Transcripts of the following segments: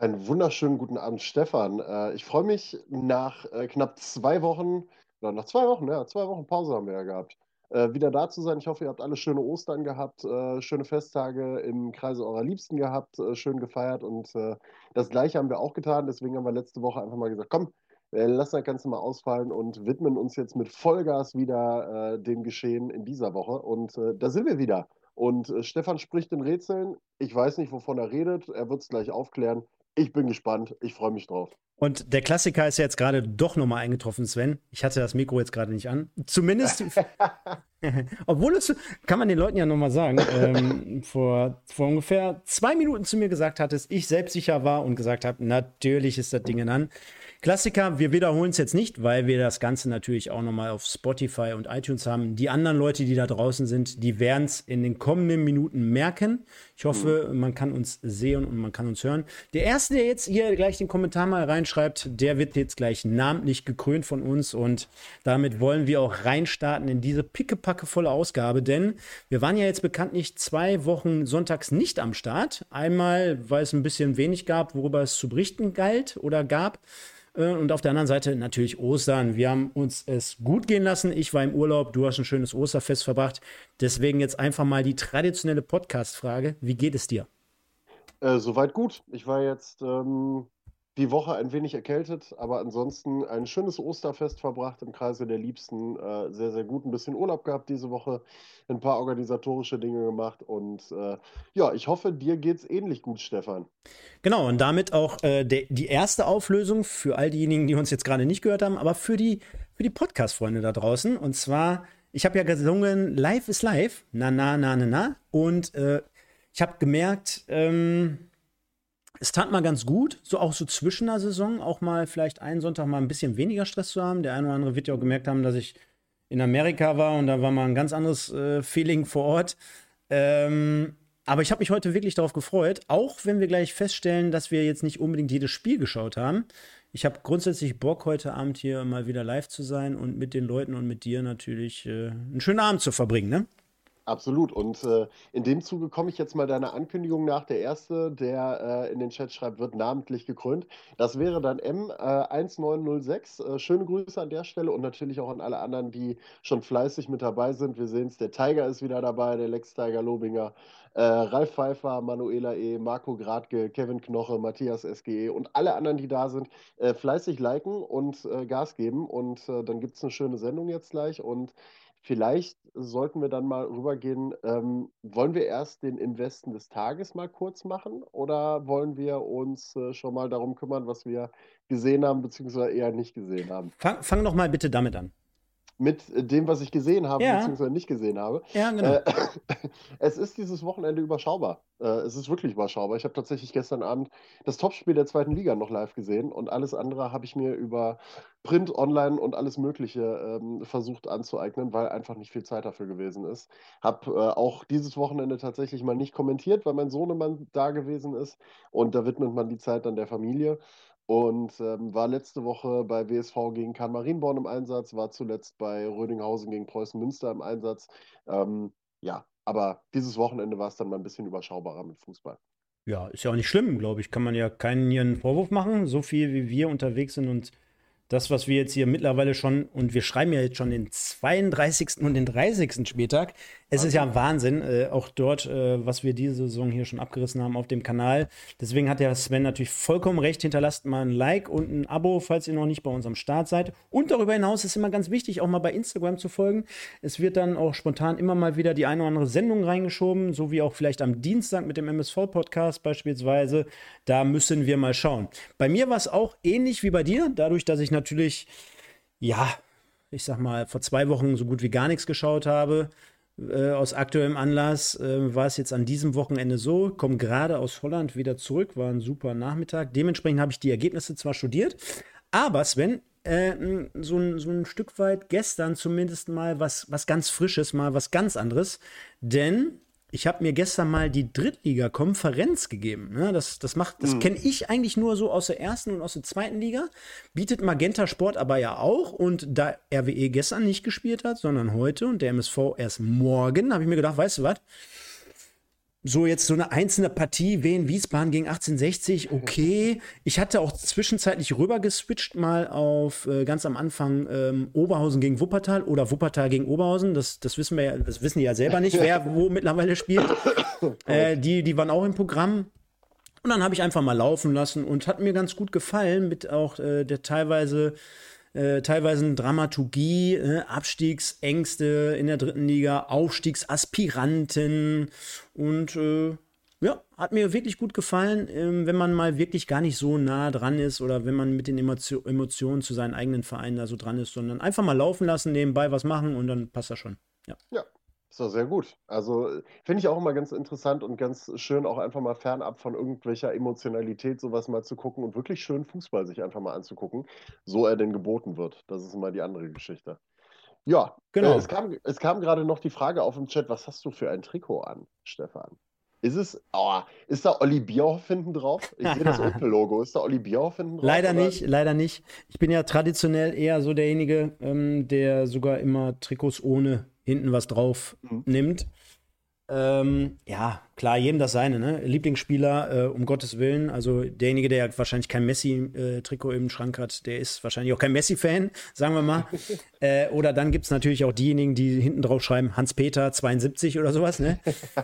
Einen wunderschönen guten Abend, Stefan. Äh, ich freue mich nach äh, knapp zwei Wochen, oder nach zwei Wochen, ja, zwei Wochen Pause haben wir ja gehabt, äh, wieder da zu sein. Ich hoffe, ihr habt alle schöne Ostern gehabt, schöne Festtage im Kreise eurer Liebsten gehabt, schön gefeiert und das Gleiche haben wir auch getan. Deswegen haben wir letzte Woche einfach mal gesagt, komm, lassen das Ganze mal ausfallen und widmen uns jetzt mit Vollgas wieder dem Geschehen in dieser Woche. Und da sind wir wieder. Und Stefan spricht in Rätseln. Ich weiß nicht, wovon er redet. Er wird es gleich aufklären. Ich bin gespannt. Ich freue mich drauf. Und der Klassiker ist ja jetzt gerade doch nochmal eingetroffen, Sven. Ich hatte das Mikro jetzt gerade nicht an. Zumindest, obwohl es, kann man den Leuten ja nochmal sagen, ähm, vor, vor ungefähr zwei Minuten zu mir gesagt hattest, ich selbstsicher war und gesagt habe, natürlich ist das Ding an. Klassiker, wir wiederholen es jetzt nicht, weil wir das Ganze natürlich auch nochmal auf Spotify und iTunes haben. Die anderen Leute, die da draußen sind, die werden es in den kommenden Minuten merken. Ich hoffe, mhm. man kann uns sehen und man kann uns hören. Der Erste, der jetzt hier gleich den Kommentar mal reinschreibt, der wird jetzt gleich namentlich gekrönt von uns und damit wollen wir auch reinstarten in diese pickepackevolle Ausgabe, denn wir waren ja jetzt bekanntlich zwei Wochen sonntags nicht am Start. Einmal, weil es ein bisschen wenig gab, worüber es zu berichten galt oder gab. Äh, und auf der anderen Seite natürlich Ostern. Wir haben uns es gut gehen lassen. Ich war im Urlaub, du hast ein schönes Osterfest verbracht. Deswegen jetzt einfach mal die traditionelle Podcast-Frage. Wie geht es dir? Äh, soweit gut. Ich war jetzt ähm, die Woche ein wenig erkältet, aber ansonsten ein schönes Osterfest verbracht im Kreise der Liebsten. Äh, sehr, sehr gut. Ein bisschen Urlaub gehabt diese Woche, ein paar organisatorische Dinge gemacht und äh, ja, ich hoffe, dir geht's ähnlich gut, Stefan. Genau, und damit auch äh, de, die erste Auflösung für all diejenigen, die uns jetzt gerade nicht gehört haben, aber für die, für die Podcast-Freunde da draußen. Und zwar, ich habe ja gesungen, Live is Live, na, na, na, na, na. Und äh, ich habe gemerkt, ähm, es tat mal ganz gut, so auch so zwischen der Saison, auch mal vielleicht einen Sonntag mal ein bisschen weniger Stress zu haben. Der eine oder andere wird ja auch gemerkt haben, dass ich in Amerika war und da war mal ein ganz anderes äh, Feeling vor Ort. Ähm, aber ich habe mich heute wirklich darauf gefreut, auch wenn wir gleich feststellen, dass wir jetzt nicht unbedingt jedes Spiel geschaut haben. Ich habe grundsätzlich Bock, heute Abend hier mal wieder live zu sein und mit den Leuten und mit dir natürlich äh, einen schönen Abend zu verbringen, ne? Absolut. Und äh, in dem Zuge komme ich jetzt mal deiner Ankündigung nach. Der Erste, der äh, in den Chat schreibt, wird namentlich gekrönt. Das wäre dann M1906. Äh, schöne Grüße an der Stelle und natürlich auch an alle anderen, die schon fleißig mit dabei sind. Wir sehen es, der Tiger ist wieder dabei, der Lex Tiger Lobinger, äh, Ralf Pfeiffer, Manuela E., Marco Gradke, Kevin Knoche, Matthias SGE und alle anderen, die da sind, äh, fleißig liken und äh, Gas geben. Und dann gibt es eine schöne Sendung jetzt gleich. Und Vielleicht sollten wir dann mal rübergehen. Ähm, wollen wir erst den Investen des Tages mal kurz machen oder wollen wir uns äh, schon mal darum kümmern, was wir gesehen haben, beziehungsweise eher nicht gesehen haben? Fang, fang doch mal bitte damit an mit dem, was ich gesehen habe, ja. beziehungsweise nicht gesehen habe. Ja, genau. Äh, es ist dieses Wochenende überschaubar. Äh, es ist wirklich überschaubar. Ich habe tatsächlich gestern Abend das Topspiel der zweiten Liga noch live gesehen und alles andere habe ich mir über Print, Online und alles Mögliche ähm, versucht anzueignen, weil einfach nicht viel Zeit dafür gewesen ist. Habe äh, auch dieses Wochenende tatsächlich mal nicht kommentiert, weil mein Sohnemann da gewesen ist und da widmet man die Zeit dann der Familie und ähm, war letzte Woche bei WSV gegen Kahn Marienborn im Einsatz, war zuletzt bei Rödinghausen gegen Preußen Münster im Einsatz. Ähm, ja, aber dieses Wochenende war es dann mal ein bisschen überschaubarer mit Fußball. Ja, ist ja auch nicht schlimm, glaube ich. Kann man ja keinen hier einen Vorwurf machen. So viel wie wir unterwegs sind und das, was wir jetzt hier mittlerweile schon, und wir schreiben ja jetzt schon den 32. und den 30. Spieltag. Es ist ja Wahnsinn, äh, auch dort, äh, was wir diese Saison hier schon abgerissen haben auf dem Kanal. Deswegen hat der Sven natürlich vollkommen recht. Hinterlasst mal ein Like und ein Abo, falls ihr noch nicht bei uns am Start seid. Und darüber hinaus ist immer ganz wichtig, auch mal bei Instagram zu folgen. Es wird dann auch spontan immer mal wieder die eine oder andere Sendung reingeschoben, so wie auch vielleicht am Dienstag mit dem MSV-Podcast beispielsweise. Da müssen wir mal schauen. Bei mir war es auch ähnlich wie bei dir, dadurch, dass ich natürlich, ja, ich sag mal, vor zwei Wochen so gut wie gar nichts geschaut habe. Äh, aus aktuellem Anlass äh, war es jetzt an diesem Wochenende so, komme gerade aus Holland wieder zurück, war ein super Nachmittag. Dementsprechend habe ich die Ergebnisse zwar studiert, aber Sven, äh, so, ein, so ein Stück weit gestern zumindest mal was, was ganz Frisches, mal was ganz anderes. Denn ich habe mir gestern mal die Drittliga-Konferenz gegeben. Ne? Das, das das mhm. kenne ich eigentlich nur so aus der ersten und aus der zweiten Liga. Bietet Magenta Sport aber ja auch. Und da RWE gestern nicht gespielt hat, sondern heute und der MSV erst morgen, habe ich mir gedacht, weißt du was? So jetzt so eine einzelne Partie, Wien Wiesbaden gegen 1860, okay. Ich hatte auch zwischenzeitlich rüber geswitcht mal auf äh, ganz am Anfang ähm, Oberhausen gegen Wuppertal oder Wuppertal gegen Oberhausen. Das, das wissen wir ja, das wissen die ja selber nicht, wer wo mittlerweile spielt. Äh, die, die waren auch im Programm. Und dann habe ich einfach mal laufen lassen und hat mir ganz gut gefallen mit auch äh, der teilweise äh, teilweise Dramaturgie, äh, Abstiegsängste in der dritten Liga, Aufstiegsaspiranten und äh, ja, hat mir wirklich gut gefallen, ähm, wenn man mal wirklich gar nicht so nah dran ist oder wenn man mit den Emotio Emotionen zu seinen eigenen Vereinen da so dran ist, sondern einfach mal laufen lassen, nebenbei was machen und dann passt das schon. Ja. Ja, ist doch sehr gut. Also finde ich auch immer ganz interessant und ganz schön, auch einfach mal fernab von irgendwelcher Emotionalität sowas mal zu gucken und wirklich schön Fußball sich einfach mal anzugucken, so er denn geboten wird. Das ist immer die andere Geschichte. Ja, genau. Äh, es, kam, es kam gerade noch die Frage auf im Chat, was hast du für ein Trikot an, Stefan? Ist es, oh, ist da Olli Bierhoff hinten drauf? Ich sehe das Opel-Logo. Ist da Olli Bierhoff hinten drauf? Leider oder? nicht, leider nicht. Ich bin ja traditionell eher so derjenige, ähm, der sogar immer Trikots ohne hinten was drauf mhm. nimmt. Ähm, ja, klar, jedem das seine, ne? Lieblingsspieler, äh, um Gottes Willen. Also derjenige, der wahrscheinlich kein Messi-Trikot im Schrank hat, der ist wahrscheinlich auch kein Messi-Fan, sagen wir mal. äh, oder dann gibt es natürlich auch diejenigen, die hinten drauf schreiben, Hans-Peter 72 oder sowas, ne?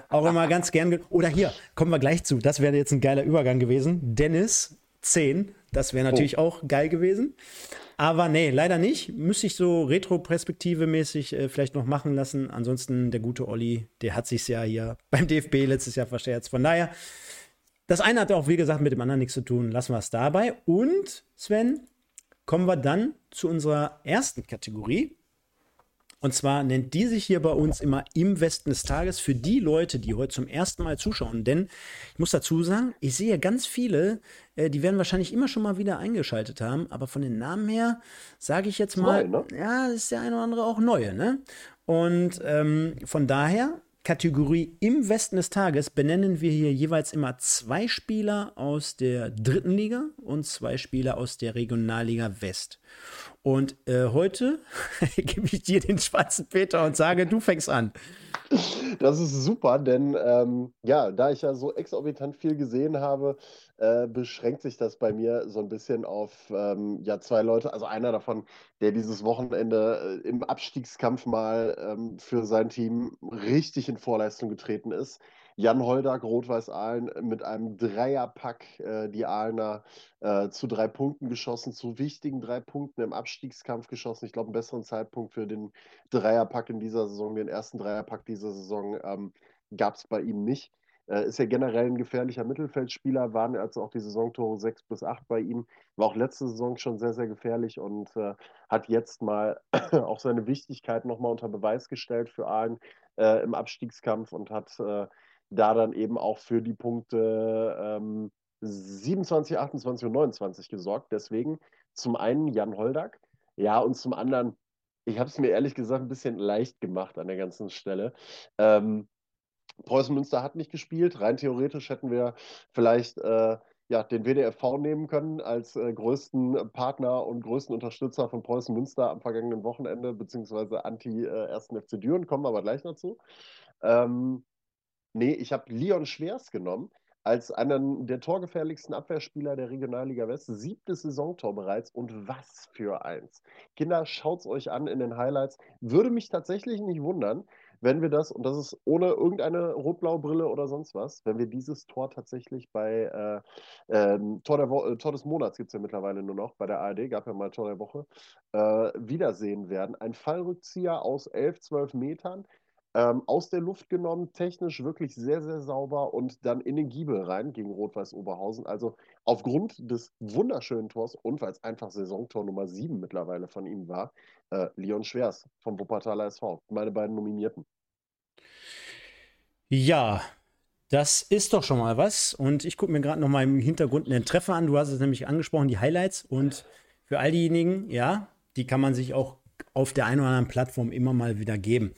auch immer ganz gern. Oder hier, kommen wir gleich zu. Das wäre jetzt ein geiler Übergang gewesen. Dennis 10, das wäre natürlich oh. auch geil gewesen. Aber nee, leider nicht. Müsste ich so Retro-Perspektive-mäßig äh, vielleicht noch machen lassen. Ansonsten der gute Olli, der hat sich ja hier beim DFB letztes Jahr verscherzt. Von daher, das eine hat auch, wie gesagt, mit dem anderen nichts zu tun. Lassen wir es dabei. Und, Sven, kommen wir dann zu unserer ersten Kategorie. Und zwar nennt die sich hier bei uns immer im Westen des Tages für die Leute, die heute zum ersten Mal zuschauen. Denn ich muss dazu sagen, ich sehe ganz viele, äh, die werden wahrscheinlich immer schon mal wieder eingeschaltet haben, aber von den Namen her sage ich jetzt mal, neu, ne? ja, ist der eine oder andere auch neue, ne? Und ähm, von daher Kategorie im Westen des Tages benennen wir hier jeweils immer zwei Spieler aus der dritten Liga und zwei Spieler aus der Regionalliga West. Und äh, heute gebe ich dir den schwarzen Peter und sage, du fängst an. Das ist super, denn ähm, ja, da ich ja so exorbitant viel gesehen habe, äh, beschränkt sich das bei mir so ein bisschen auf ähm, ja, zwei Leute. Also einer davon, der dieses Wochenende äh, im Abstiegskampf mal ähm, für sein Team richtig in Vorleistung getreten ist. Jan Holdag, Rot-Weiß Aalen, mit einem Dreierpack äh, die Aalener äh, zu drei Punkten geschossen, zu wichtigen drei Punkten im Abstiegskampf geschossen. Ich glaube, einen besseren Zeitpunkt für den Dreierpack in dieser Saison, den ersten Dreierpack dieser Saison, ähm, gab es bei ihm nicht. Äh, ist ja generell ein gefährlicher Mittelfeldspieler, waren also auch die Saisontore 6 bis 8 bei ihm. War auch letzte Saison schon sehr, sehr gefährlich und äh, hat jetzt mal auch seine Wichtigkeit nochmal unter Beweis gestellt für Aalen äh, im Abstiegskampf und hat äh, da dann eben auch für die Punkte ähm, 27, 28 und 29 gesorgt. Deswegen zum einen Jan Holdak, ja, und zum anderen, ich habe es mir ehrlich gesagt ein bisschen leicht gemacht an der ganzen Stelle. Ähm, Preußen Münster hat nicht gespielt. Rein theoretisch hätten wir vielleicht äh, ja, den WDFV nehmen können als äh, größten Partner und größten Unterstützer von Preußen Münster am vergangenen Wochenende, beziehungsweise anti-1. Äh, FC Düren, kommen wir aber gleich dazu. Ähm, Nee, ich habe Leon Schwers genommen als einen der torgefährlichsten Abwehrspieler der Regionalliga West. Siebtes Saisontor bereits und was für eins. Kinder, schaut es euch an in den Highlights. Würde mich tatsächlich nicht wundern, wenn wir das, und das ist ohne irgendeine rot-blaue Brille oder sonst was, wenn wir dieses Tor tatsächlich bei äh, äh, Tor, der Wo äh, Tor des Monats gibt es ja mittlerweile nur noch, bei der ARD gab ja mal Tor der Woche, äh, wiedersehen werden. Ein Fallrückzieher aus 11, 12 Metern, ähm, aus der Luft genommen, technisch wirklich sehr, sehr sauber und dann in den Giebel rein gegen Rot-Weiß Oberhausen. Also aufgrund des wunderschönen Tors und weil es einfach Saisontor Nummer 7 mittlerweile von ihm war, äh, Leon Schwers vom Wuppertaler SV. Meine beiden Nominierten. Ja, das ist doch schon mal was. Und ich gucke mir gerade noch mal im Hintergrund einen Treffer an. Du hast es nämlich angesprochen, die Highlights. Und für all diejenigen, ja, die kann man sich auch auf der einen oder anderen Plattform immer mal wieder geben.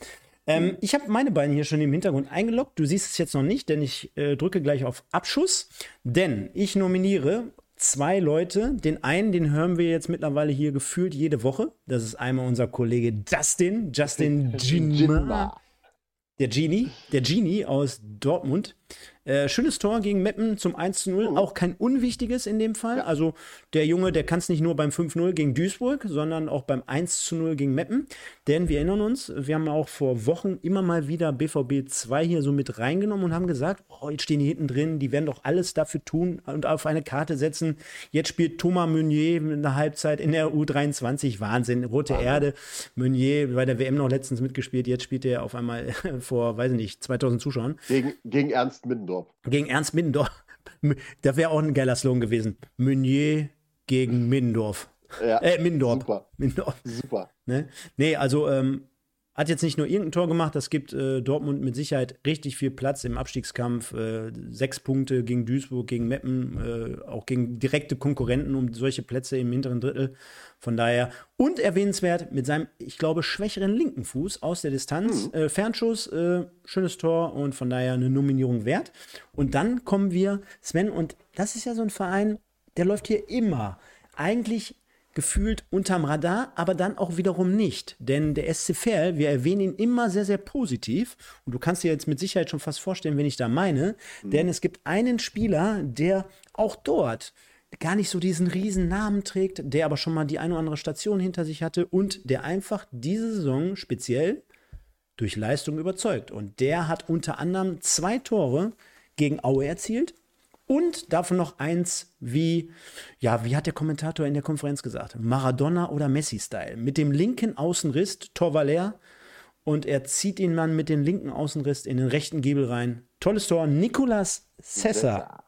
Ähm, ich habe meine beiden hier schon im Hintergrund eingeloggt. Du siehst es jetzt noch nicht, denn ich äh, drücke gleich auf Abschuss. Denn ich nominiere zwei Leute. Den einen, den hören wir jetzt mittlerweile hier gefühlt jede Woche. Das ist einmal unser Kollege Justin, Justin Ginma. Der Genie, der Genie aus Dortmund. Äh, schönes Tor gegen Meppen zum 1 zu 0, oh. auch kein unwichtiges in dem Fall. Ja. Also der Junge, der kann es nicht nur beim 5-0 gegen Duisburg, sondern auch beim 1 zu 0 gegen Meppen. Denn wir erinnern uns, wir haben auch vor Wochen immer mal wieder BVB 2 hier so mit reingenommen und haben gesagt, oh, jetzt stehen die hinten drin, die werden doch alles dafür tun und auf eine Karte setzen. Jetzt spielt Thomas Meunier in der Halbzeit in der U23. Wahnsinn, rote Wahnsinn. Erde. Meunier bei der WM noch letztens mitgespielt, jetzt spielt er auf einmal vor, weiß ich nicht, 2000 Zuschauern. Gegen, gegen Ernst Middendorf. Gegen Ernst Middendorf. Das wäre auch ein geiler Slogan gewesen. Meunier gegen Middendorf. Ja, äh, Mindorf. Super. Mindorf. Super. Ne? Nee, also ähm, hat jetzt nicht nur irgendein Tor gemacht, das gibt äh, Dortmund mit Sicherheit richtig viel Platz im Abstiegskampf. Äh, sechs Punkte gegen Duisburg, gegen Meppen, äh, auch gegen direkte Konkurrenten um solche Plätze im hinteren Drittel. Von daher, und erwähnenswert, mit seinem, ich glaube, schwächeren linken Fuß aus der Distanz. Mhm. Äh, Fernschuss, äh, schönes Tor und von daher eine Nominierung wert. Und dann kommen wir, Sven, und das ist ja so ein Verein, der läuft hier immer eigentlich gefühlt unterm Radar, aber dann auch wiederum nicht. Denn der SC Verl, wir erwähnen ihn immer sehr, sehr positiv. Und du kannst dir jetzt mit Sicherheit schon fast vorstellen, wen ich da meine. Mhm. Denn es gibt einen Spieler, der auch dort gar nicht so diesen riesen Namen trägt, der aber schon mal die eine oder andere Station hinter sich hatte und der einfach diese Saison speziell durch Leistung überzeugt. Und der hat unter anderem zwei Tore gegen Aue erzielt und davon noch eins wie, ja, wie hat der Kommentator in der Konferenz gesagt? Maradona oder Messi-Style. Mit dem linken Außenriss, Torvaler. Und er zieht ihn dann mit dem linken Außenriss in den rechten Giebel rein. Tolles Tor. Nicolas Sessa.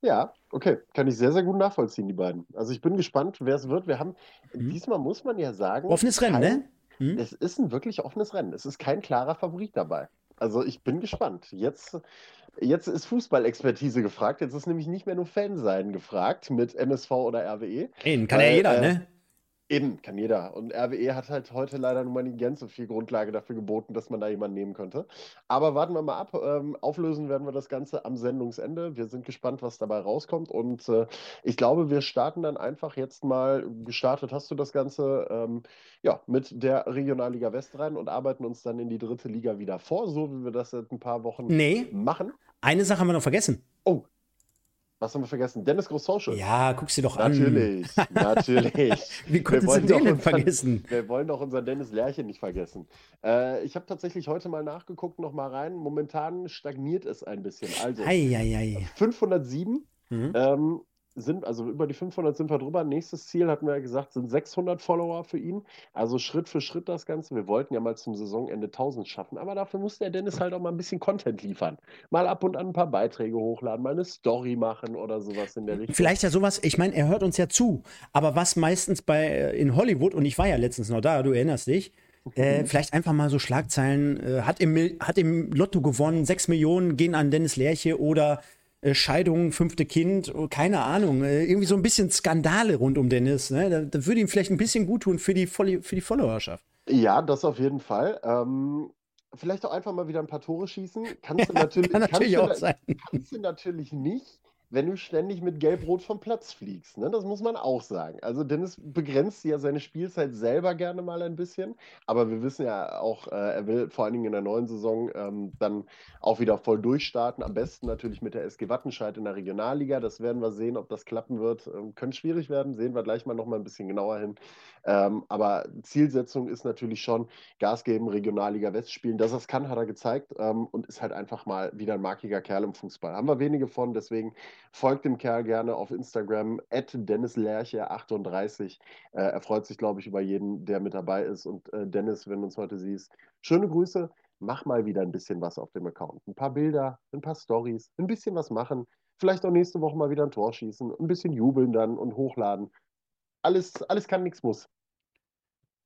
Ja, okay. Kann ich sehr, sehr gut nachvollziehen, die beiden. Also ich bin gespannt, wer es wird. Wir haben, mhm. diesmal muss man ja sagen. Offenes Rennen, kein, ne? Mhm. Es ist ein wirklich offenes Rennen. Es ist kein klarer Favorit dabei. Also ich bin gespannt. Jetzt Jetzt ist Fußballexpertise gefragt. Jetzt ist nämlich nicht mehr nur Fan sein gefragt mit MSV oder RWE. Eben, kann ja jeder, äh, ne? Eben, kann jeder. Und RWE hat halt heute leider nur mal nicht ganz so viel Grundlage dafür geboten, dass man da jemanden nehmen könnte. Aber warten wir mal ab. Ähm, auflösen werden wir das Ganze am Sendungsende. Wir sind gespannt, was dabei rauskommt. Und äh, ich glaube, wir starten dann einfach jetzt mal, gestartet hast du das Ganze, ähm, ja, mit der Regionalliga West rein und arbeiten uns dann in die dritte Liga wieder vor, so wie wir das seit ein paar Wochen nee. machen. Eine Sache haben wir noch vergessen. Oh, was haben wir vergessen? Dennis Grossauschel. Ja, guck sie doch natürlich, an. Natürlich, natürlich. Du den denn vergessen? Wir wollen doch unseren Dennis Lerche nicht vergessen. Äh, ich habe tatsächlich heute mal nachgeguckt, noch mal rein. Momentan stagniert es ein bisschen. Also, ei, ei, ei. 507. Mhm. Ähm, sind, also über die 500 sind wir drüber. Nächstes Ziel, hatten wir ja gesagt, sind 600 Follower für ihn. Also Schritt für Schritt das Ganze. Wir wollten ja mal zum Saisonende 1000 schaffen, aber dafür muss der Dennis halt auch mal ein bisschen Content liefern. Mal ab und an ein paar Beiträge hochladen, mal eine Story machen oder sowas in der Richtung. Vielleicht ja sowas, ich meine, er hört uns ja zu, aber was meistens bei äh, in Hollywood, und ich war ja letztens noch da, du erinnerst dich, äh, mhm. vielleicht einfach mal so Schlagzeilen, äh, hat, im, hat im Lotto gewonnen, 6 Millionen gehen an Dennis Lerche oder Scheidung, fünfte Kind, oh, keine Ahnung, äh, irgendwie so ein bisschen Skandale rund um Dennis. Ne? Da, da würde ihm vielleicht ein bisschen gut tun für die, für die Followerschaft. Ja, das auf jeden Fall. Ähm, vielleicht auch einfach mal wieder ein paar Tore schießen. Kannst du natürlich, Kann natürlich kannst auch du, sein. Kannst du natürlich nicht wenn du ständig mit Gelb-Rot vom Platz fliegst. Ne? Das muss man auch sagen. Also Dennis begrenzt ja seine Spielzeit selber gerne mal ein bisschen, aber wir wissen ja auch, äh, er will vor allen Dingen in der neuen Saison ähm, dann auch wieder voll durchstarten. Am besten natürlich mit der SG Wattenscheid in der Regionalliga. Das werden wir sehen, ob das klappen wird. Ähm, könnte schwierig werden, sehen wir gleich mal noch mal ein bisschen genauer hin. Ähm, aber Zielsetzung ist natürlich schon Gas geben, Regionalliga West spielen. Dass er es kann, hat er gezeigt ähm, und ist halt einfach mal wieder ein markiger Kerl im Fußball. Haben wir wenige von, deswegen folgt dem Kerl gerne auf Instagram, DennisLerche38. Äh, er freut sich, glaube ich, über jeden, der mit dabei ist. Und äh, Dennis, wenn du uns heute siehst, schöne Grüße. Mach mal wieder ein bisschen was auf dem Account. Ein paar Bilder, ein paar Stories, ein bisschen was machen. Vielleicht auch nächste Woche mal wieder ein Tor schießen, ein bisschen jubeln dann und hochladen. Alles, alles kann, nichts muss.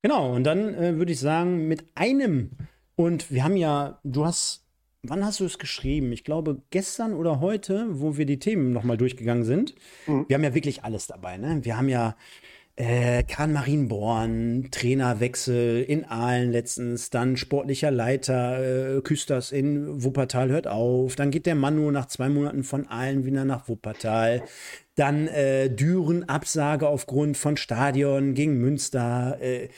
Genau, und dann äh, würde ich sagen, mit einem, und wir haben ja, du hast, wann hast du es geschrieben? Ich glaube gestern oder heute, wo wir die Themen nochmal durchgegangen sind. Mhm. Wir haben ja wirklich alles dabei, ne? Wir haben ja äh, Kahn Marienborn, Trainerwechsel in Aalen letztens, dann sportlicher Leiter, äh, Küsters in Wuppertal hört auf, dann geht der Manu nach zwei Monaten von Aalen wieder nach Wuppertal, dann äh, Düren Absage aufgrund von Stadion gegen Münster, äh,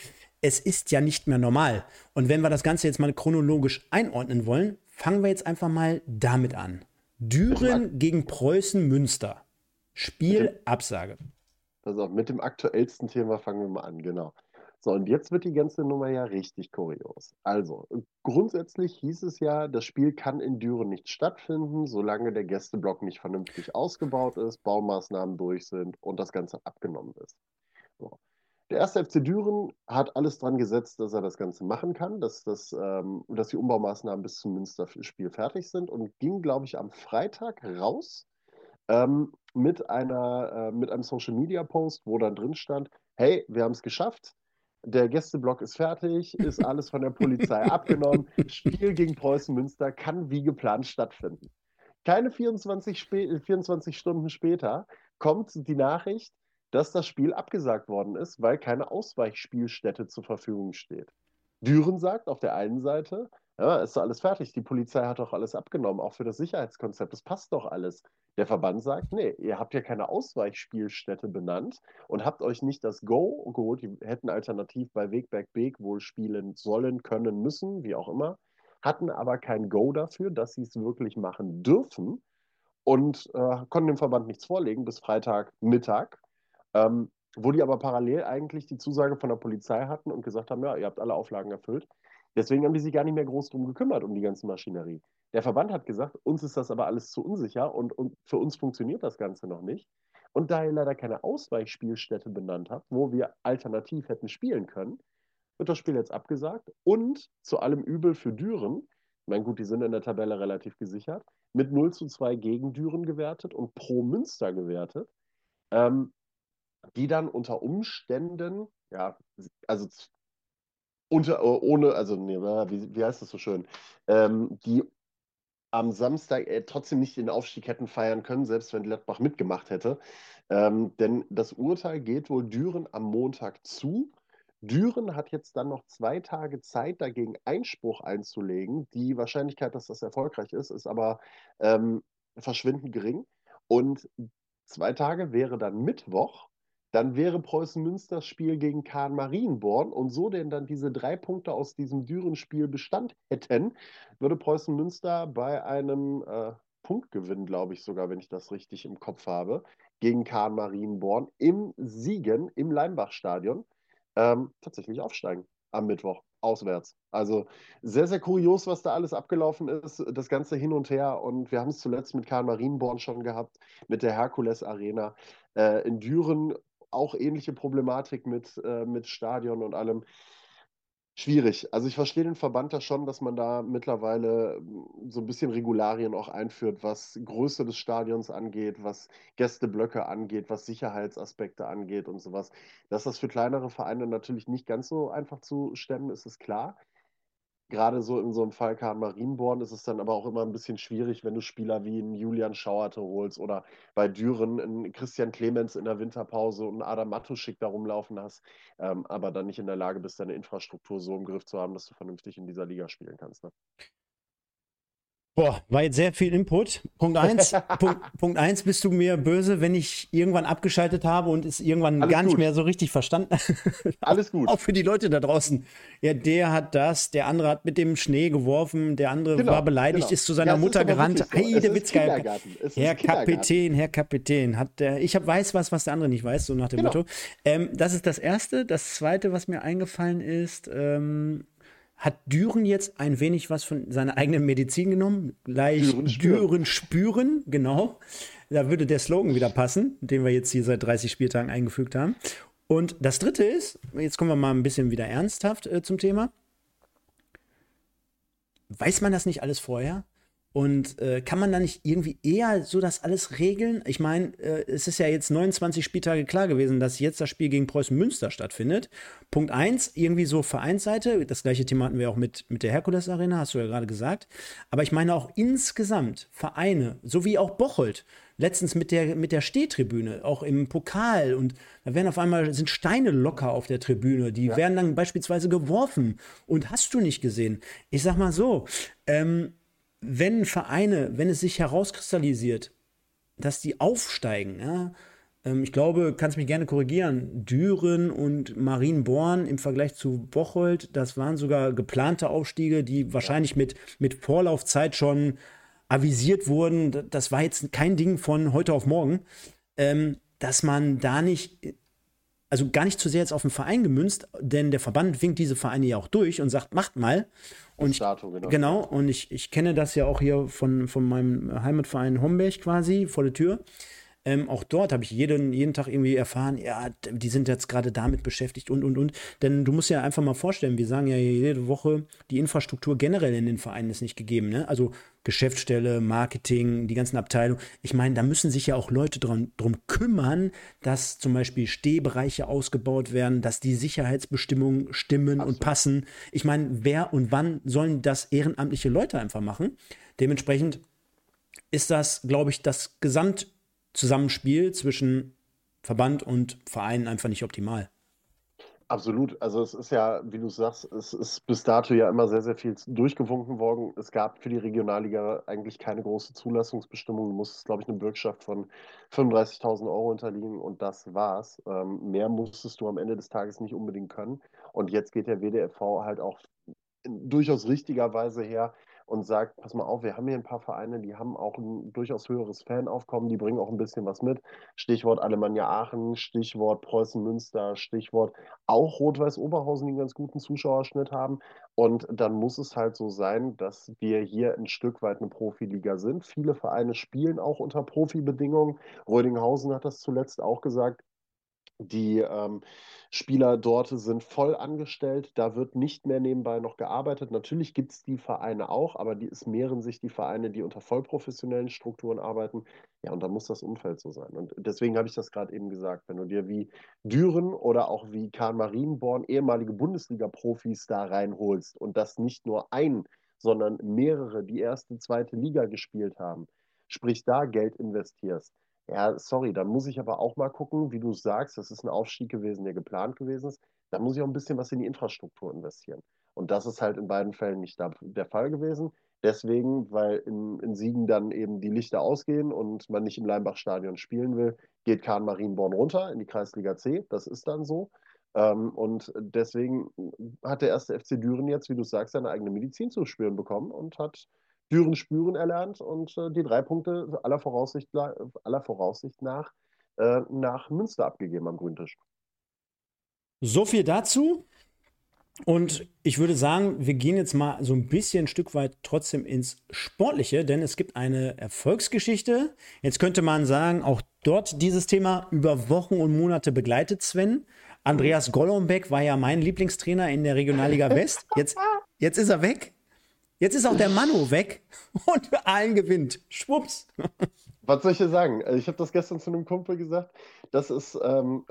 es ist ja nicht mehr normal. Und wenn wir das Ganze jetzt mal chronologisch einordnen wollen, fangen wir jetzt einfach mal damit an. Düren gegen Preußen Münster. Spielabsage. Auf, mit dem aktuellsten Thema fangen wir mal an, genau. So, und jetzt wird die ganze Nummer ja richtig kurios. Also, grundsätzlich hieß es ja, das Spiel kann in Düren nicht stattfinden, solange der Gästeblock nicht vernünftig ausgebaut ist, Baumaßnahmen durch sind und das Ganze abgenommen ist. So. Der erste FC Düren hat alles dran gesetzt, dass er das Ganze machen kann, dass, das, ähm, dass die Umbaumaßnahmen bis zum Münsterspiel fertig sind und ging, glaube ich, am Freitag raus ähm, mit, einer, äh, mit einem Social Media Post, wo dann drin stand: Hey, wir haben es geschafft. Der Gästeblock ist fertig, ist alles von der Polizei abgenommen. Spiel gegen Preußen Münster kann wie geplant stattfinden. Keine 24, 24 Stunden später kommt die Nachricht, dass das Spiel abgesagt worden ist, weil keine Ausweichspielstätte zur Verfügung steht. Düren sagt auf der einen Seite, ja, ist doch alles fertig, die Polizei hat doch alles abgenommen, auch für das Sicherheitskonzept, das passt doch alles. Der Verband sagt, nee, ihr habt ja keine Ausweichspielstätte benannt und habt euch nicht das Go geholt. Die hätten alternativ bei Wegberg Beek wohl spielen sollen, können, müssen, wie auch immer, hatten aber kein Go dafür, dass sie es wirklich machen dürfen und äh, konnten dem Verband nichts vorlegen bis Freitagmittag, ähm, wo die aber parallel eigentlich die Zusage von der Polizei hatten und gesagt haben, ja, ihr habt alle Auflagen erfüllt. Deswegen haben die sich gar nicht mehr groß drum gekümmert, um die ganze Maschinerie. Der Verband hat gesagt, uns ist das aber alles zu unsicher und, und für uns funktioniert das Ganze noch nicht. Und da ihr leider keine Ausweichspielstätte benannt habt, wo wir alternativ hätten spielen können, wird das Spiel jetzt abgesagt und zu allem Übel für Düren, ich meine, gut, die sind in der Tabelle relativ gesichert, mit 0 zu 2 gegen Düren gewertet und pro Münster gewertet, ähm, die dann unter Umständen, ja, also unter, äh, ohne, also, nee, wie, wie heißt das so schön, ähm, die am Samstag äh, trotzdem nicht den Aufstieg hätten feiern können, selbst wenn Gladbach mitgemacht hätte. Ähm, denn das Urteil geht wohl Düren am Montag zu. Düren hat jetzt dann noch zwei Tage Zeit, dagegen Einspruch einzulegen. Die Wahrscheinlichkeit, dass das erfolgreich ist, ist aber ähm, verschwindend gering. Und zwei Tage wäre dann Mittwoch dann wäre Preußen Münsters Spiel gegen Kahn Marienborn und so denn dann diese drei Punkte aus diesem Düren-Spiel Bestand hätten, würde Preußen Münster bei einem äh, Punktgewinn, glaube ich sogar, wenn ich das richtig im Kopf habe, gegen Kahn Marienborn im Siegen im Leimbach-Stadion ähm, tatsächlich aufsteigen am Mittwoch auswärts. Also sehr, sehr kurios, was da alles abgelaufen ist, das Ganze hin und her. Und wir haben es zuletzt mit Karl Marienborn schon gehabt, mit der Herkules Arena. Äh, in Düren auch ähnliche Problematik mit, äh, mit Stadion und allem. Schwierig. Also ich verstehe den Verband da schon, dass man da mittlerweile hm, so ein bisschen Regularien auch einführt, was Größe des Stadions angeht, was Gästeblöcke angeht, was Sicherheitsaspekte angeht und sowas. Dass das für kleinere Vereine natürlich nicht ganz so einfach zu stemmen ist, ist klar gerade so in so einem Fall Karl Marienborn ist es dann aber auch immer ein bisschen schwierig, wenn du Spieler wie einen Julian Schauerte holst oder bei Düren einen Christian Clemens in der Winterpause und einen Adam Matuschik da rumlaufen hast, ähm, aber dann nicht in der Lage bist, deine Infrastruktur so im Griff zu haben, dass du vernünftig in dieser Liga spielen kannst. Ne? Boah, war jetzt sehr viel Input. Punkt eins. Punkt, Punkt eins, bist du mir böse, wenn ich irgendwann abgeschaltet habe und es irgendwann Alles gar gut. nicht mehr so richtig verstanden Alles gut. Auch für die Leute da draußen. Ja, der hat das, der andere hat mit dem Schnee geworfen, der andere genau, war beleidigt, genau. ist zu seiner ja, Mutter gerannt. So. Hey, der Witzgeil. Herr Kapitän, Herr Kapitän, hat der, ich hab, weiß was, was der andere nicht weiß, so nach dem genau. Motto. Ähm, das ist das Erste. Das Zweite, was mir eingefallen ist, ähm, hat Düren jetzt ein wenig was von seiner eigenen Medizin genommen? Gleich Düren spüren. Düren spüren, genau. Da würde der Slogan wieder passen, den wir jetzt hier seit 30 Spieltagen eingefügt haben. Und das dritte ist, jetzt kommen wir mal ein bisschen wieder ernsthaft äh, zum Thema. Weiß man das nicht alles vorher? Und äh, kann man da nicht irgendwie eher so das alles regeln? Ich meine, äh, es ist ja jetzt 29 Spieltage klar gewesen, dass jetzt das Spiel gegen Preußen Münster stattfindet. Punkt 1, irgendwie so Vereinsseite. Das gleiche Thema hatten wir auch mit, mit der Herkules Arena, hast du ja gerade gesagt. Aber ich meine auch insgesamt Vereine, so wie auch Bocholt, letztens mit der, mit der Stehtribüne, auch im Pokal. Und da werden auf einmal sind Steine locker auf der Tribüne. Die ja. werden dann beispielsweise geworfen. Und hast du nicht gesehen? Ich sag mal so, ähm, wenn Vereine, wenn es sich herauskristallisiert, dass die aufsteigen, ja, Ähm, ich glaube, kannst mich gerne korrigieren. Düren und Marienborn im Vergleich zu Bocholt, das waren sogar geplante Aufstiege, die wahrscheinlich mit, mit Vorlaufzeit schon avisiert wurden. Das war jetzt kein Ding von heute auf morgen, ähm, dass man da nicht also gar nicht zu sehr jetzt auf den Verein gemünzt, denn der Verband winkt diese Vereine ja auch durch und sagt, macht mal. Und ich, Datum, genau. genau, und ich, ich kenne das ja auch hier von, von meinem Heimatverein Homberg quasi vor der Tür. Ähm, auch dort habe ich jeden, jeden Tag irgendwie erfahren, ja, die sind jetzt gerade damit beschäftigt und, und, und. Denn du musst ja einfach mal vorstellen, wir sagen ja jede Woche, die Infrastruktur generell in den Vereinen ist nicht gegeben. Ne? Also Geschäftsstelle, Marketing, die ganzen Abteilungen. Ich meine, da müssen sich ja auch Leute dran, drum kümmern, dass zum Beispiel Stehbereiche ausgebaut werden, dass die Sicherheitsbestimmungen stimmen Absolut. und passen. Ich meine, wer und wann sollen das ehrenamtliche Leute einfach machen? Dementsprechend ist das, glaube ich, das Gesamt Zusammenspiel zwischen Verband und Verein einfach nicht optimal. Absolut. Also es ist ja, wie du sagst, es ist bis dato ja immer sehr, sehr viel durchgewunken worden. Es gab für die Regionalliga eigentlich keine große Zulassungsbestimmung. Du musstest, glaube ich, eine Bürgschaft von 35.000 Euro unterliegen und das war's. Ähm, mehr musstest du am Ende des Tages nicht unbedingt können. Und jetzt geht der WDFV halt auch in durchaus richtigerweise her, und sagt, pass mal auf, wir haben hier ein paar Vereine, die haben auch ein durchaus höheres Fanaufkommen, die bringen auch ein bisschen was mit. Stichwort Alemannia Aachen, Stichwort Preußen Münster, Stichwort auch Rot-Weiß Oberhausen, die einen ganz guten Zuschauerschnitt haben. Und dann muss es halt so sein, dass wir hier ein Stück weit eine Profiliga sind. Viele Vereine spielen auch unter Profibedingungen. Rödinghausen hat das zuletzt auch gesagt. Die ähm, Spieler dort sind voll angestellt, da wird nicht mehr nebenbei noch gearbeitet. Natürlich gibt es die Vereine auch, aber die, es mehren sich die Vereine, die unter vollprofessionellen Strukturen arbeiten. Ja, und da muss das Umfeld so sein. Und deswegen habe ich das gerade eben gesagt. Wenn du dir wie Düren oder auch wie Karl Marienborn ehemalige Bundesliga-Profis da reinholst und das nicht nur ein, sondern mehrere, die erste, zweite Liga gespielt haben, sprich da Geld investierst, ja, sorry, dann muss ich aber auch mal gucken, wie du sagst, das ist ein Aufstieg gewesen, der geplant gewesen ist. Da muss ich auch ein bisschen was in die Infrastruktur investieren. Und das ist halt in beiden Fällen nicht der Fall gewesen. Deswegen, weil in, in Siegen dann eben die Lichter ausgehen und man nicht im Leimbach-Stadion spielen will, geht Kahn Marienborn runter in die Kreisliga C. Das ist dann so. Ähm, und deswegen hat der erste FC Düren jetzt, wie du sagst, seine eigene Medizin zu spüren bekommen und hat Spüren, Spüren erlernt und äh, die drei Punkte aller Voraussicht, aller Voraussicht nach äh, nach Münster abgegeben am Grüntisch. So viel dazu. Und ich würde sagen, wir gehen jetzt mal so ein bisschen ein Stück weit trotzdem ins Sportliche, denn es gibt eine Erfolgsgeschichte. Jetzt könnte man sagen, auch dort dieses Thema über Wochen und Monate begleitet Sven. Andreas Golombek war ja mein Lieblingstrainer in der Regionalliga West. Jetzt, jetzt ist er weg. Jetzt ist auch der Manu weg und allen gewinnt. Schwupps. Was soll ich dir sagen? Also ich habe das gestern zu einem Kumpel gesagt. Das ist, ähm,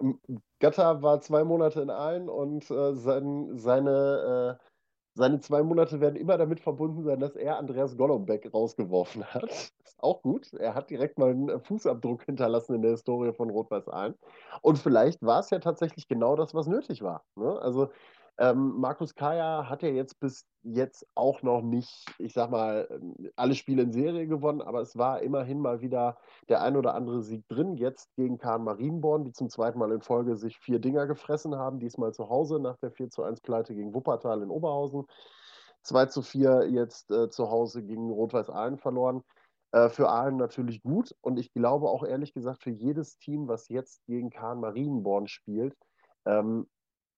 Gatter war zwei Monate in Aalen und äh, sein, seine, äh, seine zwei Monate werden immer damit verbunden sein, dass er Andreas Golombek rausgeworfen hat. Ist auch gut. Er hat direkt mal einen Fußabdruck hinterlassen in der Historie von Rot-Weiß Aalen. Und vielleicht war es ja tatsächlich genau das, was nötig war. Ne? Also ähm, Markus Kaya hat ja jetzt bis jetzt auch noch nicht, ich sag mal, ähm, alle Spiele in Serie gewonnen, aber es war immerhin mal wieder der ein oder andere Sieg drin. Jetzt gegen Kahn Marienborn, die zum zweiten Mal in Folge sich vier Dinger gefressen haben, diesmal zu Hause nach der 4 zu 1 Pleite gegen Wuppertal in Oberhausen. 2 zu 4 jetzt äh, zu Hause gegen Rot-Weiß Aalen verloren. Äh, für Aalen natürlich gut und ich glaube auch ehrlich gesagt für jedes Team, was jetzt gegen Kahn Marienborn spielt, ähm,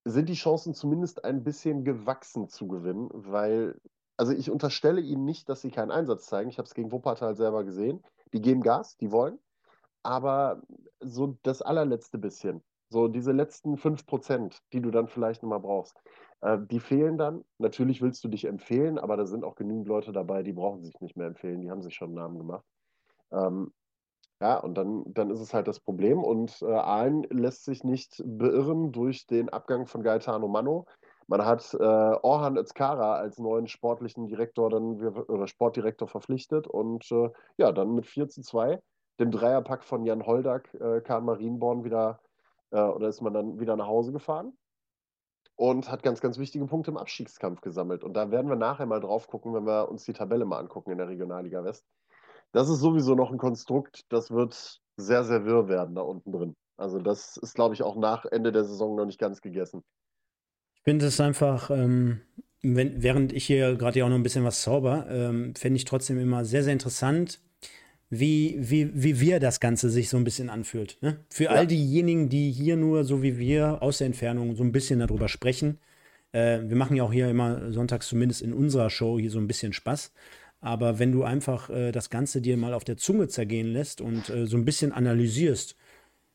sind die Chancen zumindest ein bisschen gewachsen zu gewinnen, weil, also ich unterstelle ihnen nicht, dass sie keinen Einsatz zeigen. Ich habe es gegen Wuppertal selber gesehen. Die geben Gas, die wollen. Aber so das allerletzte bisschen, so diese letzten 5%, die du dann vielleicht nochmal brauchst, äh, die fehlen dann. Natürlich willst du dich empfehlen, aber da sind auch genügend Leute dabei, die brauchen sich nicht mehr empfehlen, die haben sich schon einen Namen gemacht. Ähm, ja, und dann, dann ist es halt das Problem. Und äh, Aalen lässt sich nicht beirren durch den Abgang von Gaetano Mano. Man hat äh, Orhan Özkara als neuen sportlichen Direktor dann, oder Sportdirektor verpflichtet. Und äh, ja, dann mit 4 zu 2, dem Dreierpack von Jan Holdak, äh, kam Marienborn wieder, äh, oder ist man dann wieder nach Hause gefahren und hat ganz, ganz wichtige Punkte im Abstiegskampf gesammelt. Und da werden wir nachher mal drauf gucken, wenn wir uns die Tabelle mal angucken in der Regionalliga West das ist sowieso noch ein Konstrukt, das wird sehr, sehr wirr werden da unten drin. Also das ist, glaube ich, auch nach Ende der Saison noch nicht ganz gegessen. Ich finde es einfach, ähm, wenn, während ich hier gerade ja auch noch ein bisschen was zauber, ähm, finde ich trotzdem immer sehr, sehr interessant, wie, wie, wie wir das Ganze sich so ein bisschen anfühlt. Ne? Für ja. all diejenigen, die hier nur so wie wir aus der Entfernung so ein bisschen darüber sprechen. Äh, wir machen ja auch hier immer sonntags zumindest in unserer Show hier so ein bisschen Spaß. Aber wenn du einfach äh, das Ganze dir mal auf der Zunge zergehen lässt und äh, so ein bisschen analysierst,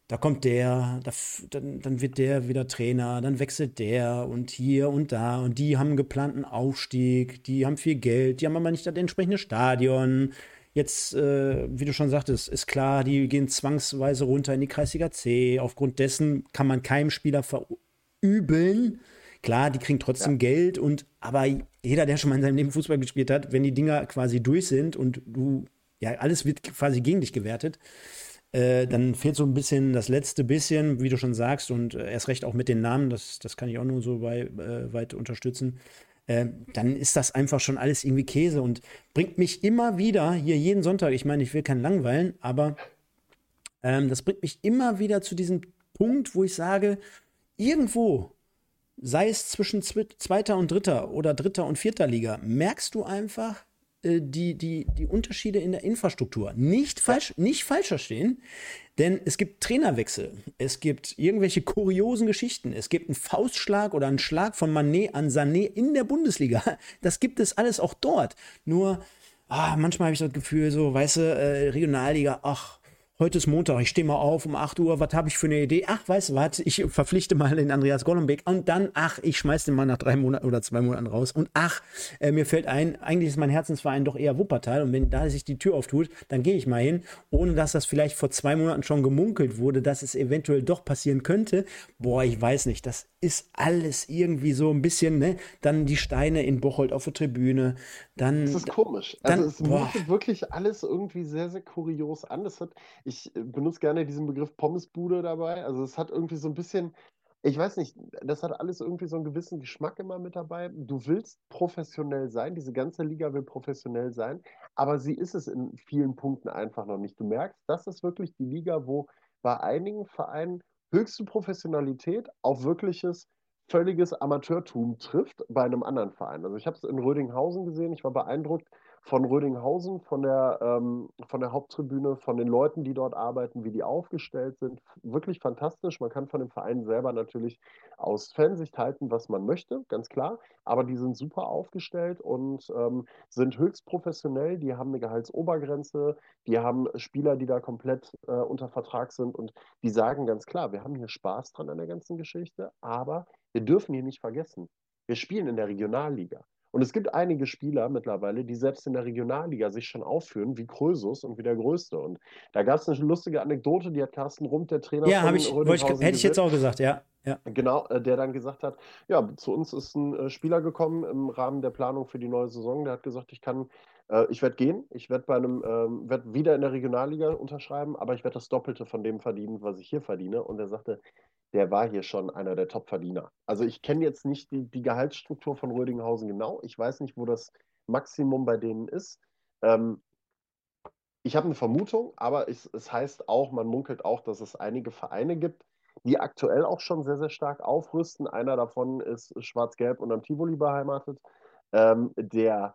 da kommt der, da, dann, dann wird der wieder Trainer, dann wechselt der und hier und da und die haben einen geplanten Aufstieg, die haben viel Geld, die haben aber nicht das entsprechende Stadion. Jetzt, äh, wie du schon sagtest, ist klar, die gehen zwangsweise runter in die Kreisliga C. Aufgrund dessen kann man keinem Spieler verübeln. Klar, die kriegen trotzdem ja. Geld und aber jeder, der schon mal in seinem Leben Fußball gespielt hat, wenn die Dinger quasi durch sind und du, ja, alles wird quasi gegen dich gewertet, äh, dann fehlt so ein bisschen das letzte bisschen, wie du schon sagst, und äh, erst recht auch mit den Namen, das, das kann ich auch nur so bei, äh, weit unterstützen. Äh, dann ist das einfach schon alles irgendwie Käse und bringt mich immer wieder hier jeden Sonntag, ich meine, ich will keinen langweilen, aber ähm, das bringt mich immer wieder zu diesem Punkt, wo ich sage, irgendwo, sei es zwischen zweiter und dritter oder dritter und vierter Liga, merkst du einfach, äh, die, die, die Unterschiede in der Infrastruktur. Nicht falsch, nicht falsch verstehen, denn es gibt Trainerwechsel, es gibt irgendwelche kuriosen Geschichten, es gibt einen Faustschlag oder einen Schlag von Manet an Sané in der Bundesliga. Das gibt es alles auch dort. Nur, ah, manchmal habe ich das Gefühl, so, weißt du, äh, Regionalliga, ach, heute ist Montag, ich stehe mal auf um 8 Uhr, was habe ich für eine Idee? Ach, weißt du was, ich verpflichte mal den Andreas Golombek und dann, ach, ich schmeiß den mal nach drei Monaten oder zwei Monaten raus und ach, äh, mir fällt ein, eigentlich ist mein Herzensverein doch eher Wuppertal und wenn da sich die Tür auftut, dann gehe ich mal hin, ohne dass das vielleicht vor zwei Monaten schon gemunkelt wurde, dass es eventuell doch passieren könnte. Boah, ich weiß nicht, das ist alles irgendwie so ein bisschen, ne? Dann die Steine in Bocholt auf der Tribüne, dann. Das ist komisch. Also es mutet wirklich alles irgendwie sehr, sehr kurios an. Das hat, ich äh, benutze gerne diesen Begriff Pommesbude dabei. Also es hat irgendwie so ein bisschen, ich weiß nicht, das hat alles irgendwie so einen gewissen Geschmack immer mit dabei. Du willst professionell sein, diese ganze Liga will professionell sein, aber sie ist es in vielen Punkten einfach noch nicht. Du merkst, das ist wirklich die Liga, wo bei einigen Vereinen höchste Professionalität auf wirkliches, völliges Amateurtum trifft bei einem anderen Verein. Also ich habe es in Rödinghausen gesehen, ich war beeindruckt, von Rödinghausen, von der, ähm, von der Haupttribüne, von den Leuten, die dort arbeiten, wie die aufgestellt sind. Wirklich fantastisch. Man kann von dem Verein selber natürlich aus Fansicht halten, was man möchte, ganz klar. Aber die sind super aufgestellt und ähm, sind höchst professionell. Die haben eine Gehaltsobergrenze. Die haben Spieler, die da komplett äh, unter Vertrag sind und die sagen ganz klar, wir haben hier Spaß dran an der ganzen Geschichte, aber wir dürfen hier nicht vergessen, wir spielen in der Regionalliga. Und es gibt einige Spieler mittlerweile, die selbst in der Regionalliga sich schon aufführen, wie Krösus und wie der Größte. Und da gab es eine lustige Anekdote, die hat Carsten Rump, der Trainer ja, von ich, ich, hätte ich jetzt auch gesagt, ja. ja. Genau, äh, der dann gesagt hat, ja, zu uns ist ein äh, Spieler gekommen im Rahmen der Planung für die neue Saison, der hat gesagt, ich kann äh, ich werde gehen, ich werde bei einem, ähm, werde wieder in der Regionalliga unterschreiben, aber ich werde das Doppelte von dem verdienen, was ich hier verdiene. Und er sagte, der war hier schon einer der Top-Verdiener. Also ich kenne jetzt nicht die, die, Gehaltsstruktur von Rödinghausen genau. Ich weiß nicht, wo das Maximum bei denen ist. Ähm, ich habe eine Vermutung, aber es, es, heißt auch, man munkelt auch, dass es einige Vereine gibt, die aktuell auch schon sehr, sehr stark aufrüsten. Einer davon ist Schwarz-Gelb und am Tivoli beheimatet, ähm, der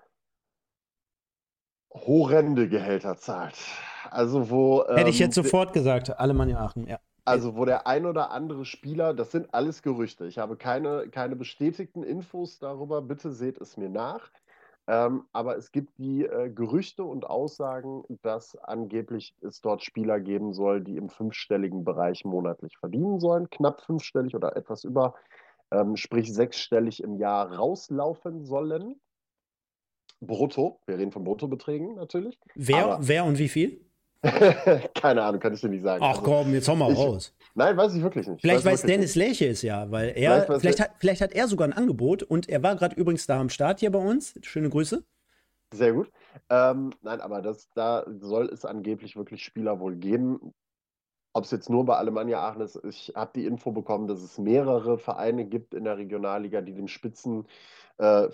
horrende Gehälter zahlt. Also wo. Ähm, Hätte ich jetzt ähm, sofort gesagt, Alemannia Aachen, ja. Also, wo der ein oder andere Spieler, das sind alles Gerüchte. Ich habe keine, keine bestätigten Infos darüber. Bitte seht es mir nach. Ähm, aber es gibt die äh, Gerüchte und Aussagen, dass angeblich es dort Spieler geben soll, die im fünfstelligen Bereich monatlich verdienen sollen. Knapp fünfstellig oder etwas über, ähm, sprich sechsstellig im Jahr rauslaufen sollen. Brutto, wir reden von Bruttobeträgen natürlich. Wer, wer und wie viel? Keine Ahnung, kann ich dir nicht sagen. Ach also, komm, jetzt hau mal ich, raus. Nein, weiß ich wirklich nicht. Vielleicht weiß, weiß Dennis Lerche es ja, weil er, vielleicht, vielleicht, hat, vielleicht hat er sogar ein Angebot und er war gerade übrigens da am Start hier bei uns. Schöne Grüße. Sehr gut. Ähm, nein, aber das, da soll es angeblich wirklich Spieler wohl geben. Ob es jetzt nur bei Alemannia Aachen ist, ich habe die Info bekommen, dass es mehrere Vereine gibt in der Regionalliga, die dem Spitzenfeld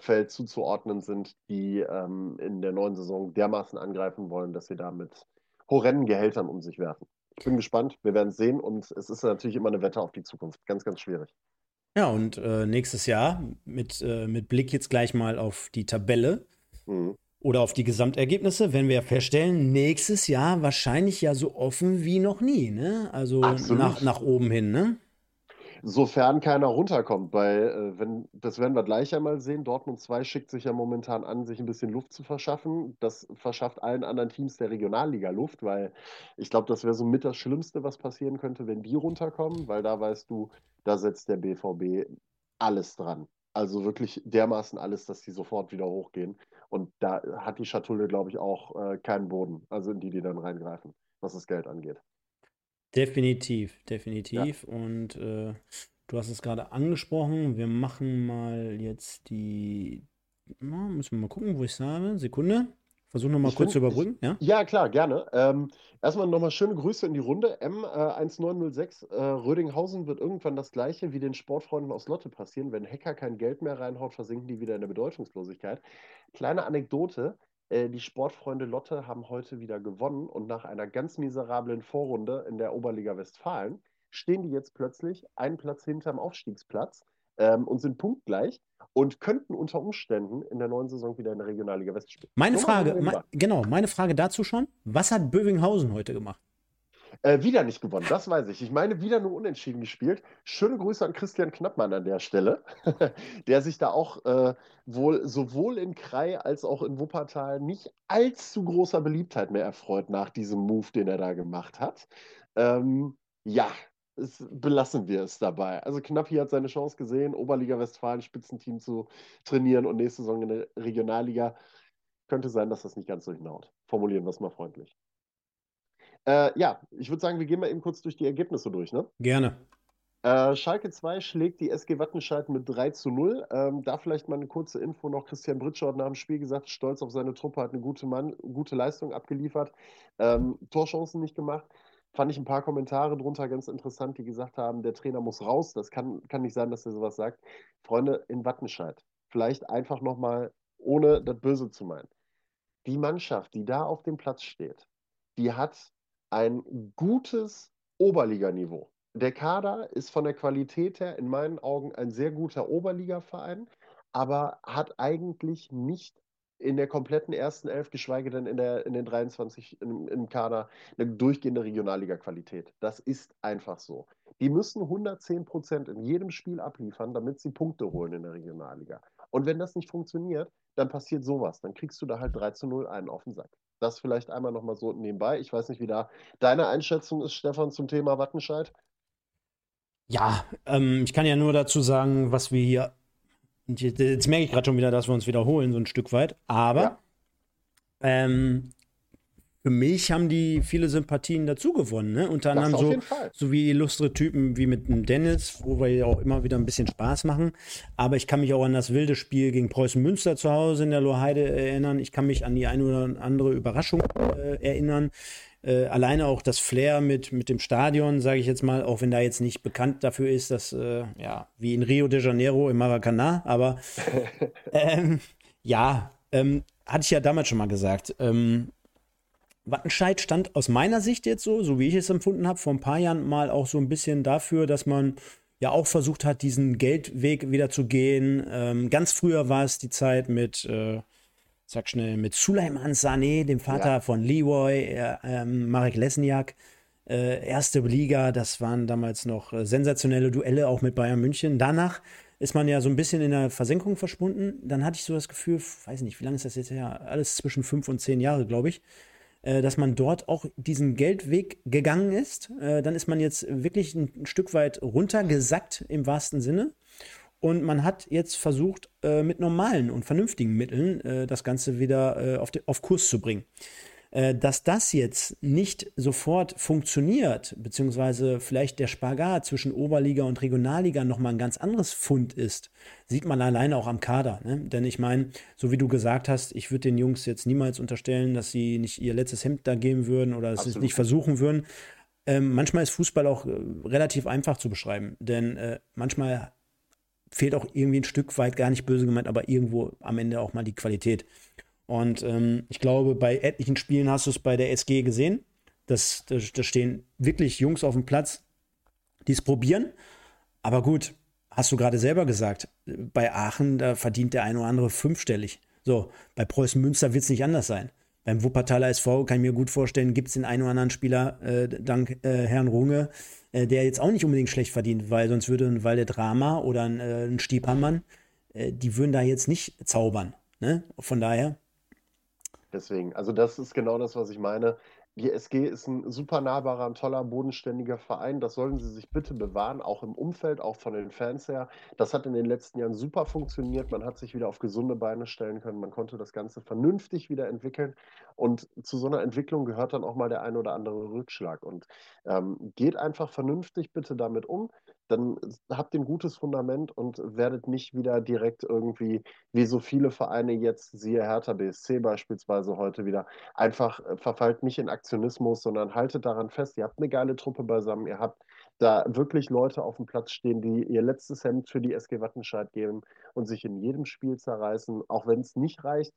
äh, zuzuordnen sind, die ähm, in der neuen Saison dermaßen angreifen wollen, dass sie damit horrenden Gehältern um sich werfen. Ich bin gespannt, wir werden sehen und es ist natürlich immer eine Wette auf die Zukunft. Ganz, ganz schwierig. Ja, und äh, nächstes Jahr mit, äh, mit Blick jetzt gleich mal auf die Tabelle mhm. oder auf die Gesamtergebnisse, werden wir ja feststellen, nächstes Jahr wahrscheinlich ja so offen wie noch nie, ne? Also nach, nach oben hin, ne? Sofern keiner runterkommt, weil, äh, wenn, das werden wir gleich einmal sehen. Dortmund 2 schickt sich ja momentan an, sich ein bisschen Luft zu verschaffen. Das verschafft allen anderen Teams der Regionalliga Luft, weil ich glaube, das wäre so mit das Schlimmste, was passieren könnte, wenn die runterkommen, weil da weißt du, da setzt der BVB alles dran. Also wirklich dermaßen alles, dass die sofort wieder hochgehen. Und da hat die Schatulle, glaube ich, auch äh, keinen Boden, also in die die dann reingreifen, was das Geld angeht. Definitiv, definitiv. Ja. Und äh, du hast es gerade angesprochen. Wir machen mal jetzt die. Na, müssen wir mal gucken, wo ich es habe. Sekunde. Versuch nochmal kurz find, zu überbrücken. Ich, ja? ja, klar, gerne. Ähm, erstmal nochmal schöne Grüße in die Runde. M1906 äh, äh, Rödinghausen wird irgendwann das gleiche wie den Sportfreunden aus Lotte passieren. Wenn Hacker kein Geld mehr reinhaut, versinken die wieder in der Bedeutungslosigkeit. Kleine Anekdote: die Sportfreunde Lotte haben heute wieder gewonnen und nach einer ganz miserablen Vorrunde in der Oberliga Westfalen stehen die jetzt plötzlich einen Platz hinterm Aufstiegsplatz ähm, und sind punktgleich und könnten unter Umständen in der neuen Saison wieder in der Regionalliga West spielen. Meine Frage, me genau, meine Frage dazu schon. Was hat Bövinghausen heute gemacht? Äh, wieder nicht gewonnen, das weiß ich. Ich meine, wieder nur unentschieden gespielt. Schöne Grüße an Christian Knappmann an der Stelle, der sich da auch äh, wohl sowohl in Krei als auch in Wuppertal nicht allzu großer Beliebtheit mehr erfreut nach diesem Move, den er da gemacht hat. Ähm, ja, es, belassen wir es dabei. Also Knappi hat seine Chance gesehen, Oberliga Westfalen Spitzenteam zu trainieren und nächste Saison in der Regionalliga. Könnte sein, dass das nicht ganz so hinhaut. Formulieren wir es mal freundlich. Äh, ja, ich würde sagen, wir gehen mal eben kurz durch die Ergebnisse durch, ne? Gerne. Äh, Schalke 2 schlägt die SG Wattenscheid mit 3 zu 0. Ähm, da vielleicht mal eine kurze Info noch. Christian Britschau hat nach dem Spiel gesagt, stolz auf seine Truppe, hat eine gute, Mann, gute Leistung abgeliefert. Ähm, Torchancen nicht gemacht. Fand ich ein paar Kommentare drunter ganz interessant, die gesagt haben, der Trainer muss raus. Das kann, kann nicht sein, dass er sowas sagt. Freunde in Wattenscheid, vielleicht einfach nochmal, ohne das Böse zu meinen. Die Mannschaft, die da auf dem Platz steht, die hat ein gutes Oberliganiveau. Der Kader ist von der Qualität her in meinen Augen ein sehr guter Oberligaverein, aber hat eigentlich nicht in der kompletten ersten Elf, geschweige denn in, der, in den 23 im, im Kader, eine durchgehende Regionalliga-Qualität. Das ist einfach so. Die müssen 110 Prozent in jedem Spiel abliefern, damit sie Punkte holen in der Regionalliga. Und wenn das nicht funktioniert, dann passiert sowas. Dann kriegst du da halt 3 zu 0 einen auf den Sack. Das vielleicht einmal nochmal so nebenbei. Ich weiß nicht, wie da deine Einschätzung ist, Stefan, zum Thema Wattenscheid. Ja, ähm, ich kann ja nur dazu sagen, was wir hier. Jetzt, merke ich gerade schon wieder, dass wir uns wiederholen, so ein Stück weit. Aber ja. ähm, für mich haben die viele Sympathien dazu gewonnen. Ne? Unter anderem so, so wie illustre Typen wie mit dem Dennis, wo wir ja auch immer wieder ein bisschen Spaß machen. Aber ich kann mich auch an das wilde Spiel gegen Preußen Münster zu Hause in der Loheide erinnern. Ich kann mich an die eine oder andere Überraschung äh, erinnern. Äh, alleine auch das Flair mit, mit dem Stadion, sage ich jetzt mal, auch wenn da jetzt nicht bekannt dafür ist, dass, äh, ja, wie in Rio de Janeiro im Maracanã, aber ähm, ja, ähm, hatte ich ja damals schon mal gesagt. Ähm, Wattenscheid stand aus meiner Sicht jetzt so, so wie ich es empfunden habe, vor ein paar Jahren mal auch so ein bisschen dafür, dass man ja auch versucht hat, diesen Geldweg wieder zu gehen. Ähm, ganz früher war es die Zeit mit, äh, sag schnell, mit Suleiman Sané, dem Vater ja. von Leroy, äh, ähm, Marek Lesniak. Äh, erste Liga, das waren damals noch äh, sensationelle Duelle, auch mit Bayern München. Danach ist man ja so ein bisschen in der Versenkung verschwunden. Dann hatte ich so das Gefühl, weiß nicht, wie lange ist das jetzt her? Alles zwischen fünf und zehn Jahre, glaube ich dass man dort auch diesen Geldweg gegangen ist. Äh, dann ist man jetzt wirklich ein, Stück weit runtergesackt im wahrsten Sinne. Und man hat jetzt versucht, äh, mit normalen und vernünftigen Mitteln das Ganze wieder auf Kurs zu bringen. Äh, dass das jetzt nicht sofort funktioniert, beziehungsweise vielleicht der Spagat zwischen Oberliga und Regionalliga nochmal ein ganz anderes Fund ist, sieht man alleine auch am Kader. Ne? Denn ich meine, so wie du gesagt hast, ich würde den Jungs jetzt niemals unterstellen, dass sie nicht ihr letztes Hemd da geben würden oder dass sie es nicht versuchen würden. Ähm, manchmal ist Fußball auch äh, relativ einfach zu beschreiben, denn äh, manchmal fehlt auch irgendwie ein Stück weit, gar nicht böse gemeint, aber irgendwo am Ende auch mal die Qualität. Und ähm, ich glaube, bei etlichen Spielen hast du es bei der SG gesehen, Das, da, stehen wirklich Jungs auf dem Platz, die es probieren. Aber gut, hast du gerade selber gesagt, bei Aachen, da verdient der eine oder andere fünfstellig. So, bei Preußen Münster wird es nicht anders sein. Beim Wuppertaler SV kann ich mir gut vorstellen, gibt es den einen oder anderen Spieler, äh, dank äh, Herrn Runge, äh, der jetzt auch nicht unbedingt schlecht verdient, weil sonst würde ein Walde Drama oder ein, äh, ein Stiepermann, äh, die würden da jetzt nicht zaubern. Ne? Von daher. Deswegen, also das ist genau das, was ich meine. Die SG ist ein super nahbarer, ein toller, bodenständiger Verein. Das sollten sie sich bitte bewahren, auch im Umfeld, auch von den Fans her. Das hat in den letzten Jahren super funktioniert. Man hat sich wieder auf gesunde Beine stellen können. Man konnte das Ganze vernünftig wieder entwickeln. Und zu so einer Entwicklung gehört dann auch mal der ein oder andere Rückschlag. Und ähm, geht einfach vernünftig bitte damit um dann habt ihr ein gutes Fundament und werdet nicht wieder direkt irgendwie, wie so viele Vereine jetzt, siehe Hertha BSC beispielsweise heute wieder, einfach äh, verfallt nicht in Aktionismus, sondern haltet daran fest, ihr habt eine geile Truppe beisammen, ihr habt da wirklich Leute auf dem Platz stehen, die ihr letztes Hemd für die SG Wattenscheid geben und sich in jedem Spiel zerreißen, auch wenn es nicht reicht.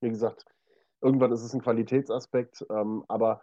Wie gesagt, irgendwann ist es ein Qualitätsaspekt, ähm, aber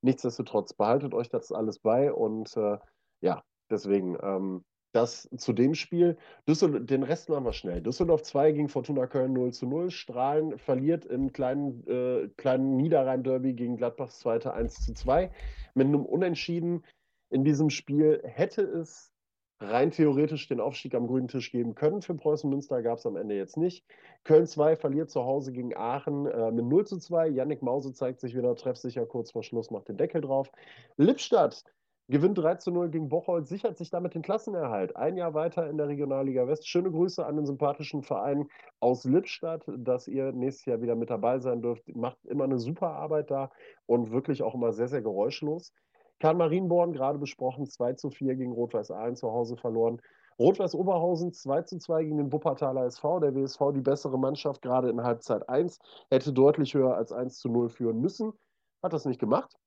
nichtsdestotrotz behaltet euch das alles bei und äh, ja, Deswegen, ähm, das zu dem Spiel. Düssel den Rest machen wir schnell. Düsseldorf 2 gegen Fortuna Köln 0 zu 0. Strahlen verliert im kleinen, äh, kleinen Niederrhein-Derby gegen Gladbachs Zweite 1 zu 2. Mit einem Unentschieden in diesem Spiel hätte es rein theoretisch den Aufstieg am grünen Tisch geben können. Für Preußen Münster gab es am Ende jetzt nicht. Köln 2 verliert zu Hause gegen Aachen äh, mit 0 zu 2. Yannick Mause zeigt sich wieder treffsicher kurz vor Schluss, macht den Deckel drauf. Lippstadt gewinnt 3 zu 0 gegen Bocholt, sichert sich damit den Klassenerhalt. Ein Jahr weiter in der Regionalliga West. Schöne Grüße an den sympathischen Verein aus Lippstadt, dass ihr nächstes Jahr wieder mit dabei sein dürft. Macht immer eine super Arbeit da und wirklich auch immer sehr, sehr geräuschlos. Karl Marienborn, gerade besprochen, 2 zu 4 gegen Rot-Weiß Aalen zu Hause verloren. Rot-Weiß Oberhausen 2 zu 2 gegen den Wuppertaler SV. Der WSV die bessere Mannschaft, gerade in Halbzeit 1, hätte deutlich höher als 1 zu 0 führen müssen. Hat das nicht gemacht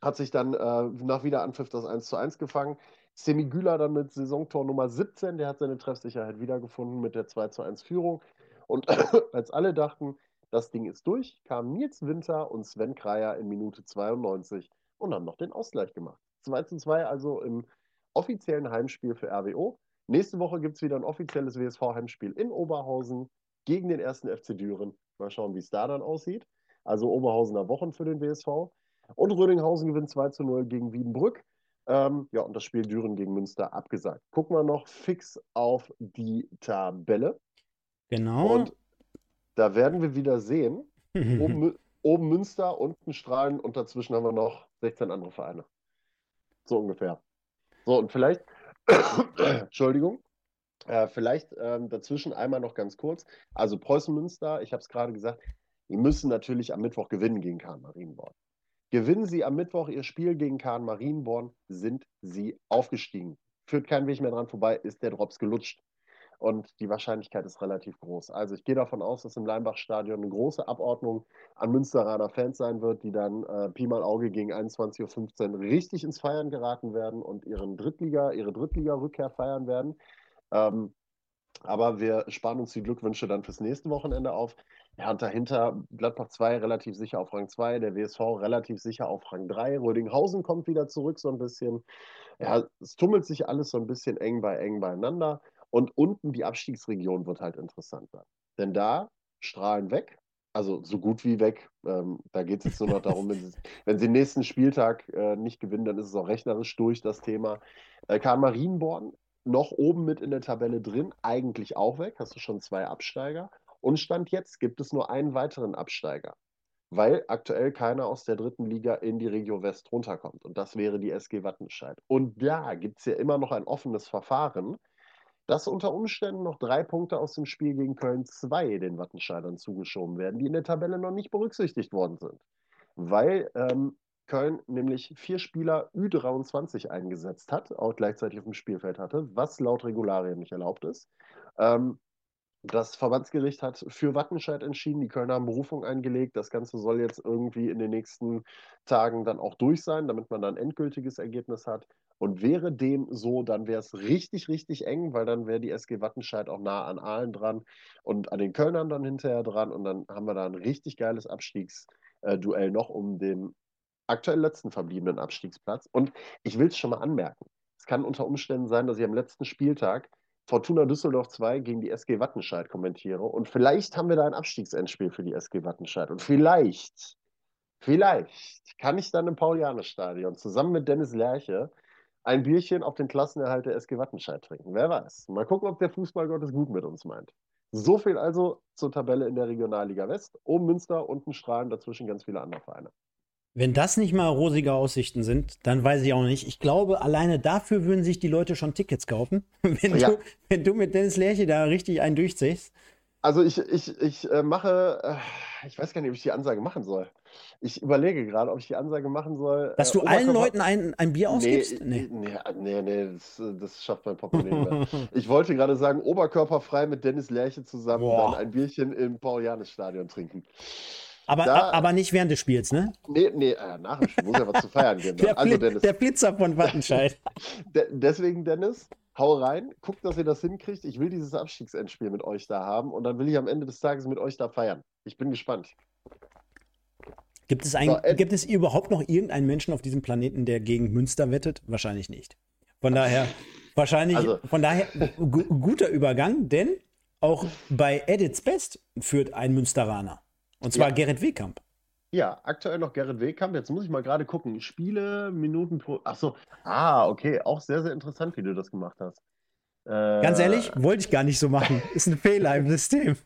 hat sich dann äh, nach Wiederanpfiff das 1 zu 1 gefangen. Semi Güler dann mit Saisontor Nummer 17, der hat seine Treffsicherheit wiedergefunden mit der 2 zu 1 Führung. Und als alle dachten, das Ding ist durch, kamen Nils Winter und Sven Kreier in Minute 92 und haben noch den Ausgleich gemacht. 2 zu 2 also im offiziellen Heimspiel für RWO. Nächste Woche gibt es wieder ein offizielles WSV-Heimspiel in Oberhausen gegen den ersten FC Düren. Mal schauen, wie es da dann aussieht. Also Oberhausener Wochen für den WSV. Und Rödinghausen gewinnt 2 zu 0 gegen Wiedenbrück. Ähm, ja, und das Spiel Düren gegen Münster abgesagt. Gucken wir noch fix auf die Tabelle. Genau. Und da werden wir wieder sehen, oben, oben Münster, unten Strahlen und dazwischen haben wir noch 16 andere Vereine. So ungefähr. So, und vielleicht, Entschuldigung, äh, vielleicht ähm, dazwischen einmal noch ganz kurz. Also Preußen Münster, ich habe es gerade gesagt, die müssen natürlich am Mittwoch gewinnen gegen Karl Marienborn. Gewinnen Sie am Mittwoch Ihr Spiel gegen Kahn Marienborn, sind Sie aufgestiegen. Führt kein Weg mehr dran vorbei, ist der Drops gelutscht. Und die Wahrscheinlichkeit ist relativ groß. Also ich gehe davon aus, dass im Leimbach-Stadion eine große Abordnung an Münsteraner Fans sein wird, die dann äh, Pi mal Auge gegen 21.15 Uhr richtig ins Feiern geraten werden und ihren Drittliga, ihre Drittliga-Rückkehr feiern werden. Ähm, aber wir sparen uns die Glückwünsche dann fürs nächste Wochenende auf. Ja, und dahinter Gladbach 2 relativ sicher auf Rang 2, der WSV relativ sicher auf Rang 3. Rödinghausen kommt wieder zurück so ein bisschen. Ja, es tummelt sich alles so ein bisschen eng bei eng beieinander. Und unten die Abstiegsregion wird halt interessanter. Denn da strahlen weg, also so gut wie weg. Ähm, da geht es jetzt nur noch darum, wenn sie, wenn sie den nächsten Spieltag äh, nicht gewinnen, dann ist es auch rechnerisch durch das Thema. Äh, Karl Marienborn noch oben mit in der Tabelle drin, eigentlich auch weg. Hast du schon zwei Absteiger. Und Stand jetzt gibt es nur einen weiteren Absteiger, weil aktuell keiner aus der dritten Liga in die Regio West runterkommt. Und das wäre die SG Wattenscheid. Und da gibt es ja immer noch ein offenes Verfahren, dass unter Umständen noch drei Punkte aus dem Spiel gegen Köln 2 den Wattenscheidern zugeschoben werden, die in der Tabelle noch nicht berücksichtigt worden sind. Weil ähm, Köln nämlich vier Spieler Ü23 eingesetzt hat, auch gleichzeitig auf dem Spielfeld hatte, was laut Regularien nicht erlaubt ist. Ähm, das Verbandsgericht hat für Wattenscheid entschieden. Die Kölner haben Berufung eingelegt. Das Ganze soll jetzt irgendwie in den nächsten Tagen dann auch durch sein, damit man dann endgültiges Ergebnis hat. Und wäre dem so, dann wäre es richtig, richtig eng, weil dann wäre die SG Wattenscheid auch nah an Aalen dran und an den Kölnern dann hinterher dran. Und dann haben wir da ein richtig geiles Abstiegsduell noch um den aktuell letzten verbliebenen Abstiegsplatz. Und ich will es schon mal anmerken. Es kann unter Umständen sein, dass ich am letzten Spieltag Fortuna Düsseldorf 2 gegen die SG Wattenscheid kommentiere. Und vielleicht haben wir da ein Abstiegsendspiel für die SG Wattenscheid. Und vielleicht, vielleicht kann ich dann im Paulianer-Stadion zusammen mit Dennis Lerche ein Bierchen auf den Klassenerhalt der SG Wattenscheid trinken. Wer weiß. Mal gucken, ob der Fußballgott es gut mit uns meint. So viel also zur Tabelle in der Regionalliga West. Oben Münster, unten Strahlen, dazwischen ganz viele andere Vereine. Wenn das nicht mal rosige Aussichten sind, dann weiß ich auch nicht. Ich glaube, alleine dafür würden sich die Leute schon Tickets kaufen, wenn, ja. du, wenn du mit Dennis Lerche da richtig einen durchziehst. Also ich, ich, ich äh, mache, äh, ich weiß gar nicht, ob ich die Ansage machen soll. Ich überlege gerade, ob ich die Ansage machen soll. Dass äh, du allen Leuten ein, ein Bier ausgibst? Nee, nee, nee, nee das, das, schafft mein Portemonnaie nicht mehr. Ich wollte gerade sagen, oberkörperfrei mit Dennis Lerche zusammen Boah. dann ein Bierchen im Paulianis-Stadion trinken. Aber, da, aber nicht während des Spiels, ne? Nee, nee, äh, nach dem Spiel muss ja was zu feiern geben. Der, also, Dennis, der Blitzer von Wattenscheid. deswegen, Dennis, hau rein, guckt, dass ihr das hinkriegt. Ich will dieses Abstiegsendspiel mit euch da haben und dann will ich am Ende des Tages mit euch da feiern. Ich bin gespannt. Gibt es, ein, so, gibt es überhaupt noch irgendeinen Menschen auf diesem Planeten, der gegen Münster wettet? Wahrscheinlich nicht. Von daher, wahrscheinlich, also, von daher, guter Übergang, denn auch bei Edits Best führt ein Münsteraner. Und zwar ja. Gerrit Wehkamp. Ja, aktuell noch Gerrit Wehkamp. Jetzt muss ich mal gerade gucken. Spiele, Minuten pro. Achso. Ah, okay. Auch sehr, sehr interessant, wie du das gemacht hast. Ganz ehrlich, äh, wollte ich gar nicht so machen. Ist ein Fehler im System.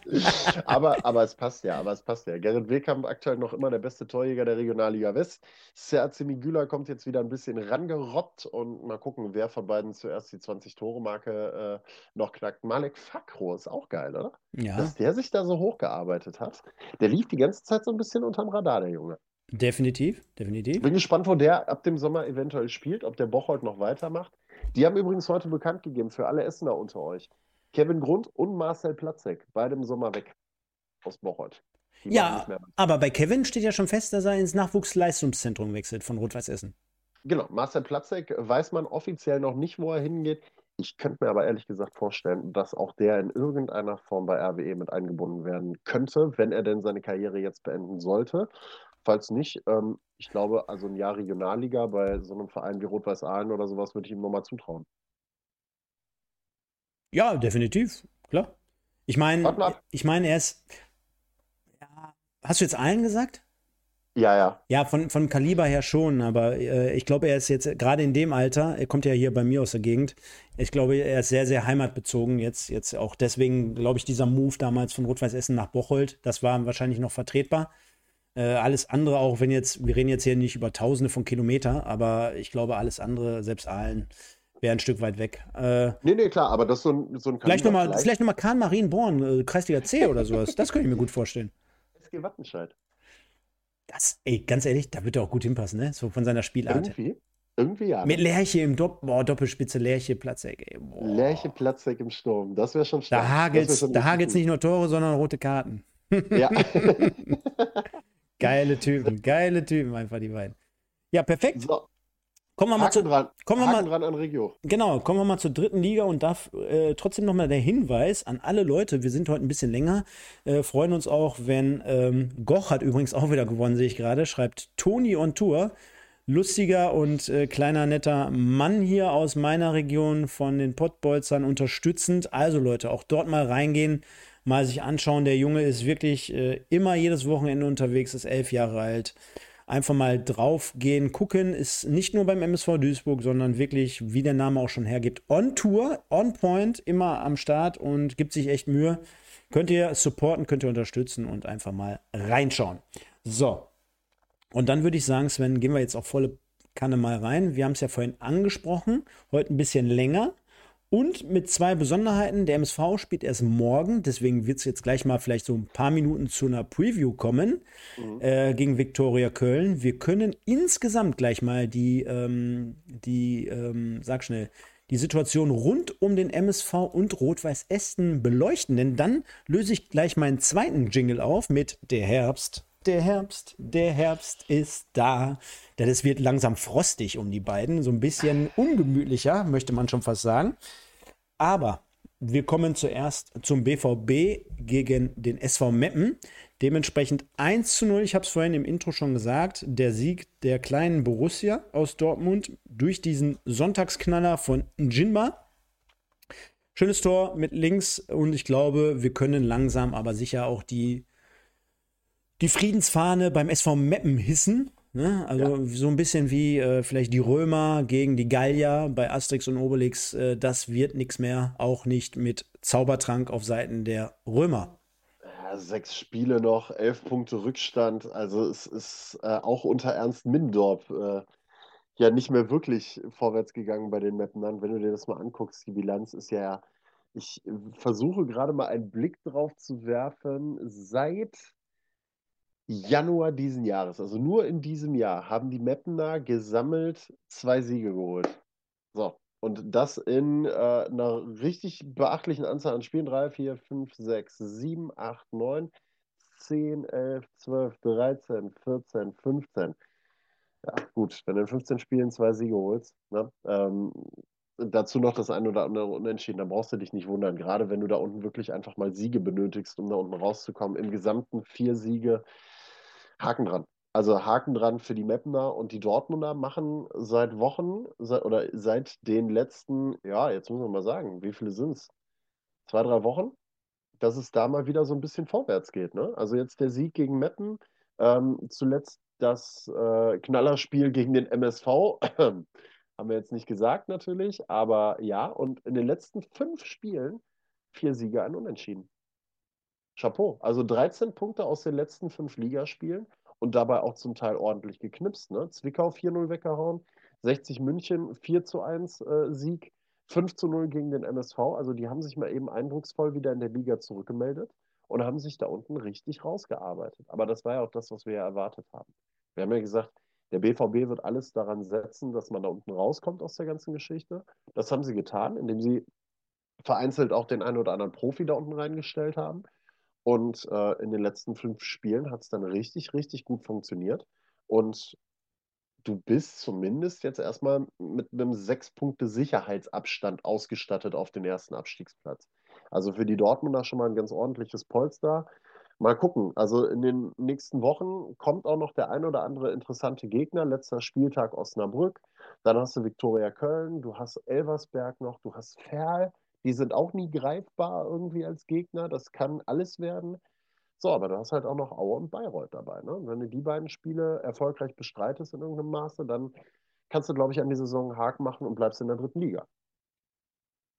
aber, aber es passt ja, aber es passt ja. Gerrit Wehkamp aktuell noch immer der beste Torjäger der Regionalliga West. Serzi Migula kommt jetzt wieder ein bisschen rangerobbt und mal gucken, wer von beiden zuerst die 20-Tore-Marke äh, noch knackt. Malek Fakro ist auch geil, oder? Ja. Dass der sich da so hochgearbeitet hat. Der lief die ganze Zeit so ein bisschen unterm Radar, der Junge. Definitiv, definitiv. Bin gespannt, wo der ab dem Sommer eventuell spielt, ob der Bocholt noch weitermacht. Die haben übrigens heute bekannt gegeben für alle Essener unter euch. Kevin Grund und Marcel Platzek, beide im Sommer weg aus Bocholt. ja, aber bei Kevin steht ja schon fest, dass er ins Nachwuchsleistungszentrum wechselt von Rot-Weiß Essen. Genau, Marcel Platzek weiß man offiziell noch nicht, wo er hingeht. Ich könnte mir aber ehrlich gesagt vorstellen, dass auch der in irgendeiner Form bei RWE mit eingebunden werden könnte, wenn er denn seine Karriere jetzt beenden sollte. Falls nicht, ähm, ich glaube, also ein Jahr Regionalliga bei so einem Verein wie Rot-Weiß Aalen oder sowas würde ich ihm nochmal zutrauen. Ja, definitiv, klar. Ich meine, ich meine, er ist. Ja, hast du jetzt Aalen gesagt? Ja, ja. Ja, von, von Kaliber her schon, aber äh, ich glaube, er ist jetzt gerade in dem Alter, er kommt ja hier bei mir aus der Gegend, ich glaube, er ist sehr, sehr heimatbezogen jetzt. Jetzt auch deswegen, glaube ich, dieser Move damals von Rot-Weiß Essen nach Bocholt, das war wahrscheinlich noch vertretbar. Äh, alles andere, auch wenn jetzt, wir reden jetzt hier nicht über Tausende von Kilometer, aber ich glaube, alles andere, selbst Aalen, wäre ein Stück weit weg. Äh, nee, nee, klar, aber das ist so ein, so ein Vielleicht nochmal vielleicht noch Kahn Marienborn, äh, Kreisliga C oder sowas. Das könnte ich mir gut vorstellen. SG Wattenscheid. Das, ey, ganz ehrlich, da wird er auch gut hinpassen, ne? So von seiner Spielart. Irgendwie. Irgendwie ja. Mit Lerche im Dopp boah, Doppelspitze, Lerche, Platzek, ey. Boah. Lerche, Platzek im Sturm. Das wäre schon stark. Da hagelt's, da hagelt's nicht nur Tore, sondern rote Karten. Ja. Geile Typen, geile Typen einfach die beiden. Ja, perfekt. So. Kommen wir mal zu, dran. Kommen wir mal, dran an Regio. Genau, kommen wir mal zur dritten Liga und darf äh, trotzdem nochmal der Hinweis an alle Leute, wir sind heute ein bisschen länger, äh, freuen uns auch, wenn ähm, Goch hat übrigens auch wieder gewonnen, sehe ich gerade, schreibt Toni on Tour. Lustiger und äh, kleiner netter Mann hier aus meiner Region von den Pottbolzern unterstützend. Also Leute, auch dort mal reingehen mal sich anschauen. Der Junge ist wirklich äh, immer jedes Wochenende unterwegs, ist elf Jahre alt. Einfach mal draufgehen, gucken, ist nicht nur beim MSV Duisburg, sondern wirklich, wie der Name auch schon hergibt, on Tour, on point, immer am Start und gibt sich echt Mühe. Könnt ihr supporten, könnt ihr unterstützen und einfach mal reinschauen. So. Und dann würde ich sagen, Sven, gehen wir jetzt auf volle Kanne mal rein. Wir haben es ja vorhin angesprochen, heute ein bisschen länger. Und mit zwei Besonderheiten. Der MSV spielt erst morgen, deswegen wird es jetzt gleich mal vielleicht so ein paar Minuten zu einer Preview kommen mhm. äh, gegen Viktoria Köln. Wir können insgesamt gleich mal die, ähm, die ähm, sag schnell, die Situation rund um den MSV und Rot-Weiß Essen beleuchten. Denn dann löse ich gleich meinen zweiten Jingle auf mit Der Herbst. Der Herbst, der Herbst ist da. Denn es wird langsam frostig um die beiden. So ein bisschen ungemütlicher, möchte man schon fast sagen. Aber wir kommen zuerst zum BVB gegen den SV Meppen. Dementsprechend 1 zu 0, ich habe es vorhin im Intro schon gesagt, der Sieg der kleinen Borussia aus Dortmund durch diesen Sonntagsknaller von Njinma. Schönes Tor mit links und ich glaube, wir können langsam aber sicher auch die, die Friedensfahne beim SV Meppen hissen. Ne? Also ja. so ein bisschen wie äh, vielleicht die Römer gegen die Gallier bei Asterix und Obelix. Äh, das wird nichts mehr, auch nicht mit Zaubertrank auf Seiten der Römer. Ja, sechs Spiele noch, elf Punkte Rückstand. Also es ist äh, auch unter Ernst Mindorp äh, ja nicht mehr wirklich vorwärts gegangen bei den Mappenern. Wenn du dir das mal anguckst, die Bilanz ist ja, ich versuche gerade mal einen Blick drauf zu werfen. Seit Januar diesen Jahres, also nur in diesem Jahr, haben die Mappener gesammelt zwei Siege geholt. So, und das in äh, einer richtig beachtlichen Anzahl an Spielen. 3, 4, 5, 6, 7, 8, 9, 10, 11, 12, 13, 14, 15. Ja, gut, wenn du in 15 Spielen zwei Siege holst, ne? ähm, dazu noch das ein oder andere Unentschieden, dann brauchst du dich nicht wundern. Gerade wenn du da unten wirklich einfach mal Siege benötigst, um da unten rauszukommen. Im Gesamten vier Siege Haken dran. Also Haken dran für die Mapner und die Dortmunder machen seit Wochen seit, oder seit den letzten, ja, jetzt muss man mal sagen, wie viele sind es? Zwei, drei Wochen, dass es da mal wieder so ein bisschen vorwärts geht. Ne? Also jetzt der Sieg gegen Meppen, ähm, zuletzt das äh, Knallerspiel gegen den MSV, haben wir jetzt nicht gesagt natürlich, aber ja, und in den letzten fünf Spielen vier Siege, ein Unentschieden. Chapeau. Also 13 Punkte aus den letzten fünf Ligaspielen und dabei auch zum Teil ordentlich geknipst. Ne? Zwickau 4-0 weggehauen, 60 München 4 zu 1 äh, Sieg, 5 zu 0 gegen den MSV. Also die haben sich mal eben eindrucksvoll wieder in der Liga zurückgemeldet und haben sich da unten richtig rausgearbeitet. Aber das war ja auch das, was wir ja erwartet haben. Wir haben ja gesagt, der BVB wird alles daran setzen, dass man da unten rauskommt aus der ganzen Geschichte. Das haben sie getan, indem sie vereinzelt auch den einen oder anderen Profi da unten reingestellt haben. Und äh, in den letzten fünf Spielen hat es dann richtig, richtig gut funktioniert. Und du bist zumindest jetzt erstmal mit einem sechs Punkte Sicherheitsabstand ausgestattet auf den ersten Abstiegsplatz. Also für die Dortmunder schon mal ein ganz ordentliches Polster. Mal gucken. Also in den nächsten Wochen kommt auch noch der ein oder andere interessante Gegner. Letzter Spieltag Osnabrück. Dann hast du Viktoria Köln, du hast Elversberg noch, du hast Ferl. Die sind auch nie greifbar irgendwie als Gegner. Das kann alles werden. So, aber du hast halt auch noch Aue und Bayreuth dabei. Ne? Und wenn du die beiden Spiele erfolgreich bestreitest in irgendeinem Maße, dann kannst du, glaube ich, an die Saison einen Haken machen und bleibst in der dritten Liga.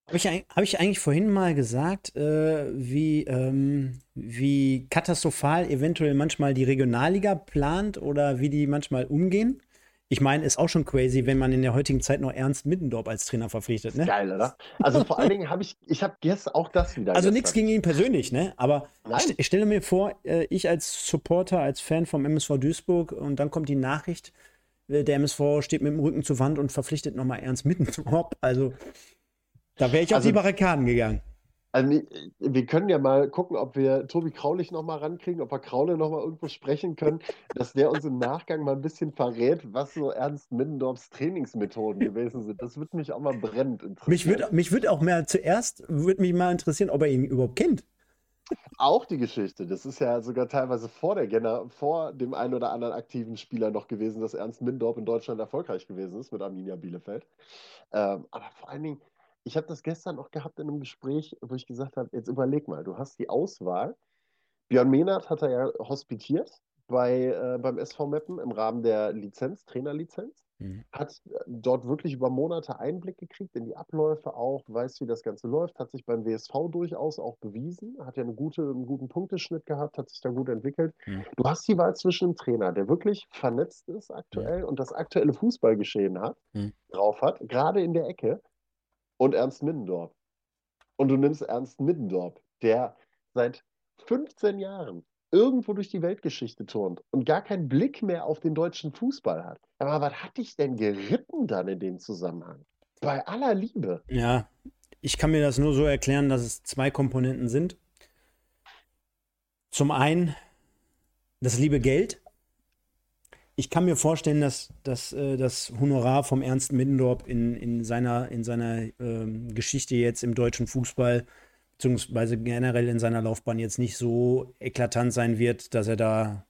Habe ich, hab ich eigentlich vorhin mal gesagt, äh, wie, ähm, wie katastrophal eventuell manchmal die Regionalliga plant oder wie die manchmal umgehen? Ich meine, ist auch schon crazy, wenn man in der heutigen Zeit noch Ernst Middendorp als Trainer verpflichtet. Ne? Geil, oder? Also vor allen Dingen habe ich, ich habe gestern auch das wieder. Also nichts gegen ihn persönlich, ne? Aber ich, ich, stelle mir vor, äh, ich als Supporter, als Fan vom MSV Duisburg und dann kommt die Nachricht, äh, der MSV steht mit dem Rücken zur Wand und verpflichtet nochmal Ernst Middendorp. Also da wäre ich auf also, die Barrikaden gegangen. Also, wir können ja mal gucken, ob wir Tobi Kraulich noch mal rankriegen, ob wir Kraule noch mal irgendwo sprechen können, dass der uns im Nachgang mal ein bisschen verrät, was so Ernst Middendorfs Trainingsmethoden gewesen sind. Das würde mich auch mal brennend interessieren. Mich würde mich würd auch mehr zuerst würde mich mal interessieren, ob er ihn überhaupt kennt. Auch die Geschichte. Das ist ja sogar teilweise vor der Genner, vor dem einen oder anderen aktiven Spieler noch gewesen, dass Ernst Mindorp in Deutschland erfolgreich gewesen ist mit Arminia Bielefeld. Ähm, aber vor allen Dingen, ich habe das gestern auch gehabt in einem Gespräch, wo ich gesagt habe, jetzt überleg mal, du hast die Auswahl. Björn Mehnert hat er ja hospitiert bei, äh, beim SV Meppen im Rahmen der Lizenz, Trainerlizenz. Mhm. Hat äh, dort wirklich über Monate Einblick gekriegt in die Abläufe auch, weiß, wie das Ganze läuft, hat sich beim WSV durchaus auch bewiesen, hat ja eine gute, einen guten Punkteschnitt gehabt, hat sich da gut entwickelt. Mhm. Du hast die Wahl zwischen einem Trainer, der wirklich vernetzt ist aktuell mhm. und das aktuelle Fußballgeschehen hat, mhm. drauf hat, gerade in der Ecke, und Ernst Middendorf. Und du nimmst Ernst Middendorf, der seit 15 Jahren irgendwo durch die Weltgeschichte turnt und gar keinen Blick mehr auf den deutschen Fußball hat. Aber was hat dich denn geritten dann in dem Zusammenhang? Bei aller Liebe. Ja, ich kann mir das nur so erklären, dass es zwei Komponenten sind. Zum einen das liebe Geld ich kann mir vorstellen, dass, dass äh, das Honorar vom Ernst Middendorp in, in seiner, in seiner ähm, Geschichte jetzt im deutschen Fußball beziehungsweise generell in seiner Laufbahn jetzt nicht so eklatant sein wird, dass er da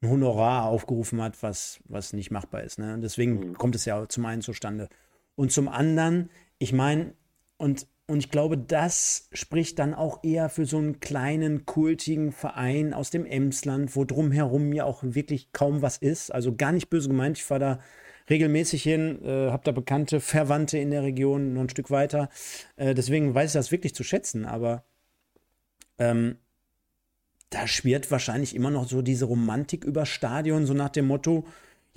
ein Honorar aufgerufen hat, was, was nicht machbar ist. Ne? Deswegen mhm. kommt es ja zum einen zustande. Und zum anderen, ich meine, und, und ich glaube, das spricht dann auch eher für so einen kleinen, kultigen Verein aus dem Emsland, wo drumherum ja auch wirklich kaum was ist. Also gar nicht böse gemeint, ich fahre da regelmäßig hin, äh, habe da bekannte Verwandte in der Region, noch ein Stück weiter. Äh, deswegen weiß ich das wirklich zu schätzen, aber ähm, da schwirrt wahrscheinlich immer noch so diese Romantik über Stadion, so nach dem Motto,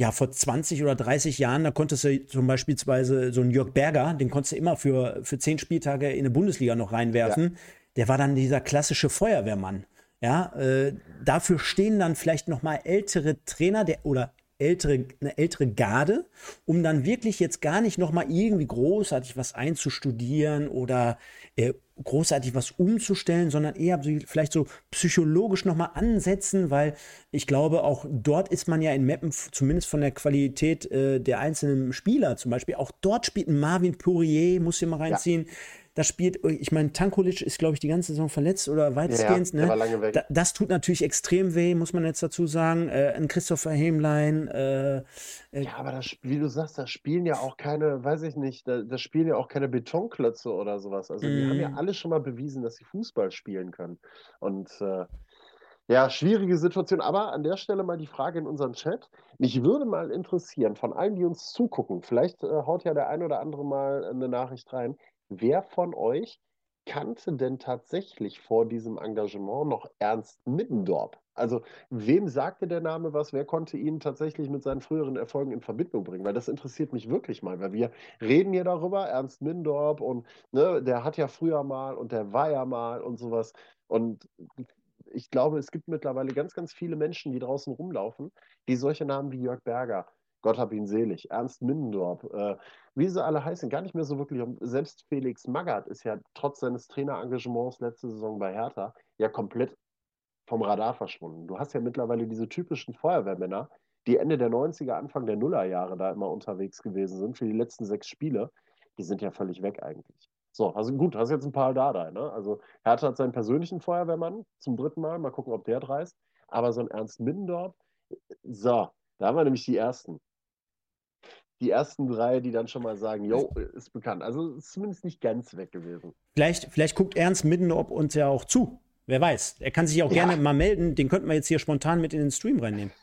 ja, vor 20 oder 30 Jahren, da konntest du zum Beispiel so einen Jörg Berger, den konntest du immer für, für zehn Spieltage in eine Bundesliga noch reinwerfen. Ja. Der war dann dieser klassische Feuerwehrmann. Ja, äh, dafür stehen dann vielleicht noch mal ältere Trainer der, oder ältere, eine ältere Garde, um dann wirklich jetzt gar nicht noch mal irgendwie großartig was einzustudieren oder äh, großartig was umzustellen, sondern eher vielleicht so psychologisch noch mal ansetzen, weil ich glaube, auch dort ist man ja in Mappen, zumindest von der Qualität äh, der einzelnen Spieler zum Beispiel, auch dort spielt ein Marvin Pourier, muss hier mal reinziehen. Ja das spielt, ich meine, Tankulic ist, glaube ich, die ganze Saison verletzt oder weitestgehend. Ja, ne? Da, das tut natürlich extrem weh, muss man jetzt dazu sagen. Äh, ein Christopher Hemlein. Äh, äh, ja, aber das, wie du sagst, da spielen ja auch keine, weiß ich nicht, da, da spielen ja auch keine Betonklötze oder sowas. Also die haben ja mhm. alle schon mal bewiesen, dass sie Fußball spielen können. Und äh, ja, schwierige Situation. Aber an der Stelle mal die Frage in unserem Chat. Mich würde mal interessieren, von allen, die uns zugucken, vielleicht äh, haut ja der ein oder andere mal eine Nachricht rein. Wer von euch kannte denn tatsächlich vor diesem Engagement noch Ernst Middendorp? Also, wem sagte der Name was? Wer konnte ihn tatsächlich mit seinen früheren Erfolgen in Verbindung bringen? Weil das interessiert mich wirklich mal, weil wir reden ja darüber, Ernst Middendorp und ne, der hat ja früher mal und der war ja mal und sowas. Und ich glaube, es gibt mittlerweile ganz, ganz viele Menschen, die draußen rumlaufen, die solche Namen wie Jörg Berger, Gott hab ihn selig, Ernst Middendorp, äh, wie sie alle heißen, gar nicht mehr so wirklich. Selbst Felix Magath ist ja trotz seines Trainerengagements letzte Saison bei Hertha ja komplett vom Radar verschwunden. Du hast ja mittlerweile diese typischen Feuerwehrmänner, die Ende der 90er, Anfang der Nullerjahre da immer unterwegs gewesen sind für die letzten sechs Spiele. Die sind ja völlig weg eigentlich. So, also gut, hast jetzt ein paar da, ne? Also Hertha hat seinen persönlichen Feuerwehrmann zum dritten Mal, mal gucken, ob der dreist. Aber so ein Ernst Middendorf, so, da haben wir nämlich die ersten die ersten drei, die dann schon mal sagen, jo, ist bekannt. Also ist zumindest nicht ganz weg gewesen. Vielleicht, vielleicht guckt Ernst Middendorf uns ja auch zu. Wer weiß. Er kann sich auch ja. gerne mal melden. Den könnten wir jetzt hier spontan mit in den Stream reinnehmen.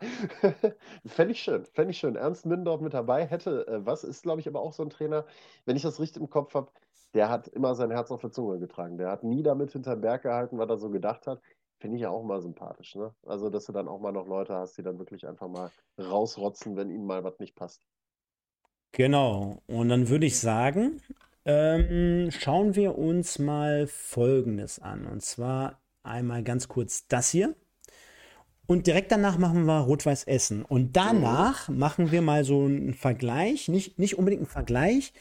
Fände ich schön. Fände ich schön. Ernst Middendorf mit dabei hätte. Äh, was ist, glaube ich, aber auch so ein Trainer, wenn ich das richtig im Kopf habe, der hat immer sein Herz auf der Zunge getragen. Der hat nie damit hinterm Berg gehalten, was er so gedacht hat. Finde ich ja auch mal sympathisch, ne? Also, dass du dann auch mal noch Leute hast, die dann wirklich einfach mal rausrotzen, wenn ihnen mal was nicht passt. Genau. Und dann würde ich sagen, ähm, schauen wir uns mal Folgendes an. Und zwar einmal ganz kurz das hier. Und direkt danach machen wir Rot-Weiß Essen. Und danach machen wir mal so einen Vergleich, nicht, nicht unbedingt einen Vergleich,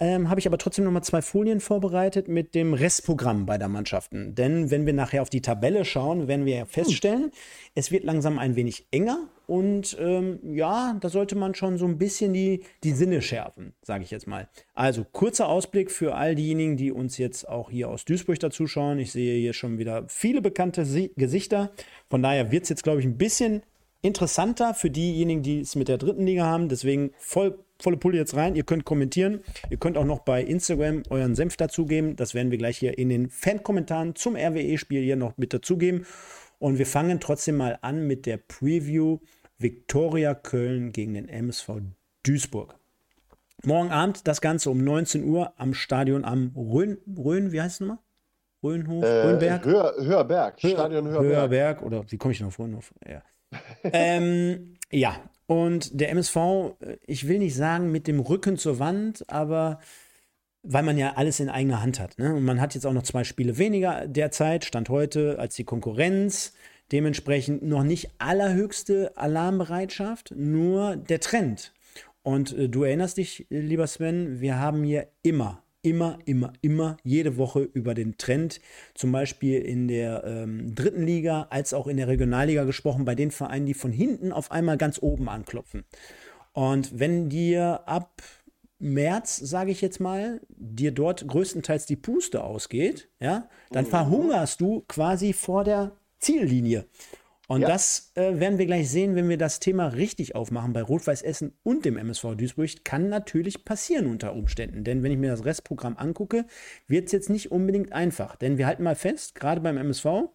ähm, habe ich aber trotzdem noch mal zwei Folien vorbereitet mit dem Restprogramm beider Mannschaften. Denn wenn wir nachher auf die Tabelle schauen, werden wir feststellen, es wird langsam ein wenig enger und ähm, ja, da sollte man schon so ein bisschen die, die Sinne schärfen, sage ich jetzt mal. Also kurzer Ausblick für all diejenigen, die uns jetzt auch hier aus Duisburg dazuschauen. Ich sehe hier schon wieder viele bekannte Sie Gesichter. Von daher wird es jetzt, glaube ich, ein bisschen interessanter für diejenigen, die es mit der dritten Liga haben. Deswegen voll, volle Pulle jetzt rein. Ihr könnt kommentieren. Ihr könnt auch noch bei Instagram euren Senf dazugeben. Das werden wir gleich hier in den Fan-Kommentaren zum RWE-Spiel hier noch mit dazugeben. Und wir fangen trotzdem mal an mit der Preview Viktoria Köln gegen den MSV Duisburg. Morgen Abend das Ganze um 19 Uhr am Stadion am Rhön, Rhön wie heißt es nochmal? Rhönhof? Äh, Rhönberg? Höher, Höherberg. Stadion Höherberg. Höherberg oder wie komme ich noch auf Rhönhof? Ja ähm, ja, und der MSV, äh, ich will nicht sagen mit dem Rücken zur Wand, aber weil man ja alles in eigener Hand hat. Ne? Und man hat jetzt auch noch zwei Spiele weniger derzeit, Stand heute, als die Konkurrenz. Dementsprechend noch nicht allerhöchste Alarmbereitschaft, nur der Trend. Und äh, du erinnerst dich, lieber Sven, wir haben hier immer immer, immer, immer jede Woche über den Trend, zum Beispiel in der ähm, dritten Liga als auch in der Regionalliga gesprochen, bei den Vereinen, die von hinten auf einmal ganz oben anklopfen. Und wenn dir ab März, sage ich jetzt mal, dir dort größtenteils die Puste ausgeht, ja, dann mhm. verhungerst du quasi vor der Ziellinie. Und ja. das äh, werden wir gleich sehen, wenn wir das Thema richtig aufmachen bei Rot-Weiß Essen und dem MSV Duisburg. Kann natürlich passieren unter Umständen. Denn wenn ich mir das Restprogramm angucke, wird es jetzt nicht unbedingt einfach. Denn wir halten mal fest, gerade beim MSV,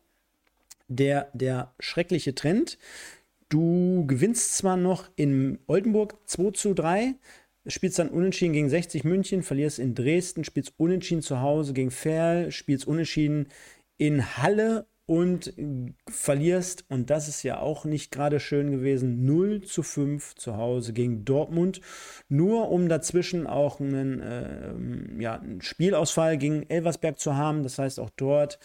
der, der schreckliche Trend. Du gewinnst zwar noch in Oldenburg 2 zu 3, spielst dann unentschieden gegen 60 München, verlierst in Dresden, spielst unentschieden zu Hause gegen Ferl, spielst unentschieden in Halle und verlierst, und das ist ja auch nicht gerade schön gewesen, 0 zu 5 zu Hause gegen Dortmund, nur um dazwischen auch einen, äh, ja, einen Spielausfall gegen Elversberg zu haben. Das heißt, auch dort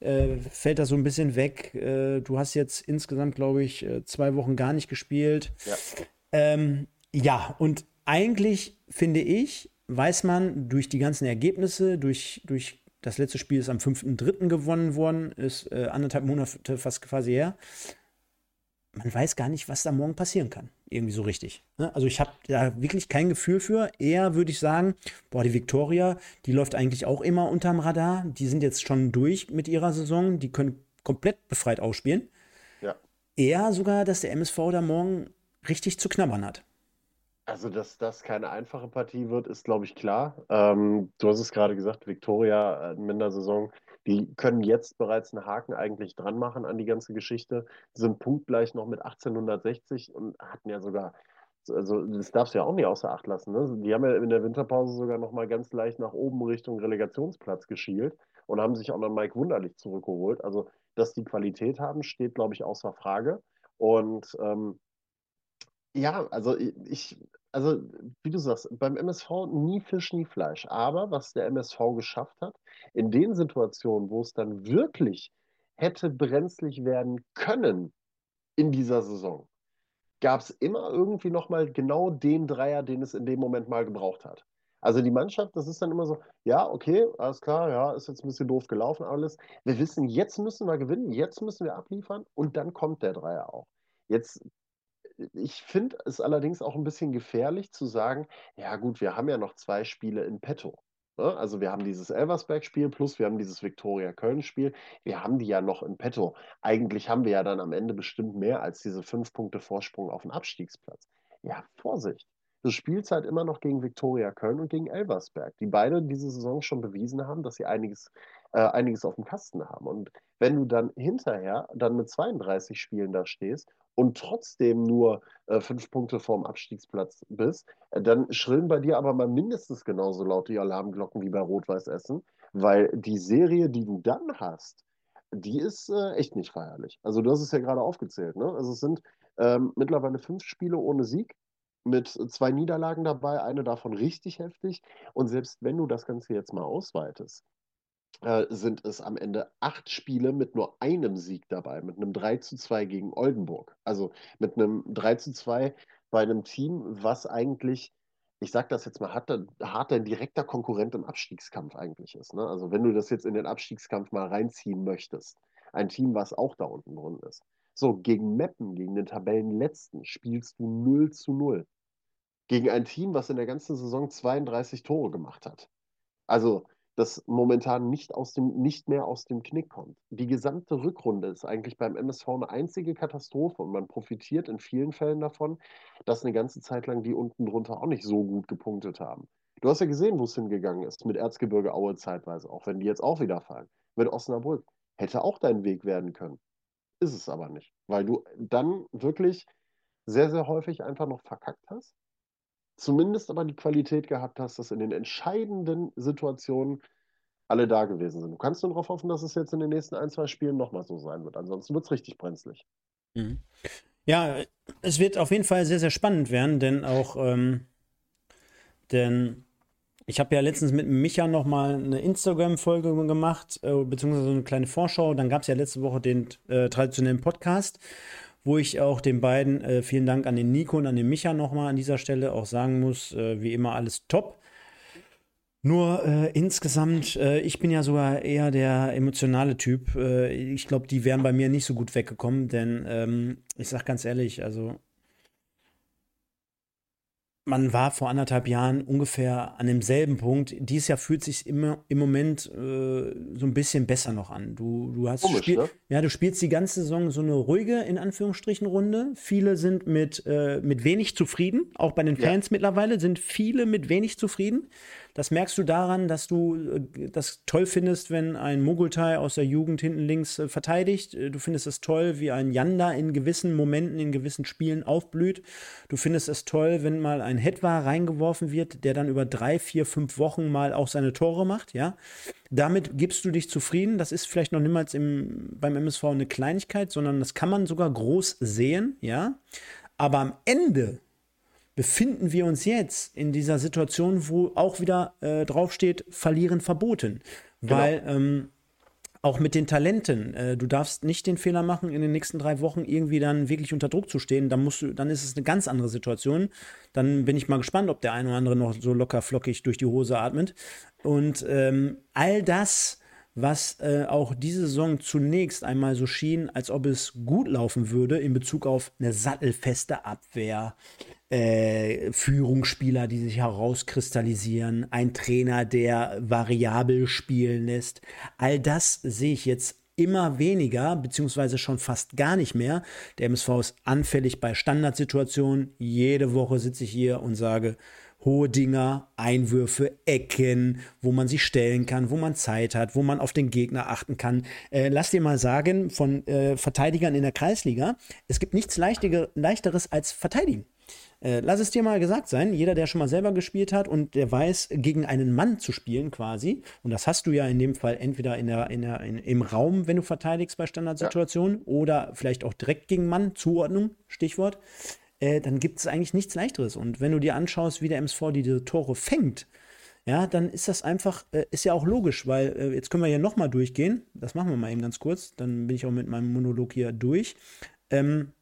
äh, fällt das so ein bisschen weg. Äh, du hast jetzt insgesamt, glaube ich, äh, zwei Wochen gar nicht gespielt. Ja, ähm, ja und eigentlich finde ich, weiß man durch die ganzen Ergebnisse, durch, durch das letzte Spiel ist am 5.3. gewonnen worden, ist äh, anderthalb Monate fast quasi her. Man weiß gar nicht, was da morgen passieren kann. Irgendwie so richtig. Ne? Also ich habe da wirklich kein Gefühl für. Eher würde ich sagen, boah, die Victoria, die läuft eigentlich auch immer unterm Radar. Die sind jetzt schon durch mit ihrer Saison. Die können komplett befreit ausspielen. Ja. Eher sogar, dass der MSV da morgen richtig zu knabbern hat. Also, dass das keine einfache Partie wird, ist, glaube ich, klar. Ähm, du hast es gerade gesagt, Viktoria äh, in der die können jetzt bereits einen Haken eigentlich dran machen an die ganze Geschichte, sind punktgleich noch mit 1860 und hatten ja sogar, also das darfst du ja auch nicht außer Acht lassen. Ne? Die haben ja in der Winterpause sogar noch mal ganz leicht nach oben Richtung Relegationsplatz geschielt und haben sich auch noch Mike Wunderlich zurückgeholt. Also, dass die Qualität haben, steht, glaube ich, außer Frage. Und ähm, ja, also ich, also wie du sagst, beim MSV nie Fisch, nie Fleisch. Aber was der MSV geschafft hat, in den Situationen, wo es dann wirklich hätte brenzlig werden können in dieser Saison, gab es immer irgendwie nochmal genau den Dreier, den es in dem Moment mal gebraucht hat. Also die Mannschaft, das ist dann immer so, ja, okay, alles klar, ja, ist jetzt ein bisschen doof gelaufen, alles. Wir wissen, jetzt müssen wir gewinnen, jetzt müssen wir abliefern und dann kommt der Dreier auch. Jetzt ich finde es allerdings auch ein bisschen gefährlich zu sagen, ja gut, wir haben ja noch zwei Spiele in petto. Ne? Also wir haben dieses Elversberg-Spiel plus wir haben dieses Viktoria-Köln-Spiel. Wir haben die ja noch in petto. Eigentlich haben wir ja dann am Ende bestimmt mehr als diese fünf Punkte Vorsprung auf den Abstiegsplatz. Ja, Vorsicht. Du spielst halt immer noch gegen Viktoria Köln und gegen Elversberg, die beide diese Saison schon bewiesen haben, dass sie einiges, äh, einiges auf dem Kasten haben. Und wenn du dann hinterher dann mit 32 Spielen da stehst und trotzdem nur äh, fünf Punkte vorm Abstiegsplatz bist, äh, dann schrillen bei dir aber mal mindestens genauso laut die Alarmglocken wie bei Rot-Weiß Essen, weil die Serie, die du dann hast, die ist äh, echt nicht feierlich. Also du hast es ja gerade aufgezählt. Ne? Also es sind ähm, mittlerweile fünf Spiele ohne Sieg mit zwei Niederlagen dabei, eine davon richtig heftig. Und selbst wenn du das Ganze jetzt mal ausweitest, äh, sind es am Ende acht Spiele mit nur einem Sieg dabei, mit einem 3 zu 2 gegen Oldenburg. Also mit einem 3 zu 2 bei einem Team, was eigentlich, ich sage das jetzt mal, harter, harter direkter Konkurrent im Abstiegskampf eigentlich ist. Ne? Also wenn du das jetzt in den Abstiegskampf mal reinziehen möchtest, ein Team, was auch da unten drin ist. So, gegen Meppen, gegen den Tabellenletzten, spielst du 0 zu 0. Gegen ein Team, was in der ganzen Saison 32 Tore gemacht hat. Also, das momentan nicht, aus dem, nicht mehr aus dem Knick kommt. Die gesamte Rückrunde ist eigentlich beim MSV eine einzige Katastrophe und man profitiert in vielen Fällen davon, dass eine ganze Zeit lang die unten drunter auch nicht so gut gepunktet haben. Du hast ja gesehen, wo es hingegangen ist, mit Erzgebirge Aue zeitweise, auch wenn die jetzt auch wieder fallen. Mit Osnabrück. Hätte auch dein Weg werden können. Ist es aber nicht, weil du dann wirklich sehr, sehr häufig einfach noch verkackt hast zumindest aber die Qualität gehabt hast, dass in den entscheidenden Situationen alle da gewesen sind. Du kannst nur darauf hoffen, dass es jetzt in den nächsten ein, zwei Spielen nochmal so sein wird. Ansonsten wird es richtig brenzlig. Mhm. Ja, es wird auf jeden Fall sehr, sehr spannend werden, denn auch, ähm, denn ich habe ja letztens mit Micha nochmal eine Instagram-Folge gemacht, äh, beziehungsweise eine kleine Vorschau. Dann gab es ja letzte Woche den äh, traditionellen Podcast wo ich auch den beiden, äh, vielen Dank an den Nico und an den Micha nochmal an dieser Stelle auch sagen muss, äh, wie immer alles top. Nur äh, insgesamt, äh, ich bin ja sogar eher der emotionale Typ. Äh, ich glaube, die wären bei mir nicht so gut weggekommen, denn ähm, ich sag ganz ehrlich, also man war vor anderthalb Jahren ungefähr an demselben Punkt. Dieses Jahr fühlt sich immer im Moment äh, so ein bisschen besser noch an. Du, du hast Komisch, ne? ja, du spielst die ganze Saison so eine ruhige in Anführungsstrichen Runde. Viele sind mit äh, mit wenig zufrieden. Auch bei den Ja. Fans mittlerweile sind viele mit wenig zufrieden. Das merkst du daran, dass du äh, das toll findest, wenn ein Mogultai aus der Jugend hinten links äh, verteidigt. Äh, Du findest es toll, wie ein Yanda in gewissen Momenten, in gewissen Spielen aufblüht. Du findest es toll, wenn mal ein Hetwa reingeworfen wird, der dann über drei, vier, fünf Wochen mal auch seine Tore macht, ja. Damit gibst du dich zufrieden. Das ist vielleicht noch niemals im, beim MSV eine Kleinigkeit, sondern das kann man sogar groß sehen, ja. Aber am Ende befinden wir uns jetzt in dieser Situation, wo auch wieder äh, draufsteht, verlieren verboten. Weil ähm, auch mit den Talenten, äh, du darfst nicht den Fehler machen, in den nächsten drei Wochen irgendwie dann wirklich unter Druck zu stehen. Dann musst du, dann ist es eine ganz andere Situation. Dann bin ich mal gespannt, ob der eine oder andere noch so locker flockig durch die Hose atmet. Und ähm, all das, was äh, auch diese Saison zunächst einmal so schien, als ob es gut laufen würde in Bezug auf eine sattelfeste Abwehr, äh, Führungsspieler, die sich herauskristallisieren, ein Trainer, der variabel spielen lässt. All das sehe ich jetzt immer weniger, beziehungsweise schon fast gar nicht mehr. Der MSV ist anfällig bei Standardsituationen. Jede Woche sitze ich hier und sage, hohe Dinger, Einwürfe, Ecken, wo man sich stellen kann, wo man Zeit hat, wo man auf den Gegner achten kann. Äh, lass dir mal sagen, von äh, Verteidigern in der Kreisliga, es gibt nichts Leichtige, leichteres als verteidigen. Äh, lass es dir mal gesagt sein, jeder, der schon mal selber gespielt hat und der weiß, gegen einen Mann zu spielen quasi, und das hast du ja in dem Fall entweder in der, in der, in, im Raum, wenn du verteidigst bei Standardsituationen, oder vielleicht auch direkt gegen Mann, Zuordnung, Stichwort, äh, dann gibt es eigentlich nichts leichteres. Und wenn du dir anschaust, wie der MSV diese Tore fängt, ja, dann ist das einfach, äh, ist ja auch logisch, weil äh, jetzt können wir ja nochmal durchgehen. Das machen wir mal eben ganz kurz, dann bin ich auch mit meinem Monolog hier durch. Ähm,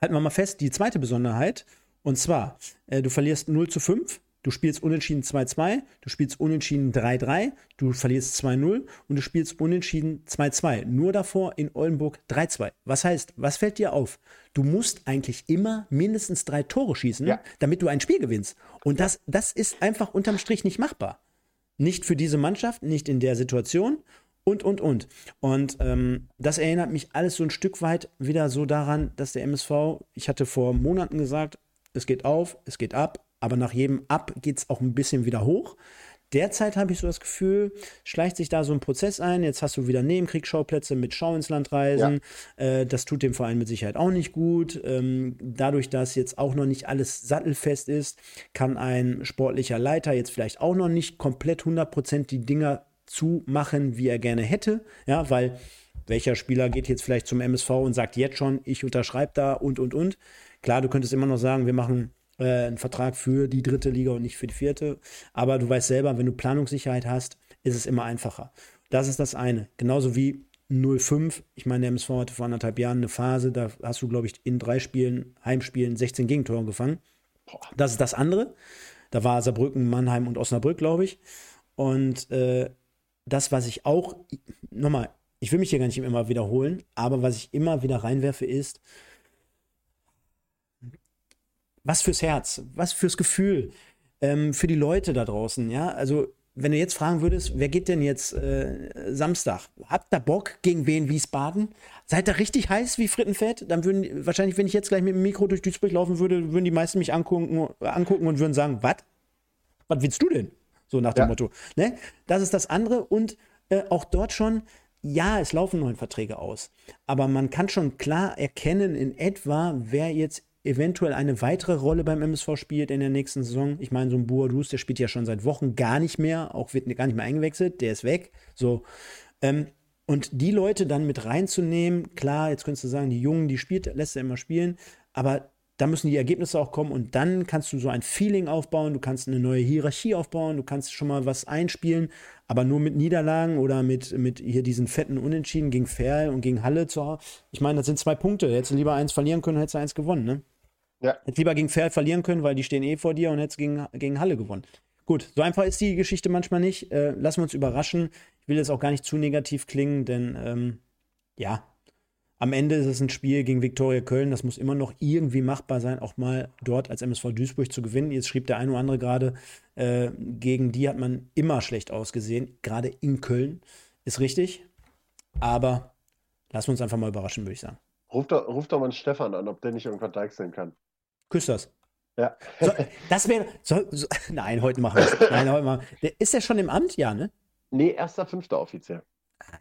halten wir mal fest, die zweite Besonderheit, und zwar, äh, du verlierst 0 zu 5, du spielst unentschieden 2-2, du spielst unentschieden 3-3, du verlierst 2-0 und du spielst unentschieden 2-2. Nur davor in Oldenburg 3-2. Was heißt, was fällt dir auf? Du musst eigentlich immer mindestens drei Tore schießen, Ja. damit du ein Spiel gewinnst. Und das, das ist einfach unterm Strich nicht machbar. Nicht für diese Mannschaft, nicht in der Situation und, und, und. Und ähm, das erinnert mich alles so ein Stück weit wieder so daran, dass der MSV, ich hatte vor Monaten gesagt, es geht auf, es geht ab, aber nach jedem Ab geht es auch ein bisschen wieder hoch. Derzeit habe ich so das Gefühl, schleicht sich da so ein Prozess ein. Jetzt hast du wieder Nebenkriegsschauplätze mit Schau ins Land reisen. Äh, das tut dem Verein mit Sicherheit auch nicht gut. Ähm, dadurch, dass jetzt auch noch nicht alles sattelfest ist, kann ein sportlicher Leiter jetzt vielleicht auch noch nicht komplett 100% die Dinger zumachen, wie er gerne hätte. Ja, weil welcher Spieler geht jetzt vielleicht zum MSV und sagt jetzt schon, ich unterschreibe da und, und, und. Klar, du könntest immer noch sagen, wir machen äh, einen Vertrag für die dritte Liga und nicht für die vierte. Aber du weißt selber, wenn du Planungssicherheit hast, ist es immer einfacher. Das ist das eine. Genauso wie 05. Ich meine, der MSV hatte vor anderthalb Jahren eine Phase, da hast du, glaube ich, in drei Spielen, Heimspielen, 16 Gegentore gefangen. Das ist das andere. Da war Saarbrücken, Mannheim und Osnabrück, glaube ich. Und äh, das, was ich auch, nochmal, ich will mich hier gar nicht immer wiederholen, aber was ich immer wieder reinwerfe, ist, was fürs Herz, was fürs Gefühl, ähm, für die Leute da draußen, ja. Also, wenn du jetzt fragen würdest, wer geht denn jetzt äh, Samstag? Habt ihr Bock gegen wen Wiesbaden? Seid ihr richtig heiß wie Frittenfett? Dann würden wahrscheinlich, wenn ich jetzt gleich mit dem Mikro durch Duisburg laufen würde, würden die meisten mich angucken, angucken und würden sagen, was? Was willst du denn? So nach dem Ja. Motto. Ne? Das ist das andere. Und äh, auch dort schon, ja, es laufen neue Verträge aus. Aber man kann schon klar erkennen in etwa, wer jetzt eventuell eine weitere Rolle beim MSV spielt in der nächsten Saison. Ich meine, so ein Boadus, der spielt ja schon seit Wochen gar nicht mehr, auch wird gar nicht mehr eingewechselt, der ist weg. So. Ähm, und die Leute dann mit reinzunehmen, klar, jetzt könntest du sagen, die Jungen, die spielt, lässt er immer spielen, aber da müssen die Ergebnisse auch kommen und dann kannst du so ein Feeling aufbauen, du kannst eine neue Hierarchie aufbauen, du kannst schon mal was einspielen, aber nur mit Niederlagen oder mit, mit hier diesen fetten Unentschieden gegen Ferl und gegen Halle zu. Ich meine, das sind zwei Punkte. Hättest du lieber eins verlieren können, hättest du eins gewonnen, ne? Ja. Hättest lieber gegen Ferl verlieren können, weil die stehen eh vor dir und hättest gegen, gegen Halle gewonnen. Gut, so einfach ist die Geschichte manchmal nicht. Äh, lassen wir uns überraschen. Ich will jetzt auch gar nicht zu negativ klingen, denn ähm, ja, Am Ende ist es ein Spiel gegen Viktoria Köln. Das muss immer noch irgendwie machbar sein, auch mal dort als MSV Duisburg zu gewinnen. Jetzt schrieb der eine oder andere gerade, äh, gegen die hat man immer schlecht ausgesehen, gerade in Köln. Ist richtig. Aber lassen wir uns einfach mal überraschen, würde ich sagen. Ruf doch, ruf doch mal einen Stefan an, ob der nicht irgendwas deichseln kann. Küsst das. Ja. So, das wäre. So, so, nein, heute machen wir es. Nein, heute machen wir. Ist der schon im Amt? Ja, ne? Nee, erster Fünfter offiziell.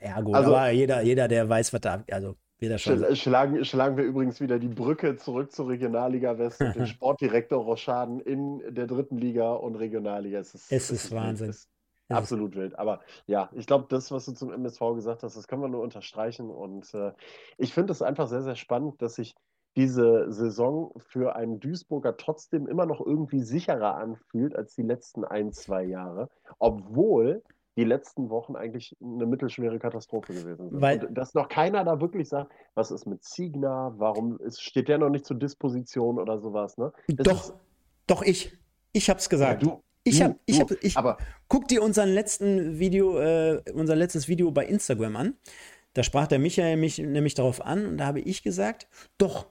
Ja, gut, also, aber jeder, jeder, der weiß, was da. Also, wieder schon. Schlagen, schlagen wir übrigens wieder die Brücke zurück zur Regionalliga West und den Sportdirektor Roschaden in der dritten Liga und Regionalliga. Es ist, es ist Wahnsinn. Ist absolut wild. Aber ja, ich glaube, das, was du zum MSV gesagt hast, das können wir nur unterstreichen. Und äh, ich finde es einfach sehr, sehr spannend, dass sich diese Saison für einen Duisburger trotzdem immer noch irgendwie sicherer anfühlt als die letzten ein, zwei Jahre, obwohl die letzten Wochen eigentlich eine mittelschwere Katastrophe gewesen sind. Weil, und dass noch keiner da wirklich sagt, was ist mit Signa, warum ist, steht der noch nicht zur Disposition oder sowas. Ne? doch, ist, doch ich. Ich hab's gesagt. Ja, du, ich habe, ich habe, ich aber guck dir unseren letzten Video, äh, unser letztes Video bei Instagram an. Da sprach der Michael mich nämlich darauf an und da habe ich gesagt, doch,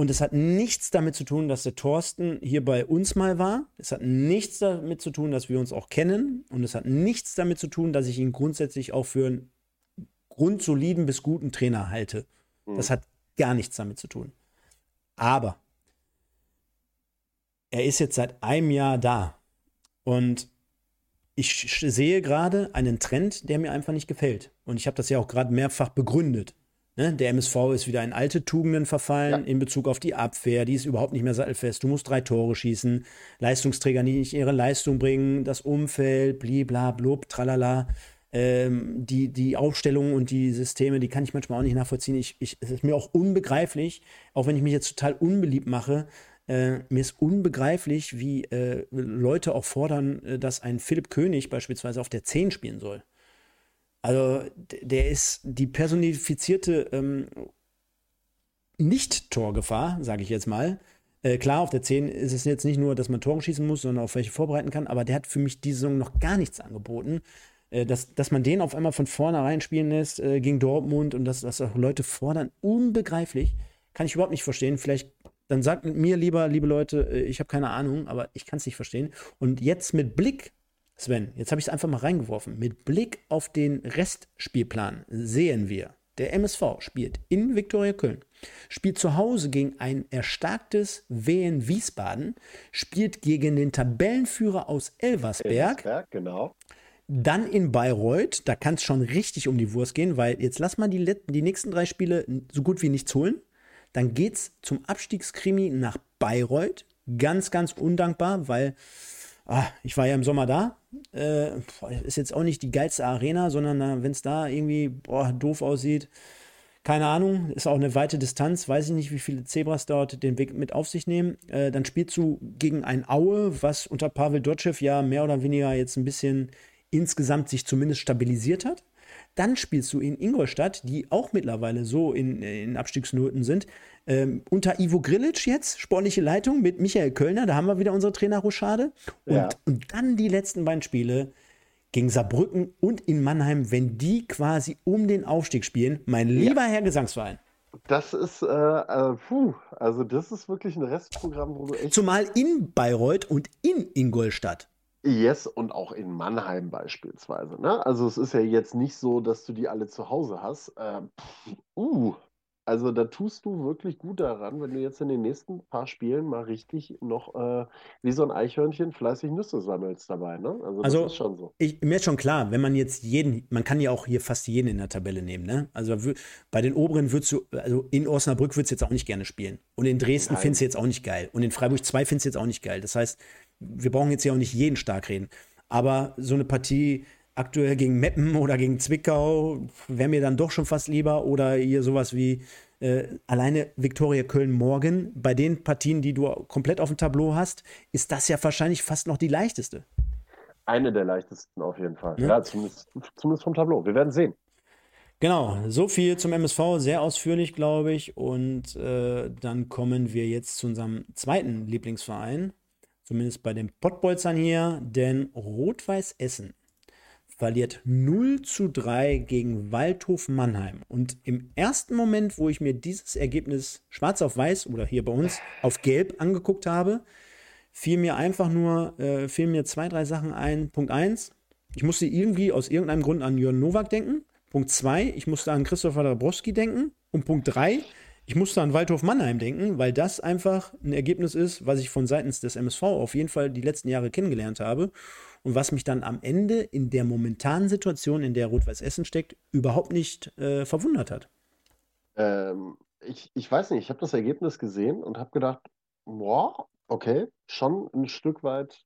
und es hat nichts damit zu tun, dass der Thorsten hier bei uns mal war. Es hat nichts damit zu tun, dass wir uns auch kennen. Und es hat nichts damit zu tun, dass ich ihn grundsätzlich auch für einen grundsoliden bis guten Trainer halte. Mhm. Das hat gar nichts damit zu tun. Aber er ist jetzt seit einem Jahr da. Und ich sehe gerade einen Trend, der mir einfach nicht gefällt. Und ich habe das ja auch gerade mehrfach begründet. Ne? Der MSV ist wieder in alte Tugenden verfallen ja. in Bezug auf die Abwehr. Die ist überhaupt nicht mehr sattelfest. Du musst drei Tore schießen. Leistungsträger, die nicht ihre Leistung bringen. Das Umfeld, blibla, blub, tralala. Ähm, die, die Aufstellungen und die Systeme, die kann ich manchmal auch nicht nachvollziehen. Ich, ich, es ist mir auch unbegreiflich, auch wenn ich mich jetzt total unbeliebt mache, äh, mir ist unbegreiflich, wie äh, Leute auch fordern, äh, dass ein Philipp König beispielsweise auf der 10 spielen soll. Also der ist die personifizierte ähm, Nicht-Torgefahr, sage ich jetzt mal. Äh, klar, auf der 10 ist es jetzt nicht nur, dass man Tore schießen muss, sondern auf welche vorbereiten kann, aber der hat für mich diese Saison noch gar nichts angeboten. Äh, dass, dass man den auf einmal von vornherein spielen lässt äh, gegen Dortmund und dass, dass auch Leute fordern, unbegreiflich. Kann ich überhaupt nicht verstehen. Vielleicht dann sagt mir lieber, liebe Leute, äh, ich habe keine Ahnung, aber ich kann es nicht verstehen. Und jetzt mit Blick Sven, jetzt habe ich es einfach mal reingeworfen. Mit Blick auf den Restspielplan sehen wir, der MSV spielt in Viktoria Köln, spielt zu Hause gegen ein erstarktes Wien Wiesbaden, spielt gegen den Tabellenführer aus Elversberg. Elversberg genau. Dann in Bayreuth, da kann es schon richtig um die Wurst gehen, weil jetzt lass mal die, die nächsten drei Spiele so gut wie nichts holen. Dann geht es zum Abstiegskrimi nach Bayreuth. Ganz, ganz undankbar, weil ah, ich war ja im Sommer da. Äh, ist jetzt auch nicht die geilste Arena, sondern wenn es da irgendwie boah, doof aussieht, keine Ahnung, ist auch eine weite Distanz, weiß ich nicht, wie viele Zebras dort den Weg mit auf sich nehmen. Äh, dann spielst du gegen ein Aue, was unter Pavel Dotschew ja mehr oder weniger jetzt ein bisschen insgesamt sich zumindest stabilisiert hat. Dann spielst du in Ingolstadt, die auch mittlerweile so in, in Abstiegsnoten sind. Ähm, unter Ivo Grilic jetzt, sportliche Leitung mit Michael Kölner, da haben wir wieder unsere Trainer Rochade. Und, ja. und dann die letzten beiden Spiele gegen Saarbrücken und in Mannheim, wenn die quasi um den Aufstieg spielen. Mein lieber ja. Herr Gesangsverein. Das ist, äh, äh, puh, also das ist wirklich ein Restprogramm, wo du echt. Zumal in Bayreuth und in Ingolstadt. Yes, und auch in Mannheim beispielsweise. Ne? Also es ist ja jetzt nicht so, dass du die alle zu Hause hast. Äh, uh, also da tust du wirklich gut daran, wenn du jetzt in den nächsten paar Spielen mal richtig noch äh, wie so ein Eichhörnchen fleißig Nüsse sammelst dabei. Ne? Also, also das ist schon so. Ich, mir ist schon klar, wenn man jetzt jeden, man kann ja auch hier fast jeden in der Tabelle nehmen. Ne? Also bei den oberen würdest du, also in Osnabrück würdest du jetzt auch nicht gerne spielen. Und in Dresden findest du jetzt auch nicht geil. Und in Freiburg 2 findest du jetzt auch nicht geil. Das heißt, wir brauchen jetzt ja auch nicht jeden stark reden. Aber so eine Partie aktuell gegen Meppen oder gegen Zwickau wäre mir dann doch schon fast lieber. Oder hier sowas wie äh, alleine Viktoria Köln morgen. Bei den Partien, die du komplett auf dem Tableau hast, ist das ja wahrscheinlich fast noch die leichteste. Eine der leichtesten auf jeden Fall. Ja, ja zumindest, zumindest vom Tableau. Wir werden sehen. Genau, so viel zum MSV, sehr ausführlich, glaube ich. Und äh, dann kommen wir jetzt zu unserem zweiten Lieblingsverein, zumindest bei den Pottbolzern hier, denn Rot-Weiß Essen verliert 0 zu 3 gegen Waldhof Mannheim. Und im ersten Moment, wo ich mir dieses Ergebnis schwarz auf weiß oder hier bei uns auf gelb angeguckt habe, fiel mir einfach nur, äh, fielen mir zwei, drei Sachen ein. Punkt 1, ich musste irgendwie aus irgendeinem Grund an Jörn Nowak denken. Punkt 2, ich musste an Christopher Dabrowski denken. Und Punkt 3, ich musste an Waldhof Mannheim denken, weil das einfach ein Ergebnis ist, was ich von seitens des MSV auf jeden Fall die letzten Jahre kennengelernt habe und was mich dann am Ende in der momentanen Situation, in der Rot-Weiß Essen steckt, überhaupt nicht äh, verwundert hat. Ähm, ich, ich weiß nicht, ich habe das Ergebnis gesehen und habe gedacht, boah, okay, schon ein Stück weit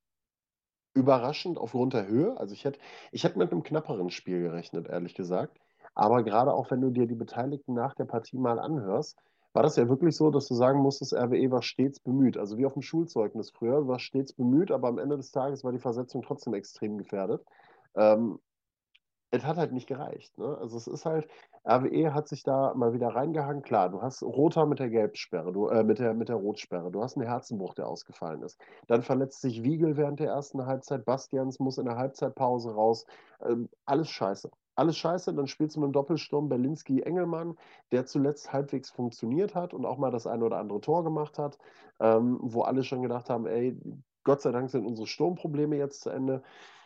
überraschend aufgrund der Höhe. Also ich hätte, ich hätte mit einem knapperen Spiel gerechnet, ehrlich gesagt. Aber gerade auch wenn du dir die Beteiligten nach der Partie mal anhörst, war das ja wirklich so, dass du sagen musstest, RWE war stets bemüht. Also wie auf dem Schulzeugnis früher, war stets bemüht, aber am Ende des Tages war die Versetzung trotzdem extrem gefährdet. Ähm, es hat halt nicht gereicht. Ne? Also es ist halt, RWE hat sich da mal wieder reingehangen. Klar, du hast Roter mit der Gelbsperre, du, äh, mit, der, mit der Rotsperre, du hast einen Herzenbruch, der ausgefallen ist. Dann verletzt sich Wiegel während der ersten Halbzeit, Bastians muss in der Halbzeitpause raus. Ähm, alles scheiße alles scheiße, dann spielst du mit dem Doppelsturm Berlinski-Engelmann, der zuletzt halbwegs funktioniert hat und auch mal das eine oder andere Tor gemacht hat, ähm, wo alle schon gedacht haben, ey, Gott sei Dank sind unsere Sturmprobleme jetzt zu Ende.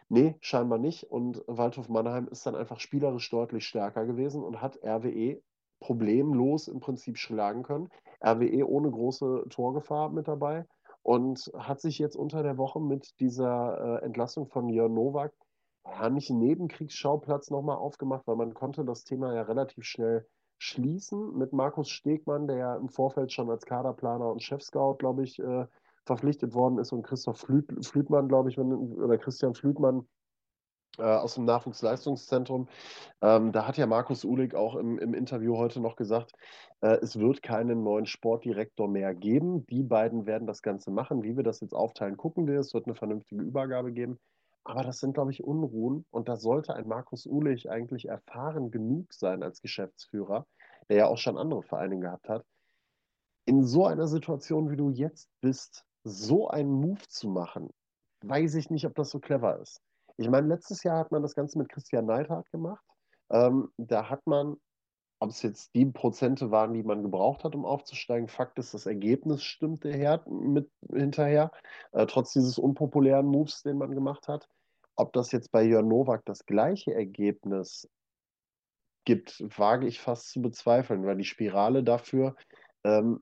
Nee, scheinbar nicht. Und Waldhof Mannheim ist dann einfach spielerisch deutlich stärker gewesen und hat RWE problemlos im Prinzip schlagen können. RWE ohne große Torgefahr mit dabei und hat sich jetzt unter der Woche mit dieser äh, Entlassung von Jörn Nowak ja, Nebenkriegsschauplatz nochmal aufgemacht, weil man konnte das Thema ja relativ schnell schließen mit Markus Stegmann, der ja im Vorfeld schon als Kaderplaner und Chefscout, glaube ich, äh, verpflichtet worden ist und Christoph Flüt, Flütmann, glaube ich, wenn, oder Christian Flütmann äh, aus dem Nachwuchsleistungszentrum. Ähm, da hat ja Markus Uhlig auch im, im Interview heute noch gesagt, äh, es wird keinen neuen Sportdirektor mehr geben. Die beiden werden das Ganze machen. Wie wir das jetzt aufteilen, gucken wir. Es wird eine vernünftige Übergabe geben. Aber das sind, glaube ich, Unruhen. Und da sollte ein Markus Uhlich eigentlich erfahren genug sein als Geschäftsführer, der ja auch schon andere Vereine gehabt hat. In so einer Situation, wie du jetzt bist, so einen Move zu machen, weiß ich nicht, ob das so clever ist. Ich meine, letztes Jahr hat man das Ganze mit Christian Neidhardt gemacht. Ähm, da hat man ob es jetzt die Prozente waren, die man gebraucht hat, um aufzusteigen. Fakt ist, das Ergebnis stimmte her, mit hinterher, äh, trotz dieses unpopulären Moves, den man gemacht hat. Ob das jetzt bei Jörn Nowak das gleiche Ergebnis gibt, wage ich fast zu bezweifeln, weil die Spirale dafür, ähm,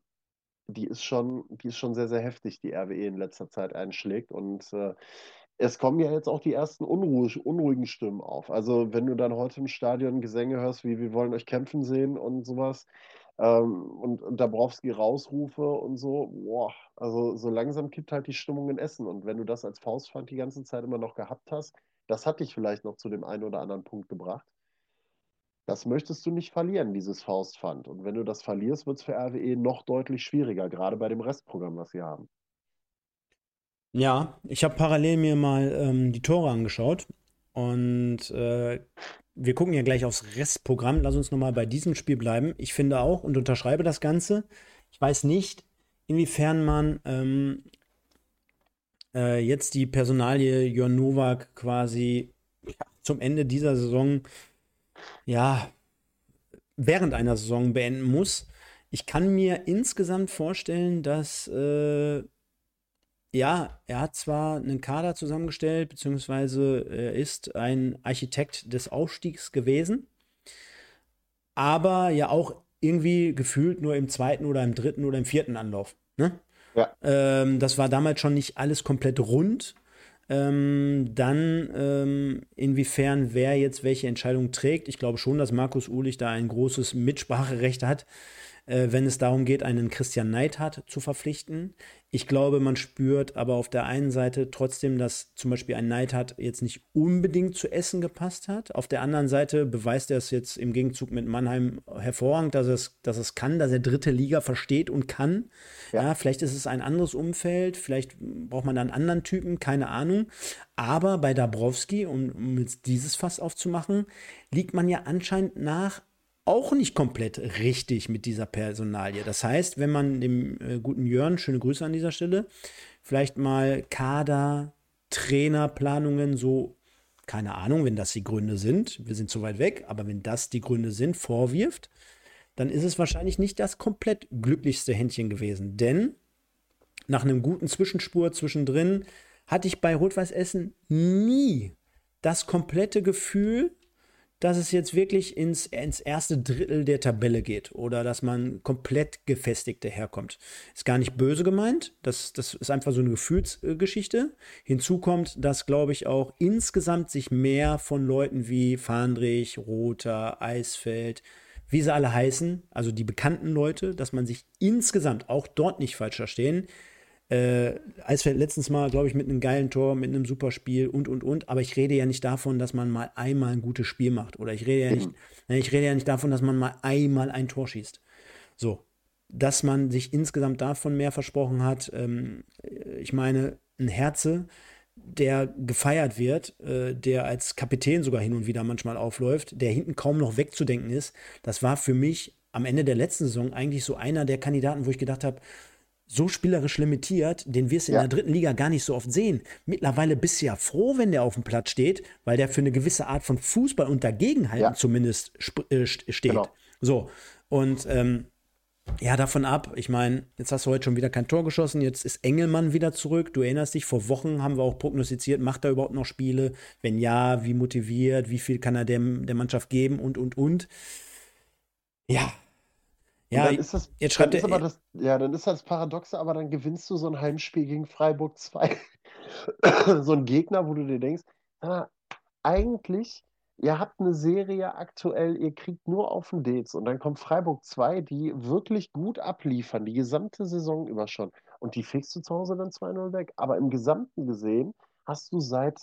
die ist schon, die ist schon sehr, sehr heftig, die RWE in letzter Zeit einschlägt. Und äh, es kommen ja jetzt auch die ersten unruhig, unruhigen Stimmen auf. Also wenn du dann heute im Stadion Gesänge hörst, wie wir wollen euch kämpfen sehen und sowas, ähm, und, und Dabrowski rausrufe und so, boah, also so langsam kippt halt die Stimmung in Essen. Und wenn du das als Faustpfand die ganze Zeit immer noch gehabt hast, das hat dich vielleicht noch zu dem einen oder anderen Punkt gebracht. Das möchtest du nicht verlieren, dieses Faustpfand. Und wenn du das verlierst, wird es für RWE noch deutlich schwieriger, gerade bei dem Restprogramm, was sie haben. Ja, ich habe parallel mir mal ähm, die Tore angeschaut und äh, wir gucken ja gleich aufs Restprogramm. Lass uns nochmal bei diesem Spiel bleiben. Ich finde auch und unterschreibe das Ganze. Ich weiß nicht, inwiefern man ähm, äh, jetzt die Personalie Jörn Nowak quasi zum Ende dieser Saison, ja, während einer Saison beenden muss. Ich kann mir insgesamt vorstellen, dass äh, ja, er hat zwar einen Kader zusammengestellt, beziehungsweise er ist ein Architekt des Aufstiegs gewesen, aber ja auch irgendwie gefühlt nur im zweiten oder im dritten oder im vierten Anlauf. Ne? Ja. Ähm, das war damals schon nicht alles komplett rund. Ähm, dann, ähm, inwiefern wer jetzt welche Entscheidung trägt. Ich glaube schon, dass Markus Uhlich da ein großes Mitspracherecht hat äh, wenn es darum geht, einen Christian Neidhardt zu verpflichten. Ich glaube, man spürt aber auf der einen Seite trotzdem, dass zum Beispiel ein Neidhardt jetzt nicht unbedingt zu Essen gepasst hat. Auf der anderen Seite beweist er es jetzt im Gegenzug mit Mannheim hervorragend, dass es, dass es kann, dass er dritte Liga versteht und kann. Ja. ja, vielleicht ist es ein anderes Umfeld, vielleicht braucht man da einen anderen Typen, keine Ahnung. Aber bei Dabrowski, um, um jetzt dieses Fass aufzumachen, liegt man ja anscheinend nach auch nicht komplett richtig mit dieser Personalie. Das heißt, wenn man dem äh, guten Jörn, schöne Grüße an dieser Stelle, vielleicht mal Kader, Trainerplanungen so keine Ahnung, wenn das die Gründe sind, wir sind zu weit weg, aber wenn das die Gründe sind, vorwirft, dann ist es wahrscheinlich nicht das komplett glücklichste Händchen gewesen. Denn nach einem guten Zwischenspur zwischendrin hatte ich bei Rot-Weiß Essen nie das komplette Gefühl, dass es jetzt wirklich ins, ins erste Drittel der Tabelle geht oder dass man komplett gefestigt daherkommt. Ist gar nicht böse gemeint, das, das ist einfach so eine Gefühlsgeschichte. Hinzu kommt, dass, glaube ich, auch insgesamt sich mehr von Leuten wie Fahndrich, Rother, Eisfeld, wie sie alle heißen, also die bekannten Leute, dass man sich insgesamt auch dort nicht falsch verstehen, äh, Eisfeld letztens mal, glaube ich, mit einem geilen Tor, mit einem super Spiel und, und, und. Aber ich rede ja nicht davon, dass man mal einmal ein gutes Spiel macht. Oder ich rede ja nicht, mhm. ich rede ja nicht davon, dass man mal einmal ein Tor schießt. So. Dass man sich insgesamt davon mehr versprochen hat. Ähm, ich meine, ein Herze, der gefeiert wird, äh, der als Kapitän sogar hin und wieder manchmal aufläuft, der hinten kaum noch wegzudenken ist, das war für mich am Ende der letzten Saison eigentlich so einer der Kandidaten, wo ich gedacht habe, so spielerisch limitiert, den du ja. in der dritten Liga gar nicht so oft sehen. Mittlerweile bist du ja froh, wenn der auf dem Platz steht, weil der für eine gewisse Art von Fußball und Dagegenhalten ja. zumindest äh, steht. Genau. So. Und ähm, ja, davon ab, ich meine, jetzt hast du heute schon wieder kein Tor geschossen, jetzt ist Engelmann wieder zurück. Du erinnerst dich, vor Wochen haben wir auch prognostiziert, macht er überhaupt noch Spiele? Wenn ja, wie motiviert, wie viel kann er dem, der Mannschaft geben und, und, und. Ja, ja, dann ist das, jetzt schreibt ist aber das, ja, dann ist das Paradoxe, aber dann gewinnst du so ein Heimspiel gegen Freiburg 2. so ein Gegner, wo du dir denkst, ah, eigentlich, ihr habt eine Serie aktuell, ihr kriegt nur auf den Dates und dann kommt Freiburg 2, die wirklich gut abliefern, die gesamte Saison über schon. Und die fegst du zu Hause dann 2-0 weg. Aber im Gesamten gesehen hast du seit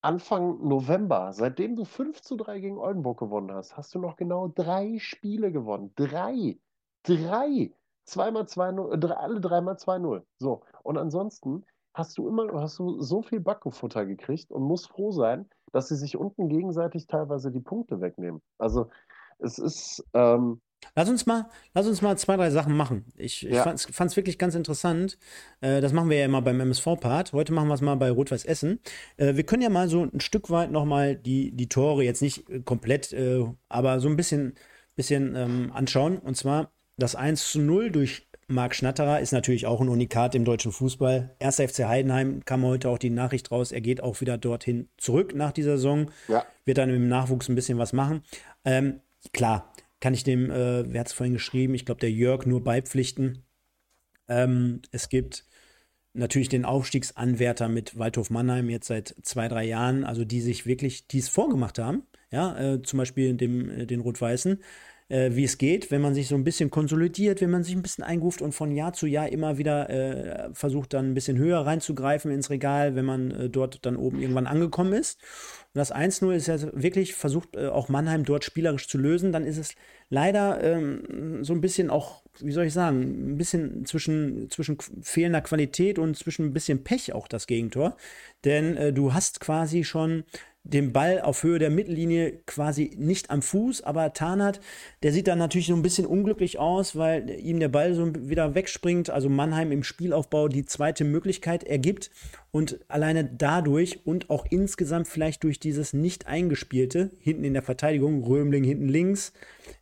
Anfang November, seitdem du 5 zu 3 gegen Oldenburg gewonnen hast, hast du noch genau drei Spiele gewonnen. Drei. Drei. Zweimal 2-0, äh, alle dreimal 2-0. So. Und ansonsten hast du immer, hast du so viel Backofutter gekriegt und musst froh sein, dass sie sich unten gegenseitig teilweise die Punkte wegnehmen. Also es ist. Ähm, lass uns mal, lass uns mal zwei, drei Sachen machen. Ich, ich ja. fand es wirklich ganz interessant. Äh, das machen wir ja immer beim MSV-Part. Heute machen wir es mal bei Rot-Weiß Essen. Äh, wir können ja mal so ein Stück weit nochmal die, die Tore, jetzt nicht komplett, äh, aber so ein bisschen, bisschen ähm, anschauen. Und zwar das 1 zu 0 durch Marc Schnatterer ist natürlich auch ein Unikat im deutschen Fußball. Erster FC Heidenheim kam heute auch die Nachricht raus, er geht auch wieder dorthin zurück nach dieser Saison. Ja. Wird dann im Nachwuchs ein bisschen was machen. Ähm, klar, kann ich dem, äh, wer hat es vorhin geschrieben, ich glaube, der Jörg nur beipflichten. Ähm, es gibt natürlich den Aufstiegsanwärter mit Waldhof Mannheim jetzt seit zwei, drei Jahren, also die sich wirklich dies vorgemacht haben. Ja, äh, zum Beispiel dem, äh, den Rot-Weißen äh, wie es geht, wenn man sich so ein bisschen konsolidiert, wenn man sich ein bisschen einruft und von Jahr zu Jahr immer wieder äh, versucht, dann ein bisschen höher reinzugreifen ins Regal, wenn man äh, dort dann oben irgendwann angekommen ist. Und das 1-0 ist ja wirklich versucht, äh, auch Mannheim dort spielerisch zu lösen. Dann ist es leider ähm, so ein bisschen auch, wie soll ich sagen, ein bisschen zwischen, zwischen fehlender Qualität und zwischen ein bisschen Pech auch das Gegentor. Denn äh, du hast quasi schon den Ball auf Höhe der Mittellinie quasi nicht am Fuß, aber Tarnat, der sieht dann natürlich so ein bisschen unglücklich aus, weil ihm der Ball so wieder wegspringt. Also Mannheim im Spielaufbau die zweite Möglichkeit ergibt und alleine dadurch und auch insgesamt vielleicht durch dieses nicht eingespielte hinten in der Verteidigung, Römling hinten links,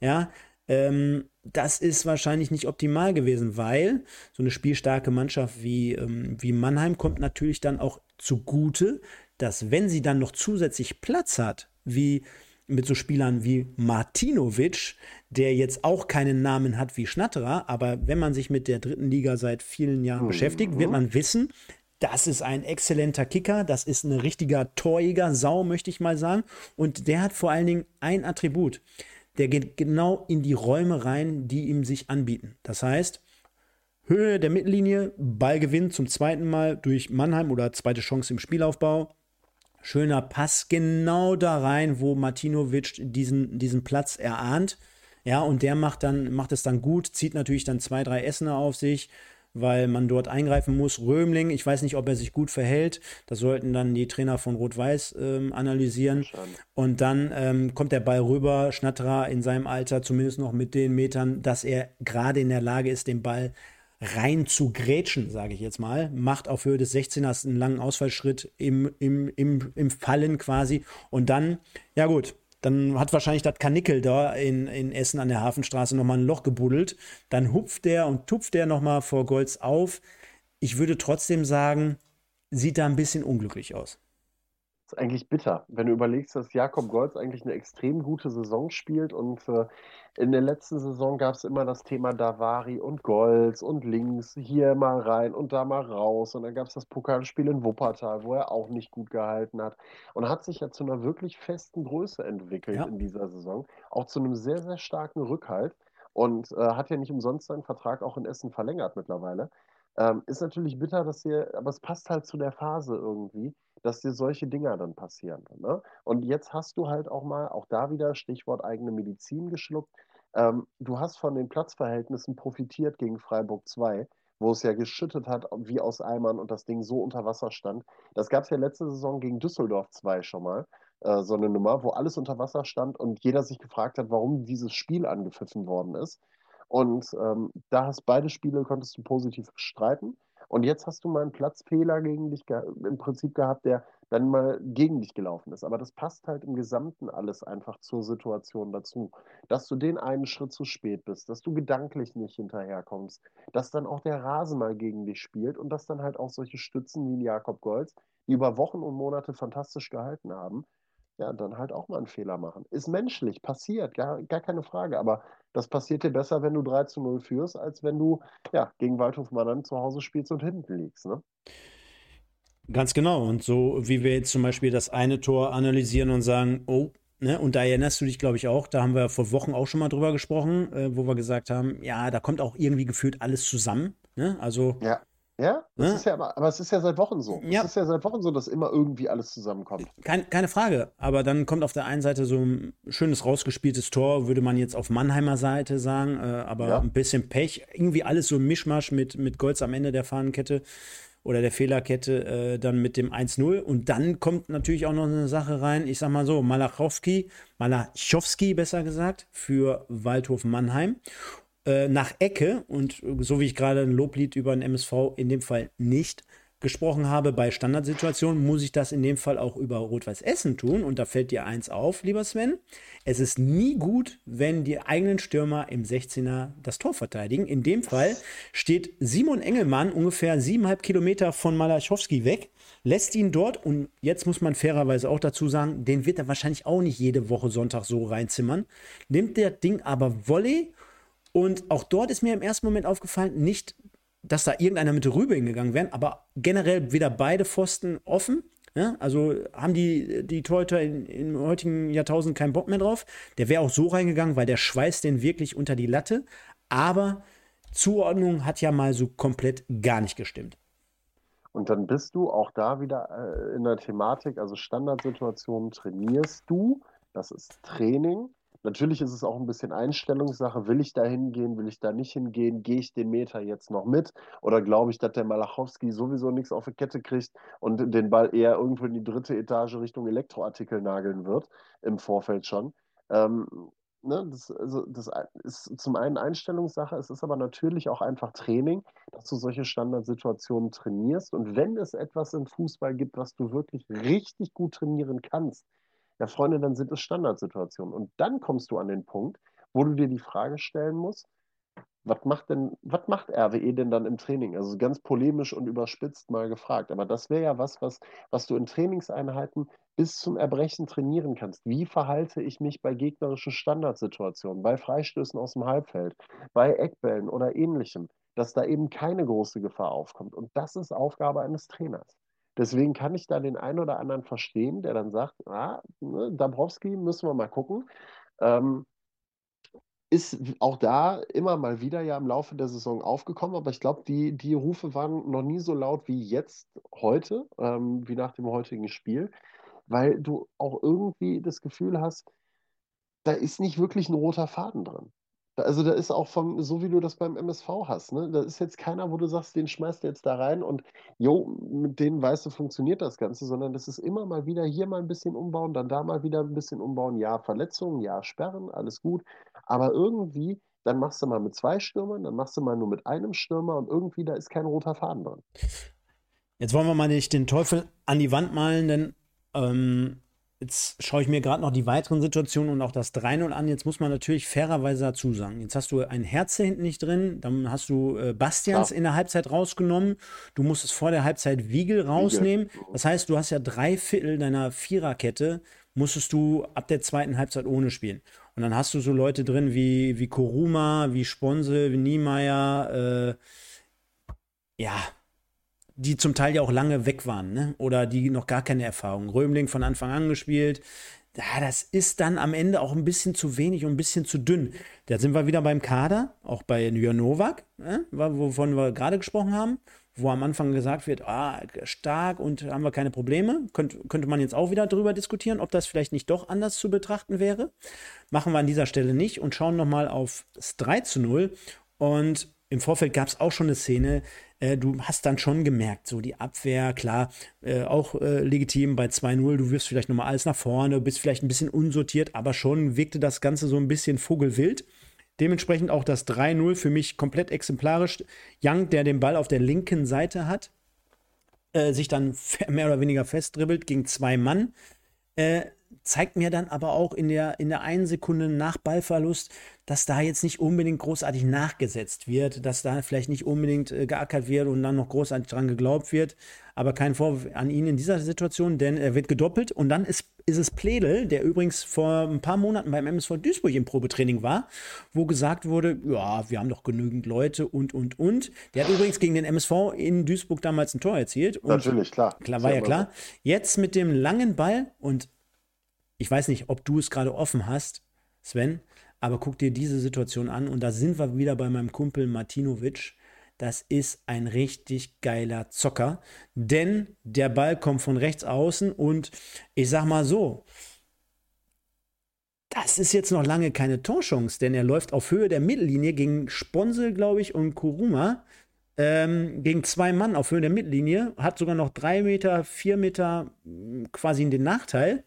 ja, ähm, das ist wahrscheinlich nicht optimal gewesen, weil so eine spielstarke Mannschaft wie, ähm, wie Mannheim kommt natürlich dann auch zugute, dass wenn sie dann noch zusätzlich Platz hat, wie mit so Spielern wie Martinovic, der jetzt auch keinen Namen hat wie Schnatterer, aber wenn man sich mit der dritten Liga seit vielen Jahren mhm. beschäftigt, wird man wissen, das ist ein exzellenter Kicker, das ist ein richtiger Torjäger, Sau, möchte ich mal sagen. Und der hat vor allen Dingen ein Attribut. Der geht genau in die Räume rein, die ihm sich anbieten. Das heißt, Höhe der Mittellinie, Ballgewinn zum zweiten Mal durch Mannheim oder zweite Chance im Spielaufbau, Schöner Pass genau da rein, wo Martinovic diesen, diesen Platz erahnt. Ja, und der macht dann, macht es dann gut, zieht natürlich dann zwei, drei Essener auf sich, weil man dort eingreifen muss. Römling, ich weiß nicht, ob er sich gut verhält. Das sollten dann die Trainer von Rot-Weiß ähm, analysieren. Und dann ähm, kommt der Ball rüber, Schnatterer in seinem Alter, zumindest noch mit den Metern, dass er gerade in der Lage ist, den Ball rein zu grätschen, sage ich jetzt mal. Macht auf Höhe des 16ers einen langen Ausfallschritt im, im, im, im Fallen quasi. Und dann, ja gut, dann hat wahrscheinlich das Kanickel da in, in Essen an der Hafenstraße nochmal ein Loch gebuddelt. Dann hupft der und tupft der nochmal vor Golds auf. Ich würde trotzdem sagen, sieht da ein bisschen unglücklich aus ist eigentlich bitter, wenn du überlegst, dass Jakob Golz eigentlich eine extrem gute Saison spielt und äh, in der letzten Saison gab es immer das Thema Davari und Golz und links, hier mal rein und da mal raus und dann gab es das Pokalspiel in Wuppertal, wo er auch nicht gut gehalten hat und hat sich ja zu einer wirklich festen Größe entwickelt ja. in dieser Saison, auch zu einem sehr, sehr starken Rückhalt und äh, hat ja nicht umsonst seinen Vertrag auch in Essen verlängert mittlerweile. Ähm, ist natürlich bitter, dass hier, aber es passt halt zu der Phase irgendwie, dass dir solche Dinger dann passieren. Ne? Und jetzt hast du halt auch mal, auch da wieder Stichwort eigene Medizin geschluckt. Ähm, du hast von den Platzverhältnissen profitiert gegen Freiburg 2, wo es ja geschüttet hat wie aus Eimern und das Ding so unter Wasser stand. Das gab es ja letzte Saison gegen Düsseldorf 2 schon mal, äh, so eine Nummer, wo alles unter Wasser stand und jeder sich gefragt hat, warum dieses Spiel angepfiffen worden ist. Und ähm, da hast beide Spiele konntest du positiv bestreiten. Und jetzt hast du mal einen Platzfehler gegen dich im Prinzip gehabt, der dann mal gegen dich gelaufen ist. Aber das passt halt im Gesamten alles einfach zur Situation dazu. Dass du den einen Schritt zu spät bist, dass du gedanklich nicht hinterherkommst, dass dann auch der Rasen mal gegen dich spielt und dass dann halt auch solche Stützen wie Jakob Golz, die über Wochen und Monate fantastisch gehalten haben, ja, dann halt auch mal einen Fehler machen. Ist menschlich, passiert, gar, gar keine Frage. Aber das passiert dir besser, wenn du 3 zu 0 führst, als wenn du ja, gegen Waldhof Mannheim zu Hause spielst und hinten liegst. Ne? Ganz genau. Und so wie wir jetzt zum Beispiel das eine Tor analysieren und sagen, oh, Ne, und da erinnerst du dich, glaube ich, auch, da haben wir vor Wochen auch schon mal drüber gesprochen, äh, wo wir gesagt haben, ja, da kommt auch irgendwie gefühlt alles zusammen. Ne? Also ja. Ja, ne? ist ja aber, aber es ist ja seit Wochen so. Ja. Es ist ja seit Wochen so, dass immer irgendwie alles zusammenkommt. Kein, keine Frage. Aber dann kommt auf der einen Seite so ein schönes rausgespieltes Tor, würde man jetzt auf Mannheimer Seite sagen, äh, aber ja. ein bisschen Pech. Irgendwie alles so ein Mischmasch mit, mit Golds am Ende der Fahnenkette oder der Fehlerkette äh, dann mit dem 1-0. Und dann kommt natürlich auch noch eine Sache rein, ich sag mal so, Malachowski, Malachowski besser gesagt, für Waldhof Mannheim. Äh, nach Ecke und so wie ich gerade ein Loblied über den MSV in dem Fall nicht gesprochen habe, bei Standardsituationen muss ich das in dem Fall auch über Rot-Weiß Essen tun. Und da fällt dir eins auf, lieber Sven. Es ist nie gut, wenn die eigenen Stürmer im 16er das Tor verteidigen. In dem Fall steht Simon Engelmann ungefähr siebeneinhalb Kilometer von Malachowski weg, lässt ihn dort und jetzt muss man fairerweise auch dazu sagen, den wird er wahrscheinlich auch nicht jede Woche Sonntag so reinzimmern. Nimmt der Ding aber Volley und auch dort ist mir im ersten Moment aufgefallen, nicht, dass da irgendeiner mit Rübe hingegangen wäre, aber generell wieder beide Pfosten offen. Ja, also haben die, die Torhüter in, im heutigen Jahrtausend keinen Bock mehr drauf. Der wäre auch so reingegangen, weil der schweißt den wirklich unter die Latte. Aber Zuordnung hat ja mal so komplett gar nicht gestimmt. Und dann bist du auch da wieder äh, in der Thematik, also Standardsituationen trainierst du, das ist Training. Natürlich ist es auch ein bisschen Einstellungssache. Will ich da hingehen? Will ich da nicht hingehen? Gehe ich den Meter jetzt noch mit? Oder glaube ich, dass der Malachowski sowieso nichts auf die Kette kriegt und den Ball eher irgendwo in die dritte Etage Richtung Elektroartikel nageln wird, im Vorfeld schon? Ähm, ne, das, also, das ist zum einen Einstellungssache, es ist aber natürlich auch einfach Training, dass du solche Standardsituationen trainierst. Und wenn es etwas im Fußball gibt, was du wirklich richtig gut trainieren kannst, ja, Freunde, dann sind es Standardsituationen. Und dann kommst du an den Punkt, wo du dir die Frage stellen musst, was macht denn, was macht RWE denn dann im Training? Also ganz polemisch und überspitzt mal gefragt. Aber das wäre ja was, was, was du in Trainingseinheiten bis zum Erbrechen trainieren kannst. Wie verhalte ich mich bei gegnerischen Standardsituationen, bei Freistößen aus dem Halbfeld, bei Eckbällen oder ähnlichem, dass da eben keine große Gefahr aufkommt. Und das ist Aufgabe eines Trainers. Deswegen kann ich da den einen oder anderen verstehen, der dann sagt, ah, ne, Dabrowski müssen wir mal gucken. Ähm, ist auch da immer mal wieder ja im Laufe der Saison aufgekommen, aber ich glaube, die, die Rufe waren noch nie so laut wie jetzt heute, ähm, wie nach dem heutigen Spiel, weil du auch irgendwie das Gefühl hast, da ist nicht wirklich ein roter Faden drin. Also da ist auch vom, so wie du das beim MSV hast, ne? Da ist jetzt keiner, wo du sagst, den schmeißt du jetzt da rein und jo, mit denen weißt du, funktioniert das Ganze, sondern das ist immer mal wieder hier mal ein bisschen umbauen, dann da mal wieder ein bisschen umbauen. Ja, Verletzungen, ja, Sperren, alles gut. Aber irgendwie dann machst du mal mit zwei Stürmern, dann machst du mal nur mit einem Stürmer und irgendwie da ist kein roter Faden drin. Jetzt wollen wir mal nicht den Teufel an die Wand malen, denn ähm, Jetzt schaue ich mir gerade noch die weiteren Situationen und auch das 3-0 an. Jetzt muss man natürlich fairerweise dazu sagen. Jetzt hast du ein Herz hinten nicht drin, dann hast du äh, Bastians ja. in der Halbzeit rausgenommen. Du musstest vor der Halbzeit Wiegel rausnehmen. Das heißt, du hast ja drei Viertel deiner Viererkette, musstest du ab der zweiten Halbzeit ohne spielen. Und dann hast du so Leute drin wie, wie Koruma, wie Sponsel, wie Niemeyer, äh, ja, die zum Teil ja auch lange weg waren, ne? Oder die noch gar keine Erfahrung. Römling von Anfang an gespielt. Ja, das ist dann am Ende auch ein bisschen zu wenig und ein bisschen zu dünn. Da sind wir wieder beim Kader, auch bei Jörn Nowak, ne? wovon wir gerade gesprochen haben, wo am Anfang gesagt wird, ah, stark und haben wir keine Probleme. Könnt, könnte man jetzt auch wieder darüber diskutieren, ob das vielleicht nicht doch anders zu betrachten wäre. Machen wir an dieser Stelle nicht und schauen nochmal auf das 3 zu 0. Und im Vorfeld gab es auch schon eine Szene, äh, du hast dann schon gemerkt, so die Abwehr, klar, äh, auch äh, legitim bei 2-0, du wirst vielleicht nochmal alles nach vorne, bist vielleicht ein bisschen unsortiert, aber schon wirkte das Ganze so ein bisschen vogelwild. Dementsprechend auch das 3-0 für mich komplett exemplarisch. Young, der den Ball auf der linken Seite hat, äh, sich dann mehr oder weniger festdribbelt gegen zwei Mann. Zeigt mir dann aber auch in der, in der einen Sekunde nach Ballverlust, dass da jetzt nicht unbedingt großartig nachgesetzt wird, dass da vielleicht nicht unbedingt äh, geackert wird und dann noch großartig dran geglaubt wird. Aber kein Vorwurf an ihn in dieser Situation, denn er wird gedoppelt und dann ist, ist es Pledel, der übrigens vor ein paar Monaten beim MSV Duisburg im Probetraining war, wo gesagt wurde, ja, wir haben doch genügend Leute und, und, und. Der hat übrigens gegen den MSV in Duisburg damals ein Tor erzielt. Natürlich, klar. Klar, war ja klar. Jetzt mit dem langen Ball und ich weiß nicht, ob du es gerade offen hast, Sven, aber guck dir diese Situation an und da sind wir wieder bei meinem Kumpel Martinovic. Das ist ein richtig geiler Zocker, denn der Ball kommt von rechts außen und ich sag mal so, das ist jetzt noch lange keine Torchance, denn er läuft auf Höhe der Mittellinie gegen Sponsel, glaube ich, und Kuruma. Ähm, gegen zwei Mann auf Höhe der Mittellinie, hat sogar noch drei Meter, vier Meter hm, quasi in den Nachteil